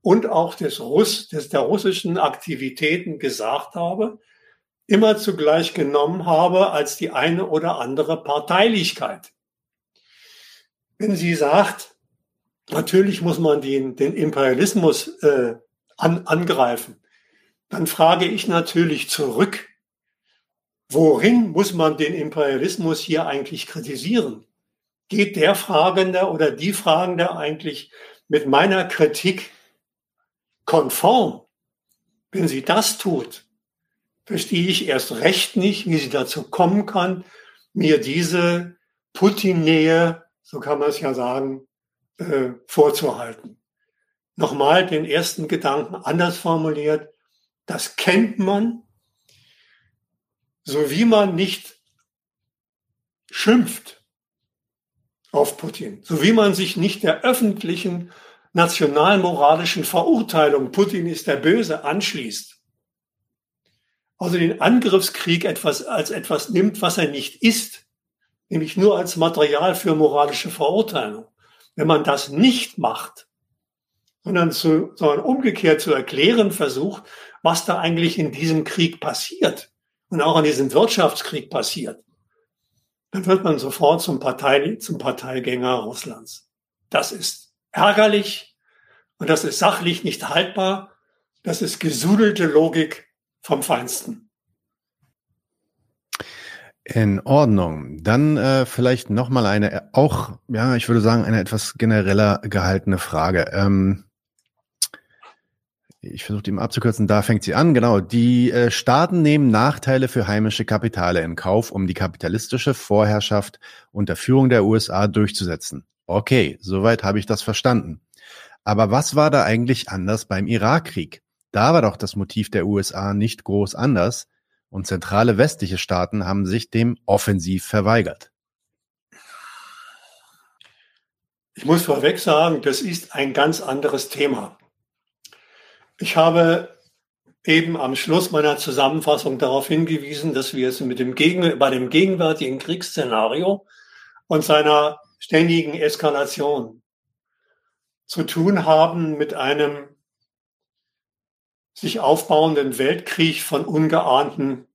und auch des Russ, des, der russischen Aktivitäten gesagt habe, immer zugleich genommen habe als die eine oder andere Parteilichkeit. Wenn sie sagt, natürlich muss man den, den Imperialismus äh, an, angreifen, dann frage ich natürlich zurück, worin muss man den Imperialismus hier eigentlich kritisieren? Geht der Fragende oder die Fragende eigentlich mit meiner Kritik konform. Wenn sie das tut, verstehe ich erst recht nicht, wie sie dazu kommen kann, mir diese Putin-Nähe, so kann man es ja sagen, äh, vorzuhalten. Nochmal den ersten Gedanken anders formuliert. Das kennt man, so wie man nicht schimpft auf Putin, so wie man sich nicht der öffentlichen nationalmoralischen Verurteilung, Putin ist der Böse, anschließt. Also den Angriffskrieg etwas, als etwas nimmt, was er nicht ist, nämlich nur als Material für moralische Verurteilung. Wenn man das nicht macht, sondern, zu, sondern umgekehrt zu erklären versucht, was da eigentlich in diesem Krieg passiert und auch in diesem Wirtschaftskrieg passiert, dann wird man sofort zum, Partei, zum Parteigänger Russlands. Das ist ärgerlich und das ist sachlich nicht haltbar. Das ist gesudelte Logik vom Feinsten. In Ordnung. Dann äh, vielleicht nochmal eine, auch, ja, ich würde sagen, eine etwas genereller gehaltene Frage. Ähm, ich versuche mal abzukürzen, da fängt sie an. Genau, die äh, Staaten nehmen Nachteile für heimische Kapitale in Kauf, um die kapitalistische Vorherrschaft unter Führung der USA durchzusetzen. Okay, soweit habe ich das verstanden. Aber was war da eigentlich anders beim Irakkrieg? Da war doch das Motiv der USA nicht groß anders und zentrale westliche Staaten haben sich dem offensiv verweigert. Ich muss vorweg sagen, das ist ein ganz anderes Thema. Ich habe eben am Schluss meiner Zusammenfassung darauf hingewiesen, dass wir es mit dem Gegen bei dem gegenwärtigen Kriegsszenario und seiner ständigen Eskalation zu tun haben mit einem sich aufbauenden Weltkrieg von ungeahnten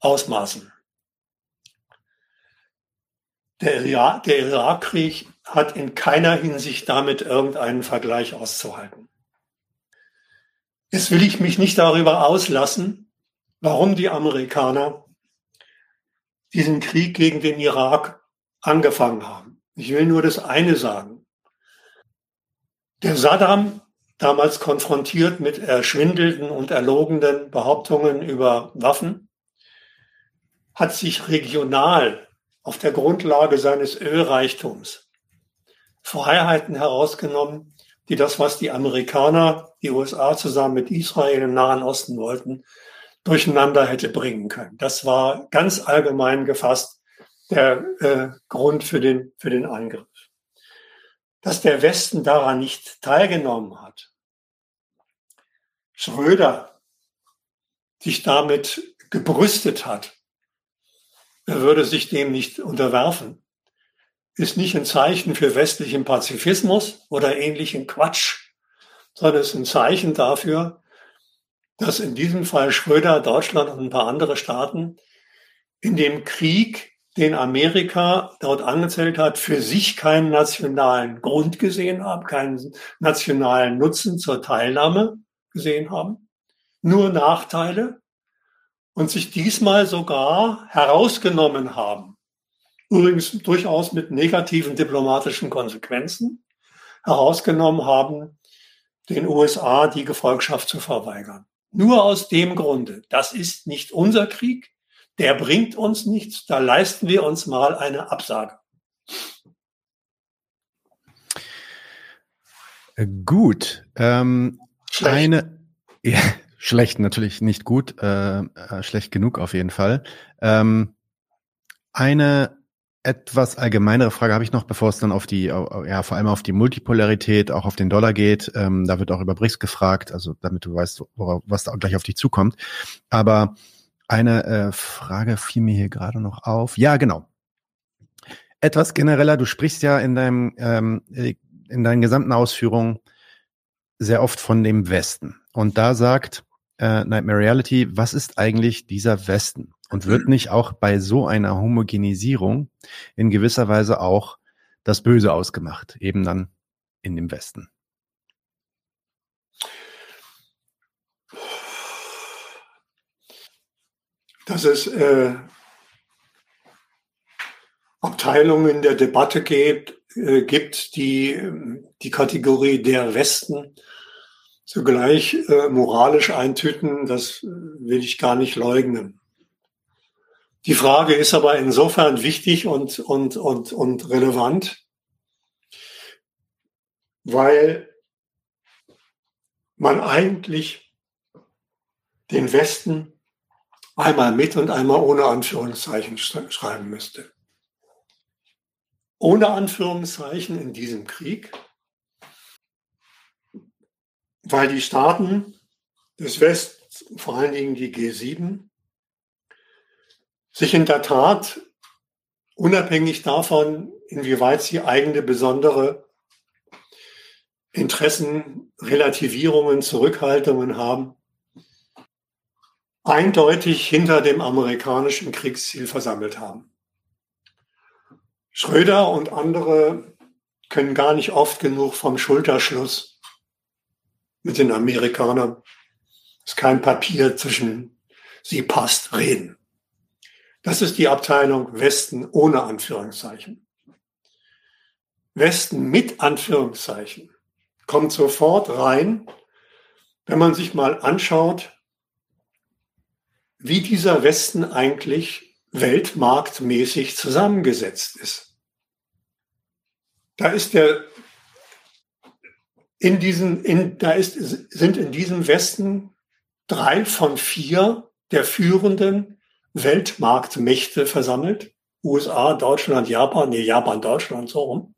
Ausmaßen. Der, Irak, der Irakkrieg hat in keiner Hinsicht damit irgendeinen Vergleich auszuhalten. Jetzt will ich mich nicht darüber auslassen, warum die Amerikaner diesen Krieg gegen den Irak angefangen haben. Ich will nur das eine sagen. Der Saddam, damals konfrontiert mit erschwindelnden und erlogenen Behauptungen über Waffen, hat sich regional auf der Grundlage seines Ölreichtums Freiheiten herausgenommen, die das, was die Amerikaner, die USA zusammen mit Israel im Nahen Osten wollten, durcheinander hätte bringen können. Das war ganz allgemein gefasst der äh, Grund für den, für den Angriff. Dass der Westen daran nicht teilgenommen hat, Schröder sich damit gebrüstet hat, er würde sich dem nicht unterwerfen, ist nicht ein Zeichen für westlichen Pazifismus oder ähnlichen Quatsch, sondern ist ein Zeichen dafür, dass in diesem Fall Schröder, Deutschland und ein paar andere Staaten in dem Krieg, den Amerika dort angezählt hat, für sich keinen nationalen Grund gesehen haben, keinen nationalen Nutzen zur Teilnahme gesehen haben, nur Nachteile und sich diesmal sogar herausgenommen haben. Übrigens durchaus mit negativen diplomatischen Konsequenzen herausgenommen haben, den USA die Gefolgschaft zu verweigern. Nur aus dem Grunde. Das ist nicht unser Krieg. Der bringt uns nichts. Da leisten wir uns mal eine Absage. Gut. Ähm, eine, ja, schlecht natürlich nicht gut, äh, äh, schlecht genug auf jeden Fall. Ähm, eine etwas allgemeinere Frage habe ich noch, bevor es dann auf die, ja, vor allem auf die Multipolarität, auch auf den Dollar geht. Ähm, da wird auch über BRICS gefragt, also damit du weißt, worauf, was da gleich auf dich zukommt. Aber eine äh, Frage fiel mir hier gerade noch auf. Ja, genau. Etwas genereller, du sprichst ja in deinem, ähm, in deinen gesamten Ausführungen sehr oft von dem Westen. Und da sagt äh, Nightmare Reality, was ist eigentlich dieser Westen? Und wird nicht auch bei so einer Homogenisierung in gewisser Weise auch das Böse ausgemacht, eben dann in dem Westen? Dass es äh, Abteilungen der Debatte gibt, äh, gibt die die Kategorie der Westen zugleich äh, moralisch eintüten, das will ich gar nicht leugnen. Die Frage ist aber insofern wichtig und, und, und, und relevant, weil man eigentlich den Westen einmal mit und einmal ohne Anführungszeichen schreiben müsste. Ohne Anführungszeichen in diesem Krieg, weil die Staaten des Westens, vor allen Dingen die G7, sich in der Tat unabhängig davon, inwieweit sie eigene besondere Interessen, Relativierungen, Zurückhaltungen haben, eindeutig hinter dem amerikanischen Kriegsziel versammelt haben. Schröder und andere können gar nicht oft genug vom Schulterschluss mit den Amerikanern, dass kein Papier zwischen sie passt, reden. Das ist die Abteilung Westen ohne Anführungszeichen. Westen mit Anführungszeichen kommt sofort rein, wenn man sich mal anschaut, wie dieser Westen eigentlich weltmarktmäßig zusammengesetzt ist. Da ist der in diesen, in, da ist, sind in diesem Westen drei von vier der führenden Weltmarktmächte versammelt. USA, Deutschland, Japan, nee, Japan, Deutschland, so rum.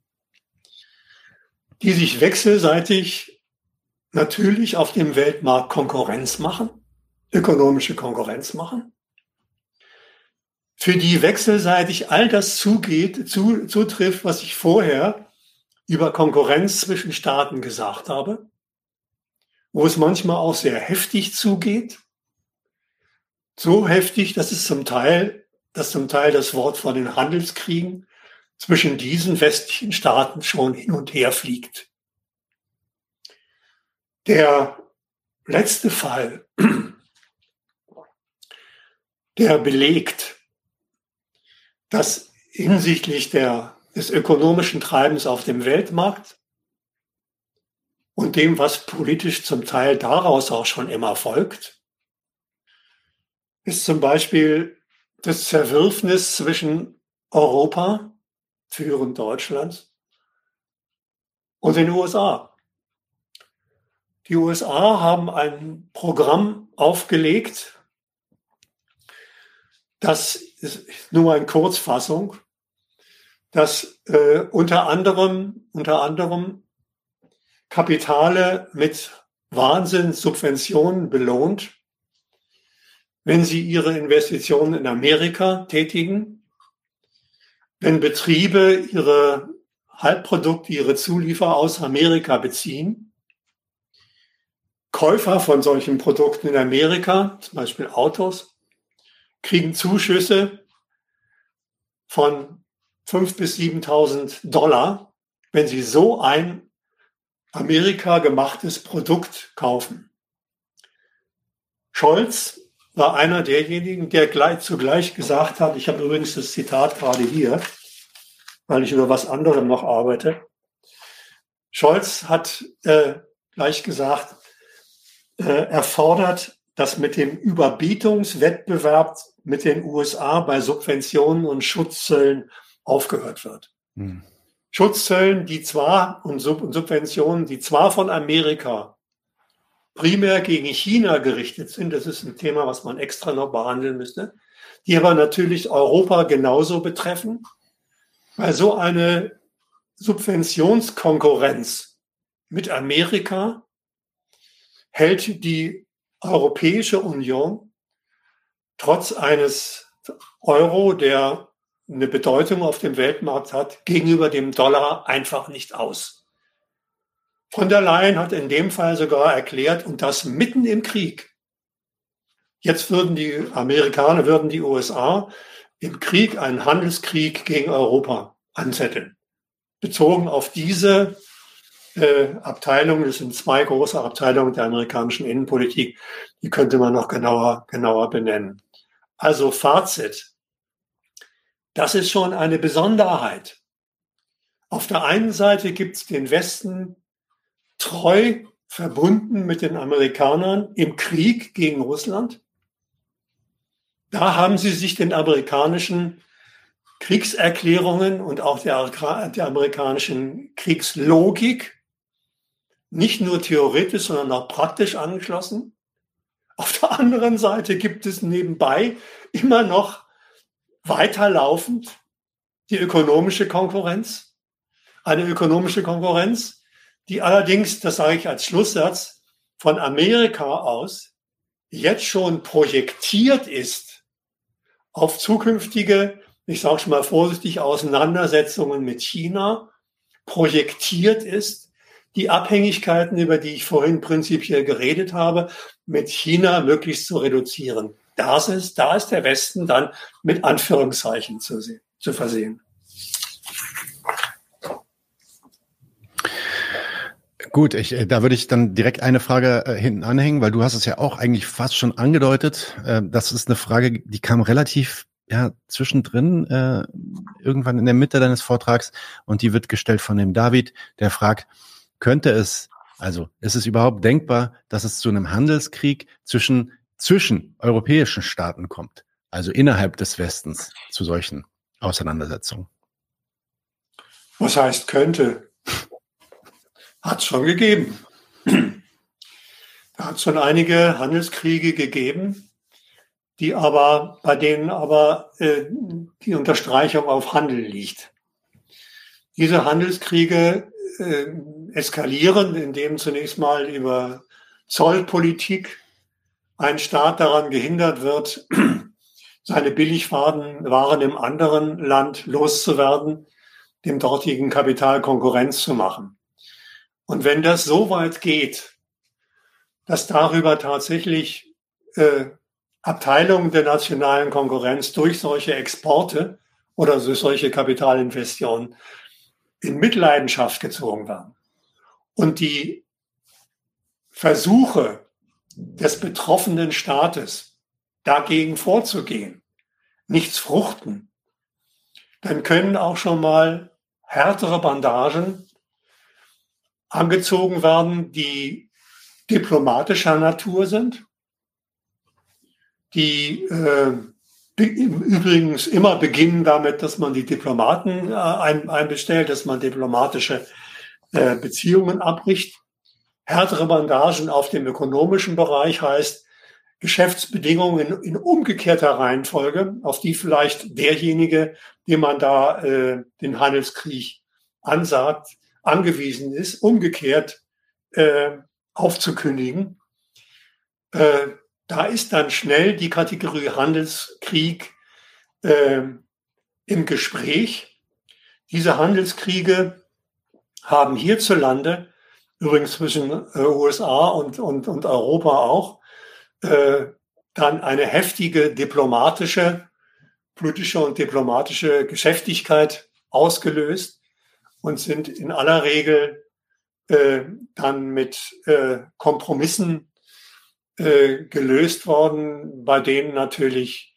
Die sich wechselseitig natürlich auf dem Weltmarkt Konkurrenz machen, ökonomische Konkurrenz machen. für die wechselseitig all das zugeht, zu, zutrifft, was ich vorher über Konkurrenz zwischen Staaten gesagt habe, wo es manchmal auch sehr heftig zugeht, so heftig, dass es zum Teil, dass zum Teil das Wort von den Handelskriegen zwischen diesen westlichen Staaten schon hin und her fliegt. Der letzte Fall, der belegt, dass hinsichtlich der, des ökonomischen Treibens auf dem Weltmarkt und dem, was politisch zum Teil daraus auch schon immer folgt, ist zum Beispiel das Zerwürfnis zwischen Europa, führend Deutschland, und den USA. Die USA haben ein Programm aufgelegt, das ist nur eine Kurzfassung, das äh, unter anderem, unter anderem Kapitale mit Wahnsinnssubventionen belohnt, wenn sie ihre Investitionen in Amerika tätigen, wenn Betriebe ihre Halbprodukte, ihre Zulieferer aus Amerika beziehen, Käufer von solchen Produkten in Amerika, zum Beispiel Autos, kriegen Zuschüsse von 5.000 bis 7.000 Dollar, wenn sie so ein Amerika gemachtes Produkt kaufen. Scholz war einer derjenigen, der gleich zugleich gesagt hat, ich habe übrigens das Zitat gerade hier, weil ich über was anderem noch arbeite. Scholz hat äh, gleich gesagt, äh, erfordert, dass mit dem Überbietungswettbewerb mit den USA bei Subventionen und Schutzzöllen aufgehört wird. Hm. Schutzzöllen, die zwar und, Sub und Subventionen, die zwar von Amerika primär gegen China gerichtet sind. Das ist ein Thema, was man extra noch behandeln müsste, die aber natürlich Europa genauso betreffen, weil so eine Subventionskonkurrenz mit Amerika hält die Europäische Union trotz eines Euro, der eine Bedeutung auf dem Weltmarkt hat, gegenüber dem Dollar einfach nicht aus. Von der Leyen hat in dem Fall sogar erklärt, und das mitten im Krieg. Jetzt würden die Amerikaner, würden die USA im Krieg einen Handelskrieg gegen Europa anzetteln. Bezogen auf diese äh, Abteilungen, das sind zwei große Abteilungen der amerikanischen Innenpolitik, die könnte man noch genauer, genauer benennen. Also Fazit. Das ist schon eine Besonderheit. Auf der einen Seite gibt es den Westen, treu verbunden mit den Amerikanern im Krieg gegen Russland. Da haben sie sich den amerikanischen Kriegserklärungen und auch der, der amerikanischen Kriegslogik nicht nur theoretisch, sondern auch praktisch angeschlossen. Auf der anderen Seite gibt es nebenbei immer noch weiterlaufend die ökonomische Konkurrenz. Eine ökonomische Konkurrenz, die allerdings, das sage ich als Schlusssatz, von Amerika aus jetzt schon projektiert ist auf zukünftige, ich sage schon mal vorsichtig, Auseinandersetzungen mit China, projektiert ist, die Abhängigkeiten, über die ich vorhin prinzipiell geredet habe, mit China möglichst zu reduzieren. Das ist, da ist der Westen dann mit Anführungszeichen zu, sehen, zu versehen. Gut, ich, äh, da würde ich dann direkt eine Frage äh, hinten anhängen, weil du hast es ja auch eigentlich fast schon angedeutet. Äh, das ist eine Frage, die kam relativ ja zwischendrin, äh, irgendwann in der Mitte deines Vortrags und die wird gestellt von dem David, der fragt, könnte es, also ist es überhaupt denkbar, dass es zu einem Handelskrieg zwischen, zwischen europäischen Staaten kommt, also innerhalb des Westens zu solchen Auseinandersetzungen? Was heißt könnte? Hat es schon gegeben. Da hat es schon einige Handelskriege gegeben, die aber, bei denen aber äh, die Unterstreichung auf Handel liegt. Diese Handelskriege äh, eskalieren, indem zunächst mal über Zollpolitik ein Staat daran gehindert wird, seine Billigwaren Waren im anderen Land loszuwerden, dem dortigen Kapital Konkurrenz zu machen. Und wenn das so weit geht, dass darüber tatsächlich äh, Abteilungen der nationalen Konkurrenz durch solche Exporte oder durch solche Kapitalinvestitionen in Mitleidenschaft gezogen werden und die Versuche des betroffenen Staates dagegen vorzugehen, nichts fruchten, dann können auch schon mal härtere Bandagen angezogen werden, die diplomatischer Natur sind, die äh, übrigens immer beginnen damit, dass man die Diplomaten äh, ein, einbestellt, dass man diplomatische äh, Beziehungen abbricht. Härtere Bandagen auf dem ökonomischen Bereich heißt, Geschäftsbedingungen in, in umgekehrter Reihenfolge, auf die vielleicht derjenige, dem man da äh, den Handelskrieg ansagt, angewiesen ist, umgekehrt äh, aufzukündigen. Äh, da ist dann schnell die Kategorie Handelskrieg äh, im Gespräch. Diese Handelskriege haben hierzulande, übrigens zwischen äh, USA und, und, und Europa auch, äh, dann eine heftige diplomatische, politische und diplomatische Geschäftigkeit ausgelöst und sind in aller Regel äh, dann mit äh, Kompromissen äh, gelöst worden, bei denen natürlich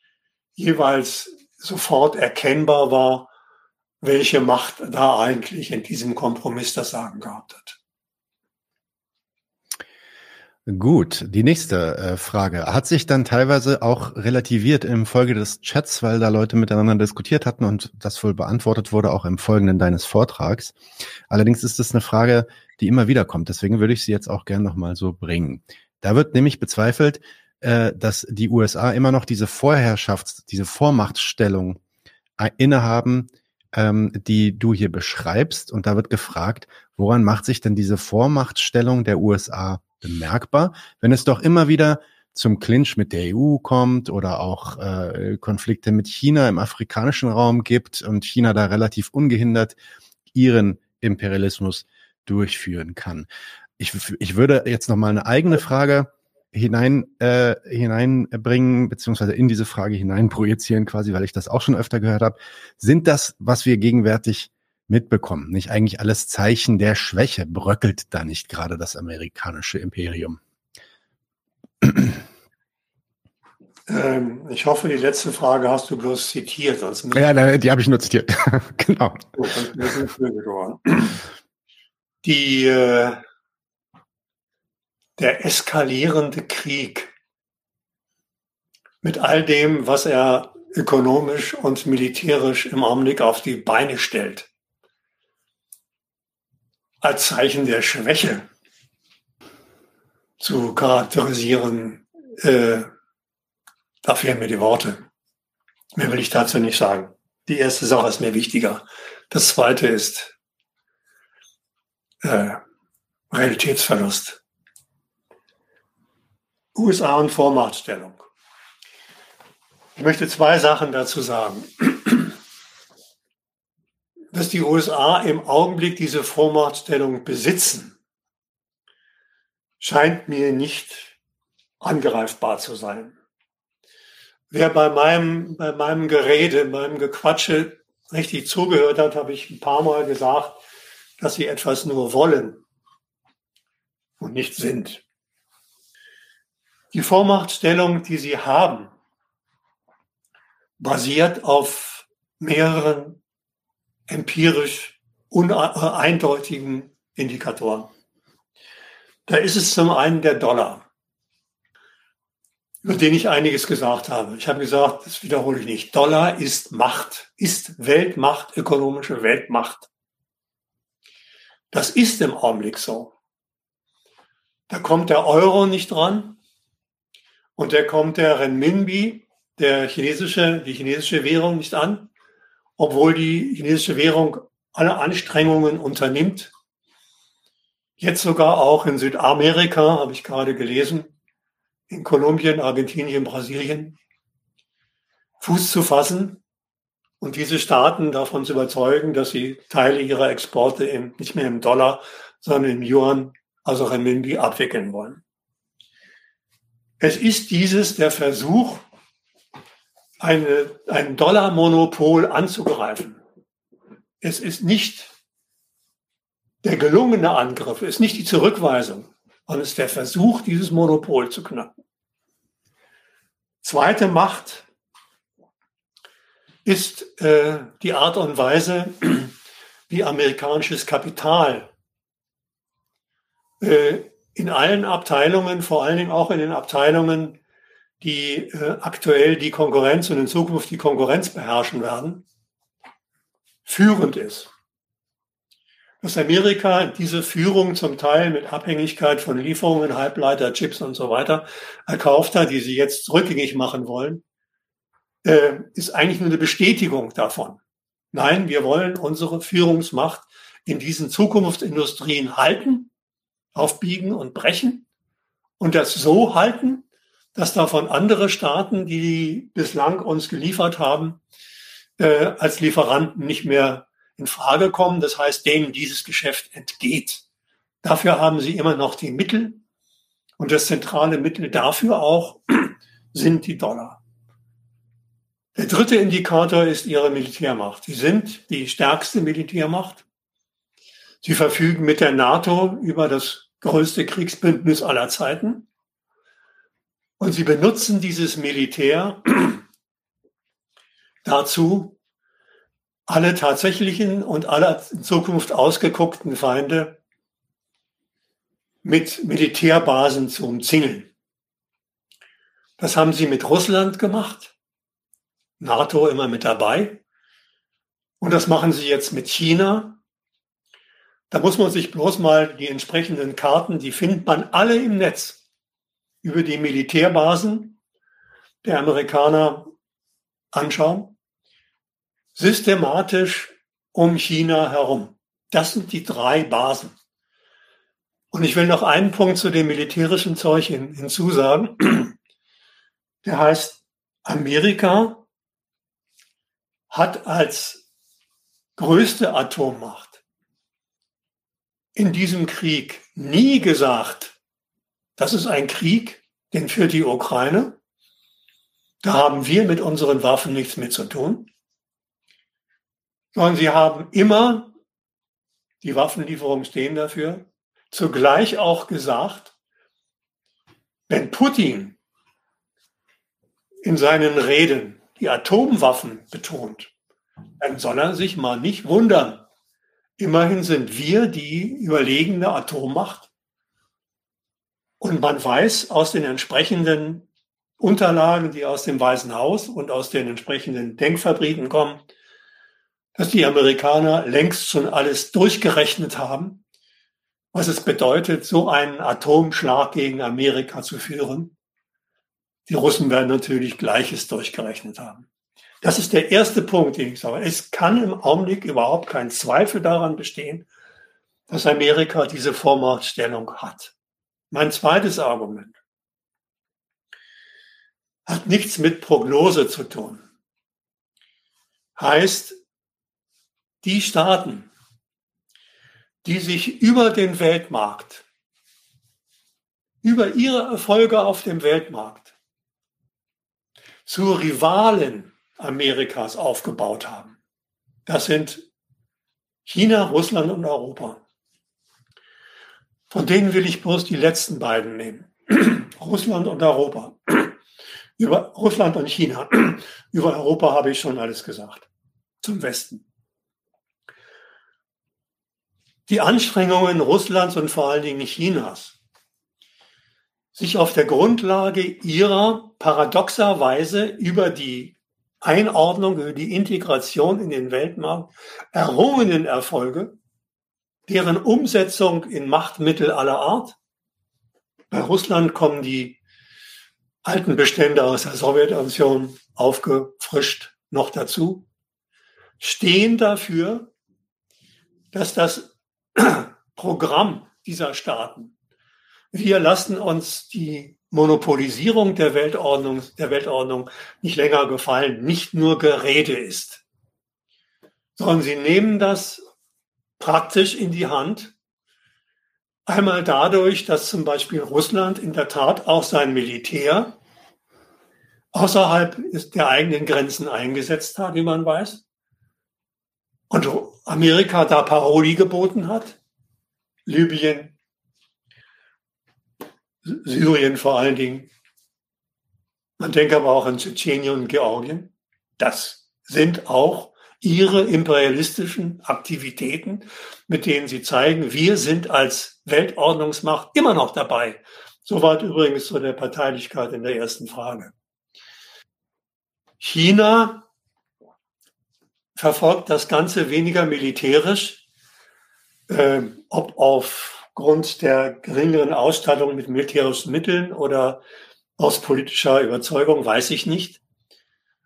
jeweils sofort erkennbar war, welche Macht da eigentlich in diesem Kompromiss das Sagen gehabt hat. Gut, die nächste äh, Frage. Hat sich dann teilweise auch relativiert im Folge des Chats, weil da Leute miteinander diskutiert hatten und das wohl beantwortet wurde auch im Folgenden deines Vortrags. Allerdings ist es eine Frage, die immer wieder kommt. Deswegen würde ich sie jetzt auch gern nochmal so bringen. Da wird nämlich bezweifelt, äh, dass die USA immer noch diese Vorherrschafts-, diese Vormachtstellung äh, innehaben, ähm, die du hier beschreibst. Und da wird gefragt, woran macht sich denn diese Vormachtstellung der USA bemerkbar, wenn es doch immer wieder zum Clinch mit der EU kommt oder auch äh, Konflikte mit China im afrikanischen Raum gibt und China da relativ ungehindert ihren Imperialismus durchführen kann. Ich, ich würde jetzt noch mal eine eigene Frage hinein äh, hineinbringen beziehungsweise in diese Frage hinein projizieren quasi, weil ich das auch schon öfter gehört habe. Sind das, was wir gegenwärtig mitbekommen. Nicht eigentlich alles Zeichen der Schwäche. Bröckelt da nicht gerade das amerikanische Imperium? Ähm, ich hoffe, die letzte Frage hast du bloß zitiert. Sonst ja, die habe ich nur zitiert. genau. Die, äh, der eskalierende Krieg mit all dem, was er ökonomisch und militärisch im Augenblick auf die Beine stellt, als Zeichen der Schwäche zu charakterisieren, äh, da fehlen mir die Worte. Mehr will ich dazu nicht sagen. Die erste Sache ist mir wichtiger. Das zweite ist äh, Realitätsverlust. USA und Vormachtstellung. Ich möchte zwei Sachen dazu sagen dass die USA im Augenblick diese Vormachtstellung besitzen, scheint mir nicht angreifbar zu sein. Wer bei meinem, bei meinem Gerede, meinem Gequatsche richtig zugehört hat, habe ich ein paar Mal gesagt, dass sie etwas nur wollen und nicht sind. Die Vormachtstellung, die sie haben, basiert auf mehreren empirisch uneindeutigen Indikatoren. Da ist es zum einen der Dollar, über den ich einiges gesagt habe. Ich habe gesagt, das wiederhole ich nicht. Dollar ist Macht, ist Weltmacht, ökonomische Weltmacht. Das ist im Augenblick so. Da kommt der Euro nicht dran und da kommt der Renminbi, der chinesische, die chinesische Währung nicht an obwohl die chinesische Währung alle Anstrengungen unternimmt. Jetzt sogar auch in Südamerika, habe ich gerade gelesen, in Kolumbien, Argentinien, Brasilien. Fuß zu fassen und diese Staaten davon zu überzeugen, dass sie Teile ihrer Exporte im, nicht mehr im Dollar, sondern im Yuan, also Renminbi, abwickeln wollen. Es ist dieses der Versuch, eine, ein Dollarmonopol anzugreifen. Es ist nicht der gelungene Angriff, es ist nicht die Zurückweisung, sondern es ist der Versuch, dieses Monopol zu knacken. Zweite Macht ist äh, die Art und Weise, wie amerikanisches Kapital äh, in allen Abteilungen, vor allen Dingen auch in den Abteilungen, die äh, aktuell die Konkurrenz und in Zukunft die Konkurrenz beherrschen werden, führend ist. Dass Amerika diese Führung zum Teil mit Abhängigkeit von Lieferungen, Halbleiter, Chips und so weiter erkauft hat, die sie jetzt rückgängig machen wollen, äh, ist eigentlich nur eine Bestätigung davon. Nein, wir wollen unsere Führungsmacht in diesen Zukunftsindustrien halten aufbiegen und brechen und das so halten, dass davon andere Staaten, die bislang uns geliefert haben, äh, als Lieferanten nicht mehr in Frage kommen. Das heißt, denen dieses Geschäft entgeht. Dafür haben sie immer noch die Mittel. Und das zentrale Mittel dafür auch sind die Dollar. Der dritte Indikator ist ihre Militärmacht. Sie sind die stärkste Militärmacht. Sie verfügen mit der NATO über das größte Kriegsbündnis aller Zeiten. Und sie benutzen dieses Militär dazu, alle tatsächlichen und alle in Zukunft ausgeguckten Feinde mit Militärbasen zu umzingeln. Das haben sie mit Russland gemacht, NATO immer mit dabei. Und das machen sie jetzt mit China da muss man sich bloß mal die entsprechenden Karten, die findet man alle im Netz über die Militärbasen der Amerikaner anschauen. Systematisch um China herum. Das sind die drei Basen. Und ich will noch einen Punkt zu dem militärischen Zeug hin, hinzusagen. Der heißt, Amerika hat als größte Atommacht in diesem Krieg nie gesagt, das ist ein Krieg, den führt die Ukraine. Da haben wir mit unseren Waffen nichts mit zu tun. Sondern sie haben immer, die Waffenlieferungen stehen dafür, zugleich auch gesagt, wenn Putin in seinen Reden die Atomwaffen betont, dann soll er sich mal nicht wundern, Immerhin sind wir die überlegene Atommacht. Und man weiß aus den entsprechenden Unterlagen, die aus dem Weißen Haus und aus den entsprechenden Denkfabriken kommen, dass die Amerikaner längst schon alles durchgerechnet haben, was es bedeutet, so einen Atomschlag gegen Amerika zu führen. Die Russen werden natürlich Gleiches durchgerechnet haben. Das ist der erste Punkt, den ich sage. Es kann im Augenblick überhaupt kein Zweifel daran bestehen, dass Amerika diese Vormachtstellung hat. Mein zweites Argument hat nichts mit Prognose zu tun. Heißt, die Staaten, die sich über den Weltmarkt, über ihre Erfolge auf dem Weltmarkt zu Rivalen Amerikas aufgebaut haben. Das sind China, Russland und Europa. Von denen will ich bloß die letzten beiden nehmen. Russland und Europa. Über Russland und China. Über Europa habe ich schon alles gesagt. Zum Westen. Die Anstrengungen Russlands und vor allen Dingen Chinas, sich auf der Grundlage ihrer paradoxerweise über die Einordnung, über die Integration in den Weltmarkt errungenen Erfolge, deren Umsetzung in Machtmittel aller Art. Bei Russland kommen die alten Bestände aus der Sowjetunion aufgefrischt noch dazu, stehen dafür, dass das Programm dieser Staaten, wir lassen uns die Monopolisierung der Weltordnung, der Weltordnung nicht länger gefallen, nicht nur Gerede ist, sondern sie nehmen das praktisch in die Hand. Einmal dadurch, dass zum Beispiel Russland in der Tat auch sein Militär außerhalb der eigenen Grenzen eingesetzt hat, wie man weiß. Und Amerika da Paroli geboten hat. Libyen, Syrien vor allen Dingen. Man denke aber auch an Tschetschenien und Georgien. Das sind auch ihre imperialistischen Aktivitäten, mit denen sie zeigen, wir sind als Weltordnungsmacht immer noch dabei. Soweit übrigens zu der Parteilichkeit in der ersten Frage. China verfolgt das Ganze weniger militärisch, äh, ob aufgrund der geringeren Ausstattung mit militärischen Mitteln oder aus politischer Überzeugung, weiß ich nicht,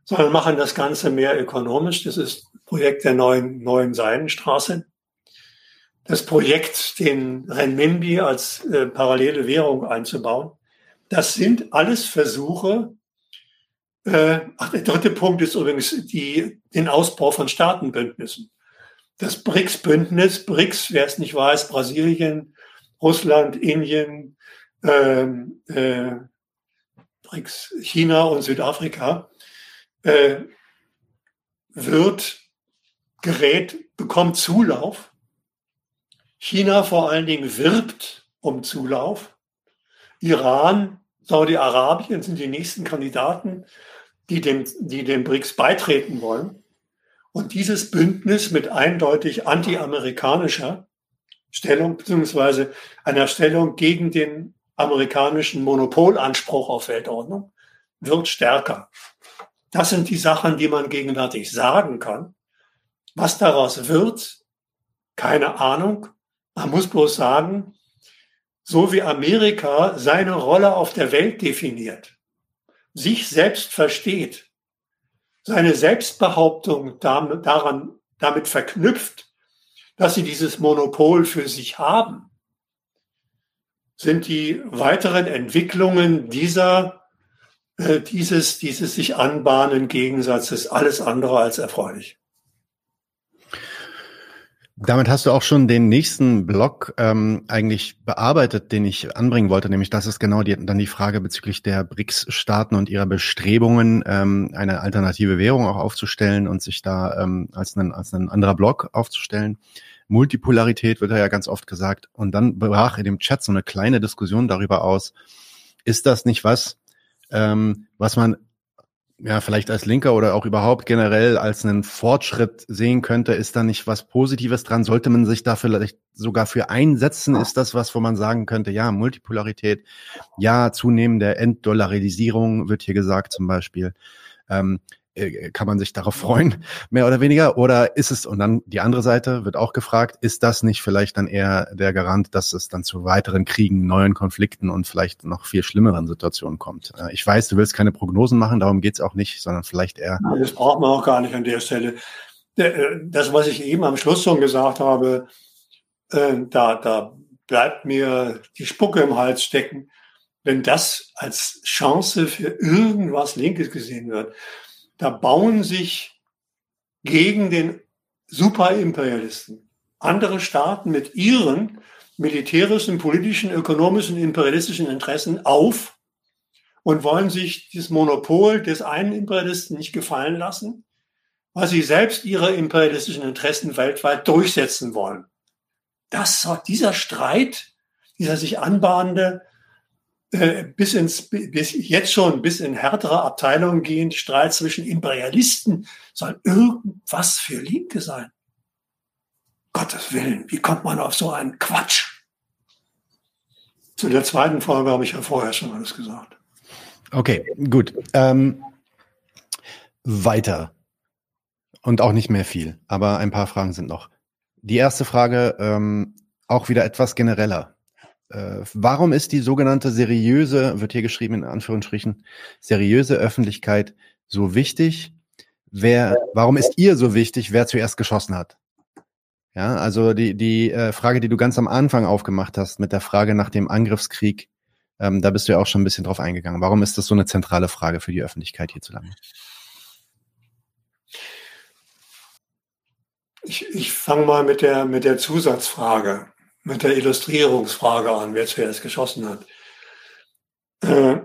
sondern machen das Ganze mehr ökonomisch. Das ist Projekt der neuen, neuen Seidenstraße. Das Projekt, den Renminbi als äh, parallele Währung einzubauen. Das sind alles Versuche, äh, ach, der dritte Punkt ist übrigens die, den Ausbau von Staatenbündnissen. Das BRICS-Bündnis, BRICS, wer es nicht weiß, Brasilien, Russland, Indien, ähm, äh, BRICS, China und Südafrika, äh, wird, gerät, bekommt Zulauf. China vor allen Dingen wirbt um Zulauf. Iran, Saudi-Arabien sind die nächsten Kandidaten die dem, die dem BRICS beitreten wollen. Und dieses Bündnis mit eindeutig anti-amerikanischer Stellung, beziehungsweise einer Stellung gegen den amerikanischen Monopolanspruch auf Weltordnung, wird stärker. Das sind die Sachen, die man gegenwärtig sagen kann. Was daraus wird, keine Ahnung. Man muss bloß sagen, so wie Amerika seine Rolle auf der Welt definiert, sich selbst versteht, seine Selbstbehauptung daran, damit verknüpft, dass sie dieses Monopol für sich haben, sind die weiteren Entwicklungen dieser, dieses, dieses sich anbahnen Gegensatzes alles andere als erfreulich. Damit hast du auch schon den nächsten Block ähm, eigentlich bearbeitet, den ich anbringen wollte, nämlich das ist genau die, dann die Frage bezüglich der BRICS-Staaten und ihrer Bestrebungen, ähm, eine alternative Währung auch aufzustellen und sich da ähm, als, ein, als ein anderer Block aufzustellen. Multipolarität wird ja ganz oft gesagt. Und dann brach in dem Chat so eine kleine Diskussion darüber aus, ist das nicht was, ähm, was man ja, vielleicht als Linker oder auch überhaupt generell als einen Fortschritt sehen könnte, ist da nicht was Positives dran? Sollte man sich da vielleicht sogar für einsetzen? Ist das was, wo man sagen könnte, ja, Multipolarität, ja, zunehmende Enddollarisierung wird hier gesagt zum Beispiel. Ähm, äh, kann man sich darauf freuen, mehr oder weniger? Oder ist es, und dann die andere Seite wird auch gefragt, ist das nicht vielleicht dann eher der Garant, dass es dann zu weiteren Kriegen, neuen Konflikten und vielleicht noch viel schlimmeren Situationen kommt? Äh, ich weiß, du willst keine Prognosen machen, darum geht's auch nicht, sondern vielleicht eher. Das braucht man auch gar nicht an der Stelle. Äh, das, was ich eben am Schluss schon gesagt habe, da, da bleibt mir die Spucke im Hals stecken, wenn das als Chance für irgendwas Linkes gesehen wird da bauen sich gegen den Superimperialisten andere Staaten mit ihren militärischen, politischen, ökonomischen, imperialistischen Interessen auf und wollen sich das Monopol des einen Imperialisten nicht gefallen lassen, weil sie selbst ihre imperialistischen Interessen weltweit durchsetzen wollen. Das, dieser Streit, dieser sich anbahnende, bis ins, bis jetzt schon bis in härtere Abteilungen gehend, Streit zwischen Imperialisten soll irgendwas für Linke sein. Gottes Willen, wie kommt man auf so einen Quatsch? Zu der zweiten Folge habe ich ja vorher schon alles gesagt. Okay, gut. Ähm, weiter. Und auch nicht mehr viel, aber ein paar Fragen sind noch. Die erste Frage, ähm, auch wieder etwas genereller. Äh, warum ist die sogenannte seriöse, wird hier geschrieben in Anführungsstrichen, seriöse Öffentlichkeit so wichtig? Wer, warum ist ihr so wichtig, wer zuerst geschossen hat? Ja, also die, die äh, Frage, die du ganz am Anfang aufgemacht hast, mit der Frage nach dem Angriffskrieg Ähm, da bist du ja auch schon ein bisschen drauf eingegangen. Warum ist das so eine zentrale Frage für die Öffentlichkeit hierzulande? Ich, ich fange mal mit der, mit der Zusatzfrage, mit der Illustrierungsfrage an, wer zuerst geschossen hat. Äh,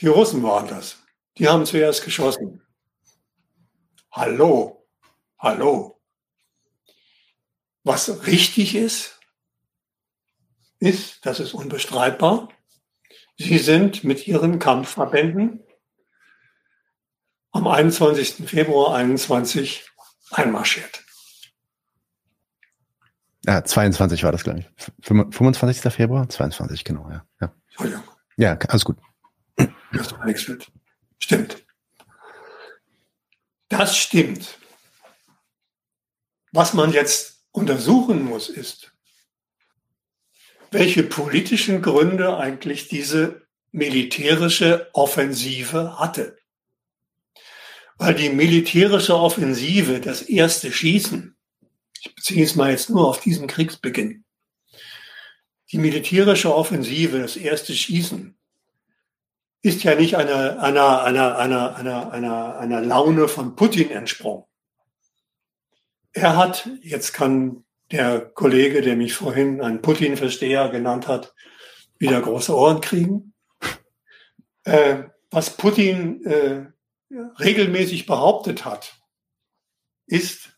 die Russen waren das. Die haben zuerst geschossen. Hallo, hallo. Was richtig ist, ist, das ist unbestreitbar, sie sind mit ihren Kampfverbänden am 21. Februar 21 einmarschiert. Ja, 22 war das, glaube ich. 25. Februar? 22, genau, ja. Ja, Entschuldigung. ja alles gut. Das verwechselt. Stimmt. Das stimmt. Was man jetzt untersuchen muss, ist, welche politischen Gründe eigentlich diese militärische Offensive hatte. Weil die militärische Offensive, das erste Schießen, ich beziehe es mal jetzt nur auf diesen Kriegsbeginn, die militärische Offensive, das erste Schießen, ist ja nicht einer, einer, einer, einer, einer, einer, einer Laune von Putin entsprungen. Er hat, jetzt kann der Kollege, der mich vorhin einen Putin-Versteher genannt hat, wieder große Ohren kriegen. Äh, was Putin äh, regelmäßig behauptet hat, ist,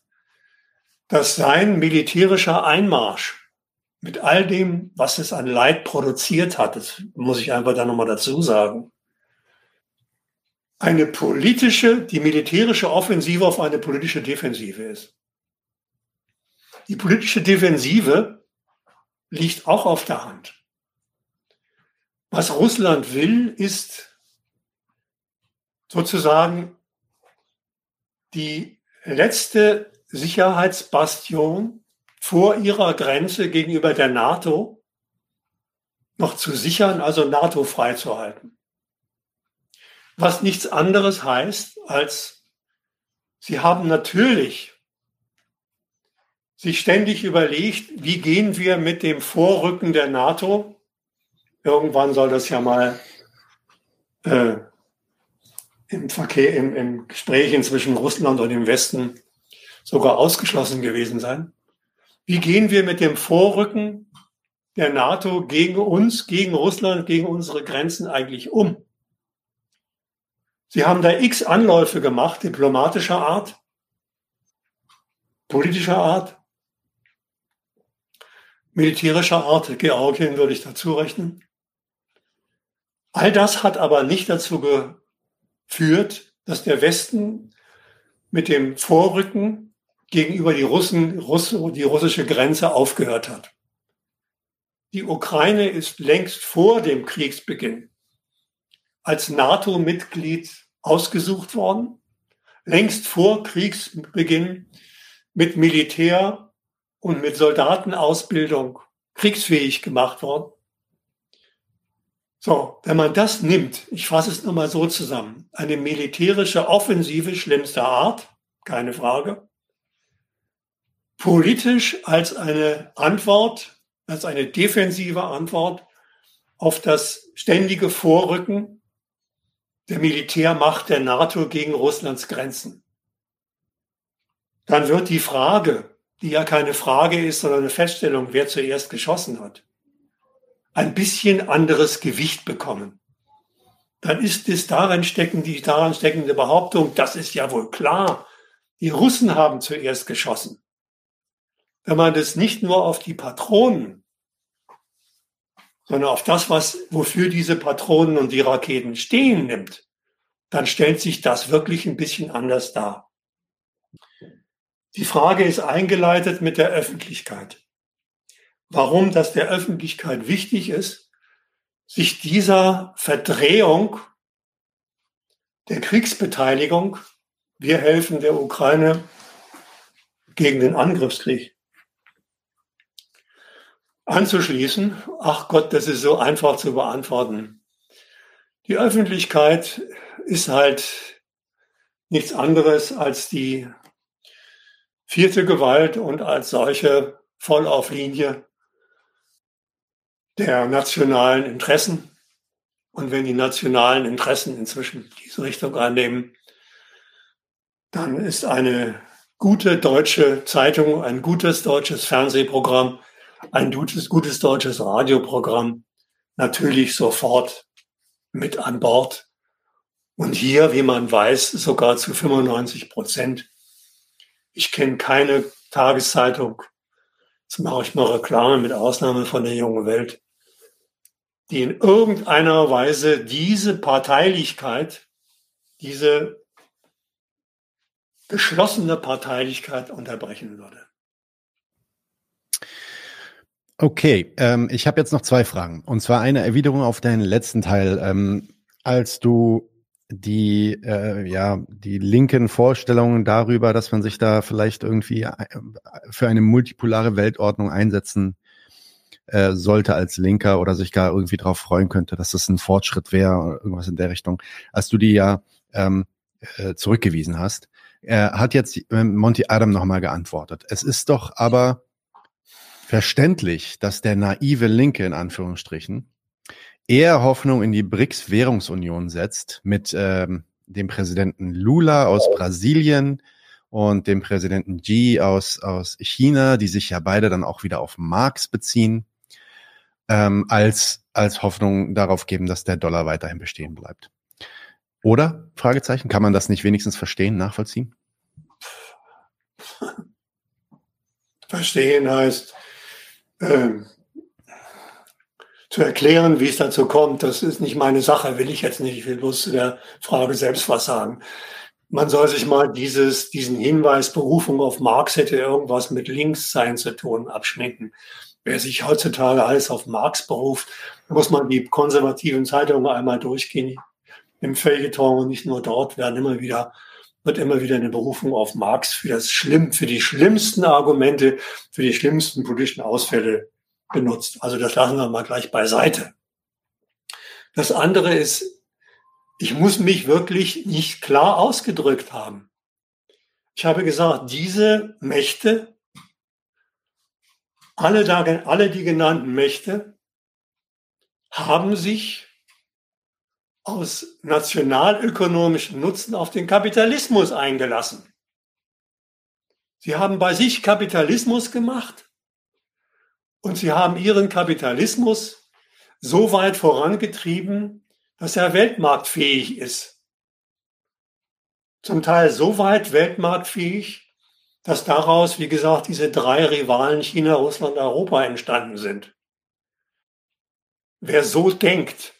dass sein militärischer Einmarsch mit all dem, was es an Leid produziert hat, das muss ich einfach da nochmal dazu sagen, eine politische, die militärische Offensive auf eine politische Defensive ist. Die politische Defensive liegt auch auf der Hand. Was Russland will, ist sozusagen die letzte Sicherheitsbastion vor ihrer Grenze gegenüber der NATO noch zu sichern, also NATO freizuhalten. Was nichts anderes heißt, als sie haben natürlich sich ständig überlegt, wie gehen wir mit dem Vorrücken der NATO, irgendwann soll das ja mal äh, im Verkehr, im, im Gespräch zwischen Russland und dem Westen sogar ausgeschlossen gewesen sein. Wie gehen wir mit dem Vorrücken der NATO gegen uns, gegen Russland, gegen unsere Grenzen eigentlich um? Sie haben da x Anläufe gemacht, diplomatischer Art, politischer Art, militärischer Art, Georgien würde ich dazu rechnen. All das hat aber nicht dazu geführt, dass der Westen mit dem Vorrücken gegenüber die Russen, Russ, die russische Grenze aufgehört hat. Die Ukraine ist längst vor dem Kriegsbeginn als NATO-Mitglied ausgesucht worden, längst vor Kriegsbeginn mit Militär und mit Soldatenausbildung kriegsfähig gemacht worden. So, wenn man das nimmt, ich fasse es nochmal so zusammen, eine militärische Offensive schlimmster Art, keine Frage, politisch als eine Antwort, als eine defensive Antwort auf das ständige Vorrücken der Militärmacht der NATO gegen Russlands Grenzen. Dann wird die Frage, die ja keine Frage ist, sondern eine Feststellung, wer zuerst geschossen hat, ein bisschen anderes Gewicht bekommen. Dann ist es darin stecken, die daran steckende Behauptung, das ist ja wohl klar, die Russen haben zuerst geschossen. Wenn man das nicht nur auf die Patronen, sondern auf das, was, wofür diese Patronen und die Raketen stehen nimmt, dann stellt sich das wirklich ein bisschen anders dar. Die Frage ist eingeleitet mit der Öffentlichkeit. Warum das der Öffentlichkeit wichtig ist, sich dieser Verdrehung der Kriegsbeteiligung, wir helfen der Ukraine gegen den Angriffskrieg, anzuschließen. Ach Gott, das ist so einfach zu beantworten. Die Öffentlichkeit ist halt nichts anderes als die vierte Gewalt und als solche voll auf Linie der nationalen Interessen. Und wenn die nationalen Interessen inzwischen diese Richtung annehmen, dann ist eine gute deutsche Zeitung, ein gutes deutsches Fernsehprogramm, ein gutes, gutes deutsches Radioprogramm natürlich sofort mit an Bord. Und hier, wie man weiß, sogar zu 95 Prozent. Ich kenne keine Tageszeitung, jetzt mache ich mal Reklame mit Ausnahme von der jungen Welt, die in irgendeiner Weise diese Parteilichkeit, diese geschlossene Parteilichkeit unterbrechen würde. Okay, ähm, ich habe jetzt noch zwei Fragen. Und zwar eine Erwiderung auf deinen letzten Teil. Ähm, als du die, äh, ja, die linken Vorstellungen darüber, dass man sich da vielleicht irgendwie äh, für eine multipolare Weltordnung einsetzen äh, sollte als Linker oder sich gar irgendwie darauf freuen könnte, dass das ein Fortschritt wäre, irgendwas in der Richtung. Als du die ja ähm, äh, zurückgewiesen hast, er hat jetzt äh, Monty Adam nochmal geantwortet. Es ist doch aber verständlich, dass der naive Linke in Anführungsstrichen eher Hoffnung in die BRICS-Währungsunion setzt mit ähm, dem Präsidenten Lula aus Brasilien und dem Präsidenten Xi aus, aus China, die sich ja beide dann auch wieder auf Marx beziehen, ähm, als, als Hoffnung darauf geben, dass der Dollar weiterhin bestehen bleibt. Oder? Fragezeichen. Kann man das nicht wenigstens verstehen, nachvollziehen? Verstehen heißt, ähm, zu erklären, wie es dazu kommt, das ist nicht meine Sache, will ich jetzt nicht. Ich will bloß zu der Frage selbst was sagen. Man soll sich mal dieses, diesen Hinweis, Berufung auf Marx hätte irgendwas mit Linkssein zu tun, abschnicken. Wer sich heutzutage alles auf Marx beruft, muss man die konservativen Zeitungen einmal durchgehen im Feuilleton und nicht nur dort werden immer wieder wird immer wieder eine Berufung auf Marx für das Schlimm, für die schlimmsten Argumente, für die schlimmsten politischen Ausfälle benutzt. Also das lassen wir mal gleich beiseite. Das andere ist, ich muss mich wirklich nicht klar ausgedrückt haben. Ich habe gesagt, diese Mächte, alle, alle die genannten Mächte, haben sich aus nationalökonomischem Nutzen auf den Kapitalismus eingelassen. Sie haben bei sich Kapitalismus gemacht und sie haben ihren Kapitalismus so weit vorangetrieben, dass er weltmarktfähig ist. Zum Teil so weit weltmarktfähig, dass daraus, wie gesagt, diese drei Rivalen China, Russland, Europa entstanden sind. Wer so denkt,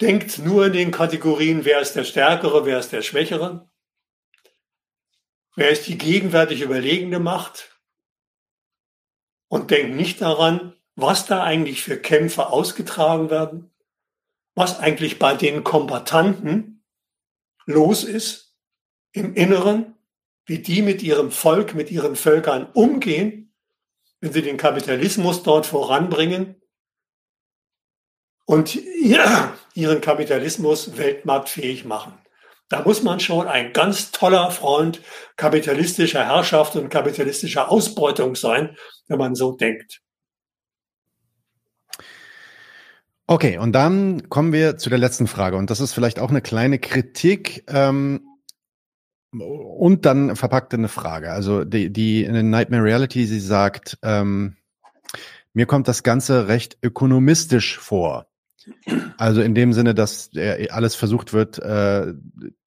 denkt nur in den Kategorien, wer ist der Stärkere, wer ist der Schwächere, wer ist die gegenwärtig überlegene Macht? Und denkt nicht daran, was da eigentlich für Kämpfe ausgetragen werden, was eigentlich bei den Kombatanten los ist im Inneren, wie die mit ihrem Volk, mit ihren Völkern umgehen, wenn sie den Kapitalismus dort voranbringen und ihren Kapitalismus weltmarktfähig machen. Da muss man schon ein ganz toller Freund kapitalistischer Herrschaft und kapitalistischer Ausbeutung sein, wenn man so denkt. Okay, und dann kommen wir zu der letzten Frage. Und das ist vielleicht auch eine kleine Kritik ähm, und dann verpackte eine Frage. Also die, die in Nightmare Reality, sie sagt, ähm, mir kommt das Ganze recht ökonomistisch vor. Also in dem Sinne, dass alles versucht wird äh,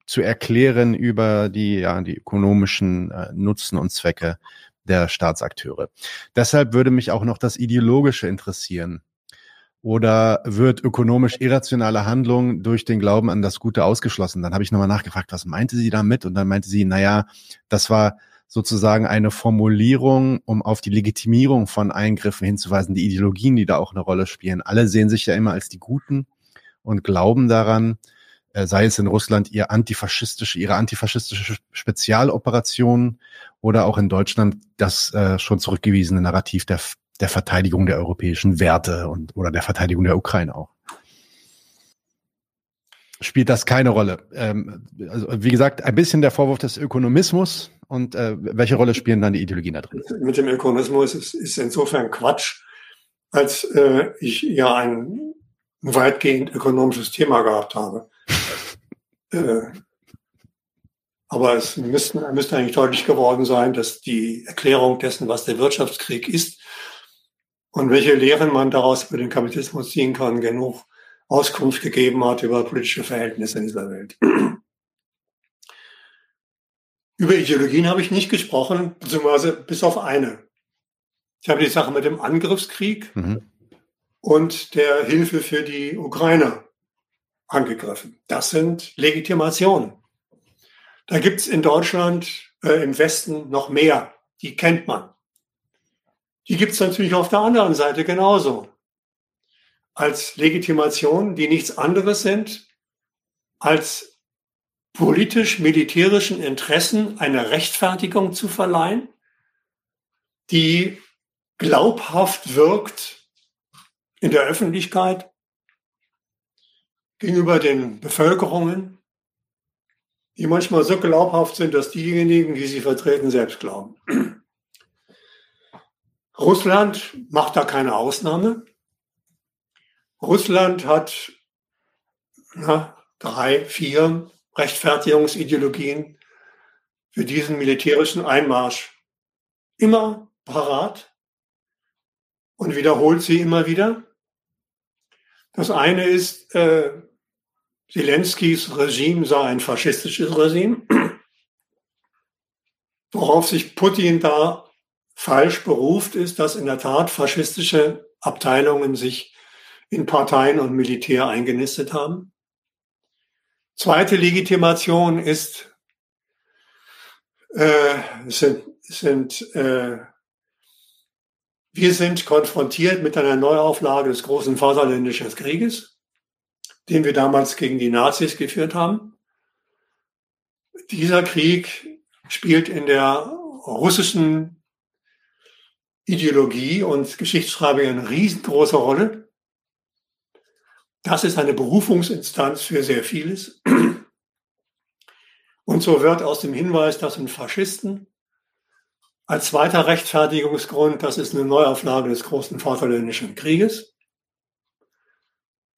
zu erklären über die, ja, die ökonomischen äh, Nutzen und Zwecke der Staatsakteure. Deshalb würde mich auch noch das Ideologische interessieren. Oder wird ökonomisch irrationale Handlung durch den Glauben an das Gute ausgeschlossen? Dann habe ich nochmal nachgefragt, was meinte sie damit? Und dann meinte sie, naja, das war sozusagen eine Formulierung, um auf die Legitimierung von Eingriffen hinzuweisen, die Ideologien, die da auch eine Rolle spielen. Alle sehen sich ja immer als die Guten und glauben daran, äh, sei es in Russland ihr antifaschistische, ihre antifaschistische Spezialoperation oder auch in Deutschland das äh, schon zurückgewiesene Narrativ der, der Verteidigung der europäischen Werte und oder der Verteidigung der Ukraine auch spielt das keine Rolle. Ähm, also wie gesagt, ein bisschen der Vorwurf des Ökonomismus und äh, welche Rolle spielen dann die Ideologien da drin? Mit dem Ökonomismus ist, ist insofern Quatsch, als äh, ich ja ein weitgehend ökonomisches Thema gehabt habe. äh, aber es müssten, müsste eigentlich deutlich geworden sein, dass die Erklärung dessen, was der Wirtschaftskrieg ist und welche Lehren man daraus über den Kapitalismus ziehen kann, genug Auskunft gegeben hat über politische Verhältnisse in dieser Welt. Über Ideologien habe ich nicht gesprochen, beziehungsweise bis auf eine. Ich habe die Sache mit dem Angriffskrieg mhm. und der Hilfe für die Ukrainer angegriffen. Das sind Legitimationen. Da gibt es in Deutschland äh, im Westen noch mehr. Die kennt man. Die gibt es natürlich auf der anderen Seite genauso. Als Legitimation, die nichts anderes sind als politisch-militärischen Interessen eine Rechtfertigung zu verleihen, die glaubhaft wirkt in der Öffentlichkeit gegenüber den Bevölkerungen, die manchmal so glaubhaft sind, dass diejenigen, die sie vertreten, selbst glauben. Russland macht da keine Ausnahme. Russland hat na, drei, vier Rechtfertigungsideologien für diesen militärischen Einmarsch immer parat und wiederholt sie immer wieder. Das eine ist, äh, Zelenskys Regime sei ein faschistisches Regime, worauf sich Putin da falsch beruft, ist, dass in der Tat faschistische Abteilungen sich in Parteien und Militär eingenistet haben. Zweite Legitimation ist, äh, sind, sind äh, wir sind konfrontiert mit einer Neuauflage des großen Vaterländischen Krieges, den wir damals gegen die Nazis geführt haben. Dieser Krieg spielt in der russischen Ideologie und Geschichtsschreibung eine riesengroße Rolle. Das ist eine Berufungsinstanz für sehr vieles. Und so wird aus dem Hinweis, dass ein Faschisten als zweiter Rechtfertigungsgrund, das ist eine Neuauflage des großen Vaterländischen Krieges.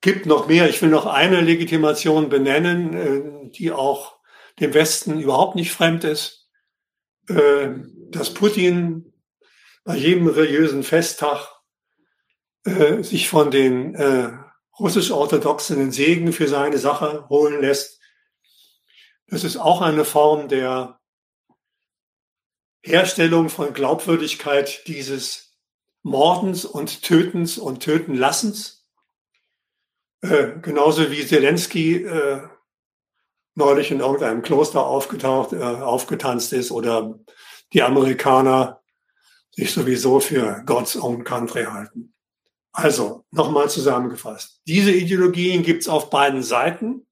Gibt noch mehr. Ich will noch eine Legitimation benennen, äh, die auch dem Westen überhaupt nicht fremd ist. Äh, dass Putin bei jedem religiösen Festtag äh, sich von den russisch-orthodoxen Segen für seine Sache holen lässt. Das ist auch eine Form der Herstellung von Glaubwürdigkeit dieses Mordens und Tötens und Tötenlassens. Äh, genauso wie Zelensky äh, neulich in irgendeinem Kloster aufgetaucht, äh, aufgetanzt ist oder die Amerikaner sich sowieso für God's own country halten. Also, nochmal zusammengefasst. Diese Ideologien gibt's auf beiden Seiten.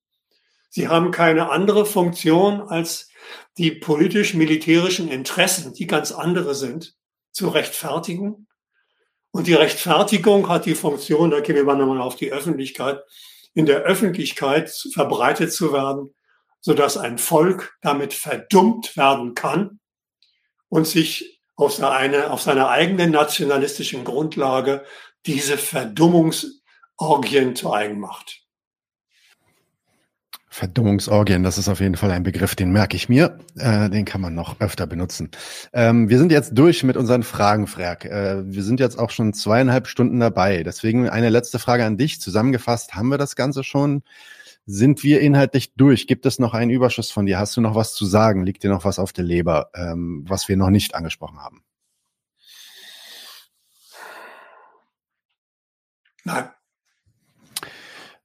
Sie haben keine andere Funktion als die politisch-militärischen Interessen, die ganz andere sind, zu rechtfertigen. Und die Rechtfertigung hat die Funktion, da gehen wir nochmal auf die Öffentlichkeit, in der Öffentlichkeit verbreitet zu werden, sodass ein Volk damit verdummt werden kann und sich auf auf seiner eigenen nationalistischen Grundlage diese Verdummungsorgien zu eigen macht. Verdummungsorgien, das ist auf jeden Fall ein Begriff, den merke ich mir. Äh, den kann man noch öfter benutzen. Ähm, wir sind jetzt durch mit unseren Fragen, Frerk. Äh, wir sind jetzt auch schon zweieinhalb Stunden dabei. Deswegen eine letzte Frage an dich. Zusammengefasst haben wir das Ganze schon. Sind wir inhaltlich durch? Gibt es noch einen Überschuss von dir? Hast du noch was zu sagen? Liegt dir noch was auf der Leber, ähm, was wir noch nicht angesprochen haben? Nein.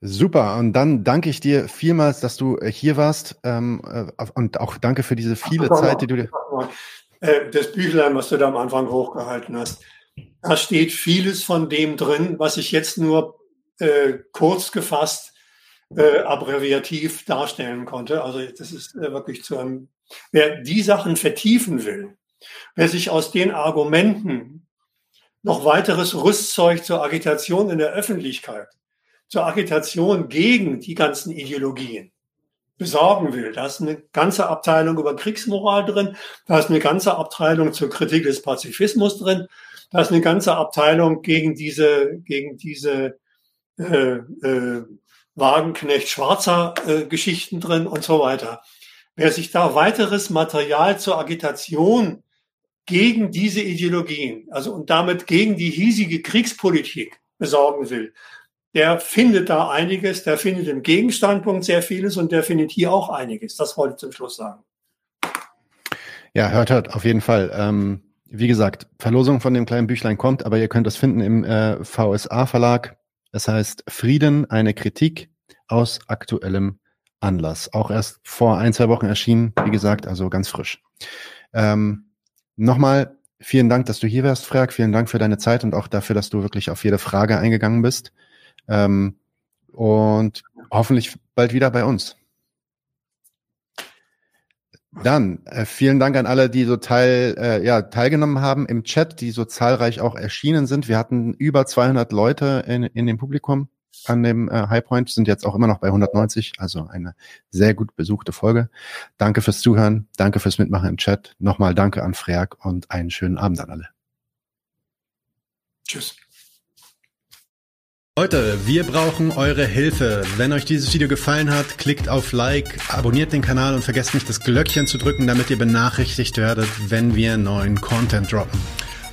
Super, und dann danke ich dir vielmals, dass du äh, hier warst ähm, äh, und auch danke für diese viele Ach, Zeit, die du dir. Äh, das Büchlein, was du da am Anfang hochgehalten hast, da steht vieles von dem drin, was ich jetzt nur äh, kurz gefasst, äh, abbreviativ darstellen konnte. Also das ist äh, wirklich zu einem, wer die Sachen vertiefen will, wer sich aus den Argumenten noch weiteres Rüstzeug zur Agitation in der Öffentlichkeit zur Agitation gegen die ganzen Ideologien besorgen will. Da ist eine ganze Abteilung über Kriegsmoral drin, da ist eine ganze Abteilung zur Kritik des Pazifismus drin, Da ist eine ganze Abteilung gegen diese, gegen diese äh, äh, Wagenknecht Schwarzer äh, Geschichten drin und so weiter. Wer sich da weiteres Material zur Agitation gegen diese Ideologien, also und damit gegen die hiesige Kriegspolitik besorgen will, der findet da einiges, der findet im Gegenstandpunkt sehr vieles und der findet hier auch einiges. Das wollte ich zum Schluss sagen. Ja, hört, hört, auf jeden Fall. Ähm, wie gesagt, Verlosung von dem kleinen Büchlein kommt, aber ihr könnt es finden im äh, VSA-Verlag. Es heißt Frieden, eine Kritik aus aktuellem Anlass. Auch erst vor ein, zwei Wochen erschienen, wie gesagt, also ganz frisch. Ähm, Nochmal vielen Dank, dass du hier wärst, Frag. Vielen Dank für deine Zeit und auch dafür, dass du wirklich auf jede Frage eingegangen bist. Ähm, und hoffentlich bald wieder bei uns. Dann äh, vielen Dank an alle, die so teil, äh, ja, teilgenommen haben im Chat, die so zahlreich auch erschienen sind. Wir hatten über 200 Leute in, in dem Publikum an dem äh, Highpoint, sind jetzt auch immer noch bei 190, also eine sehr gut besuchte Folge. Danke fürs Zuhören, danke fürs Mitmachen im Chat. Nochmal danke an Freak und einen schönen Abend an alle. Tschüss. Leute, wir brauchen eure Hilfe. Wenn euch dieses Video gefallen hat, klickt auf Like, abonniert den Kanal und vergesst nicht das Glöckchen zu drücken, damit ihr benachrichtigt werdet, wenn wir neuen Content droppen.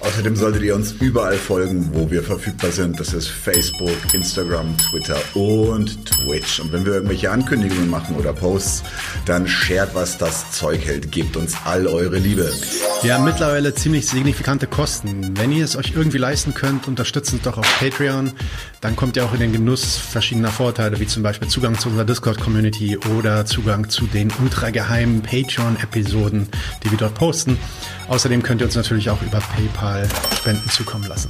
Außerdem solltet ihr uns überall folgen, wo wir verfügbar sind. Das ist Facebook, Instagram, Twitter und Twitch. Und wenn wir irgendwelche Ankündigungen machen oder Posts, dann shared, was das Zeug hält. Gebt uns all eure Liebe. Wir haben mittlerweile ziemlich signifikante Kosten. Wenn ihr es euch irgendwie leisten könnt, unterstützt uns doch auf Patreon. Dann kommt ihr auch in den Genuss verschiedener Vorteile, wie zum Beispiel Zugang zu unserer Discord-Community oder Zugang zu den ultrageheimen Patreon-Episoden, die wir dort posten. Außerdem könnt ihr uns natürlich auch über PayPal Spenden zukommen lassen.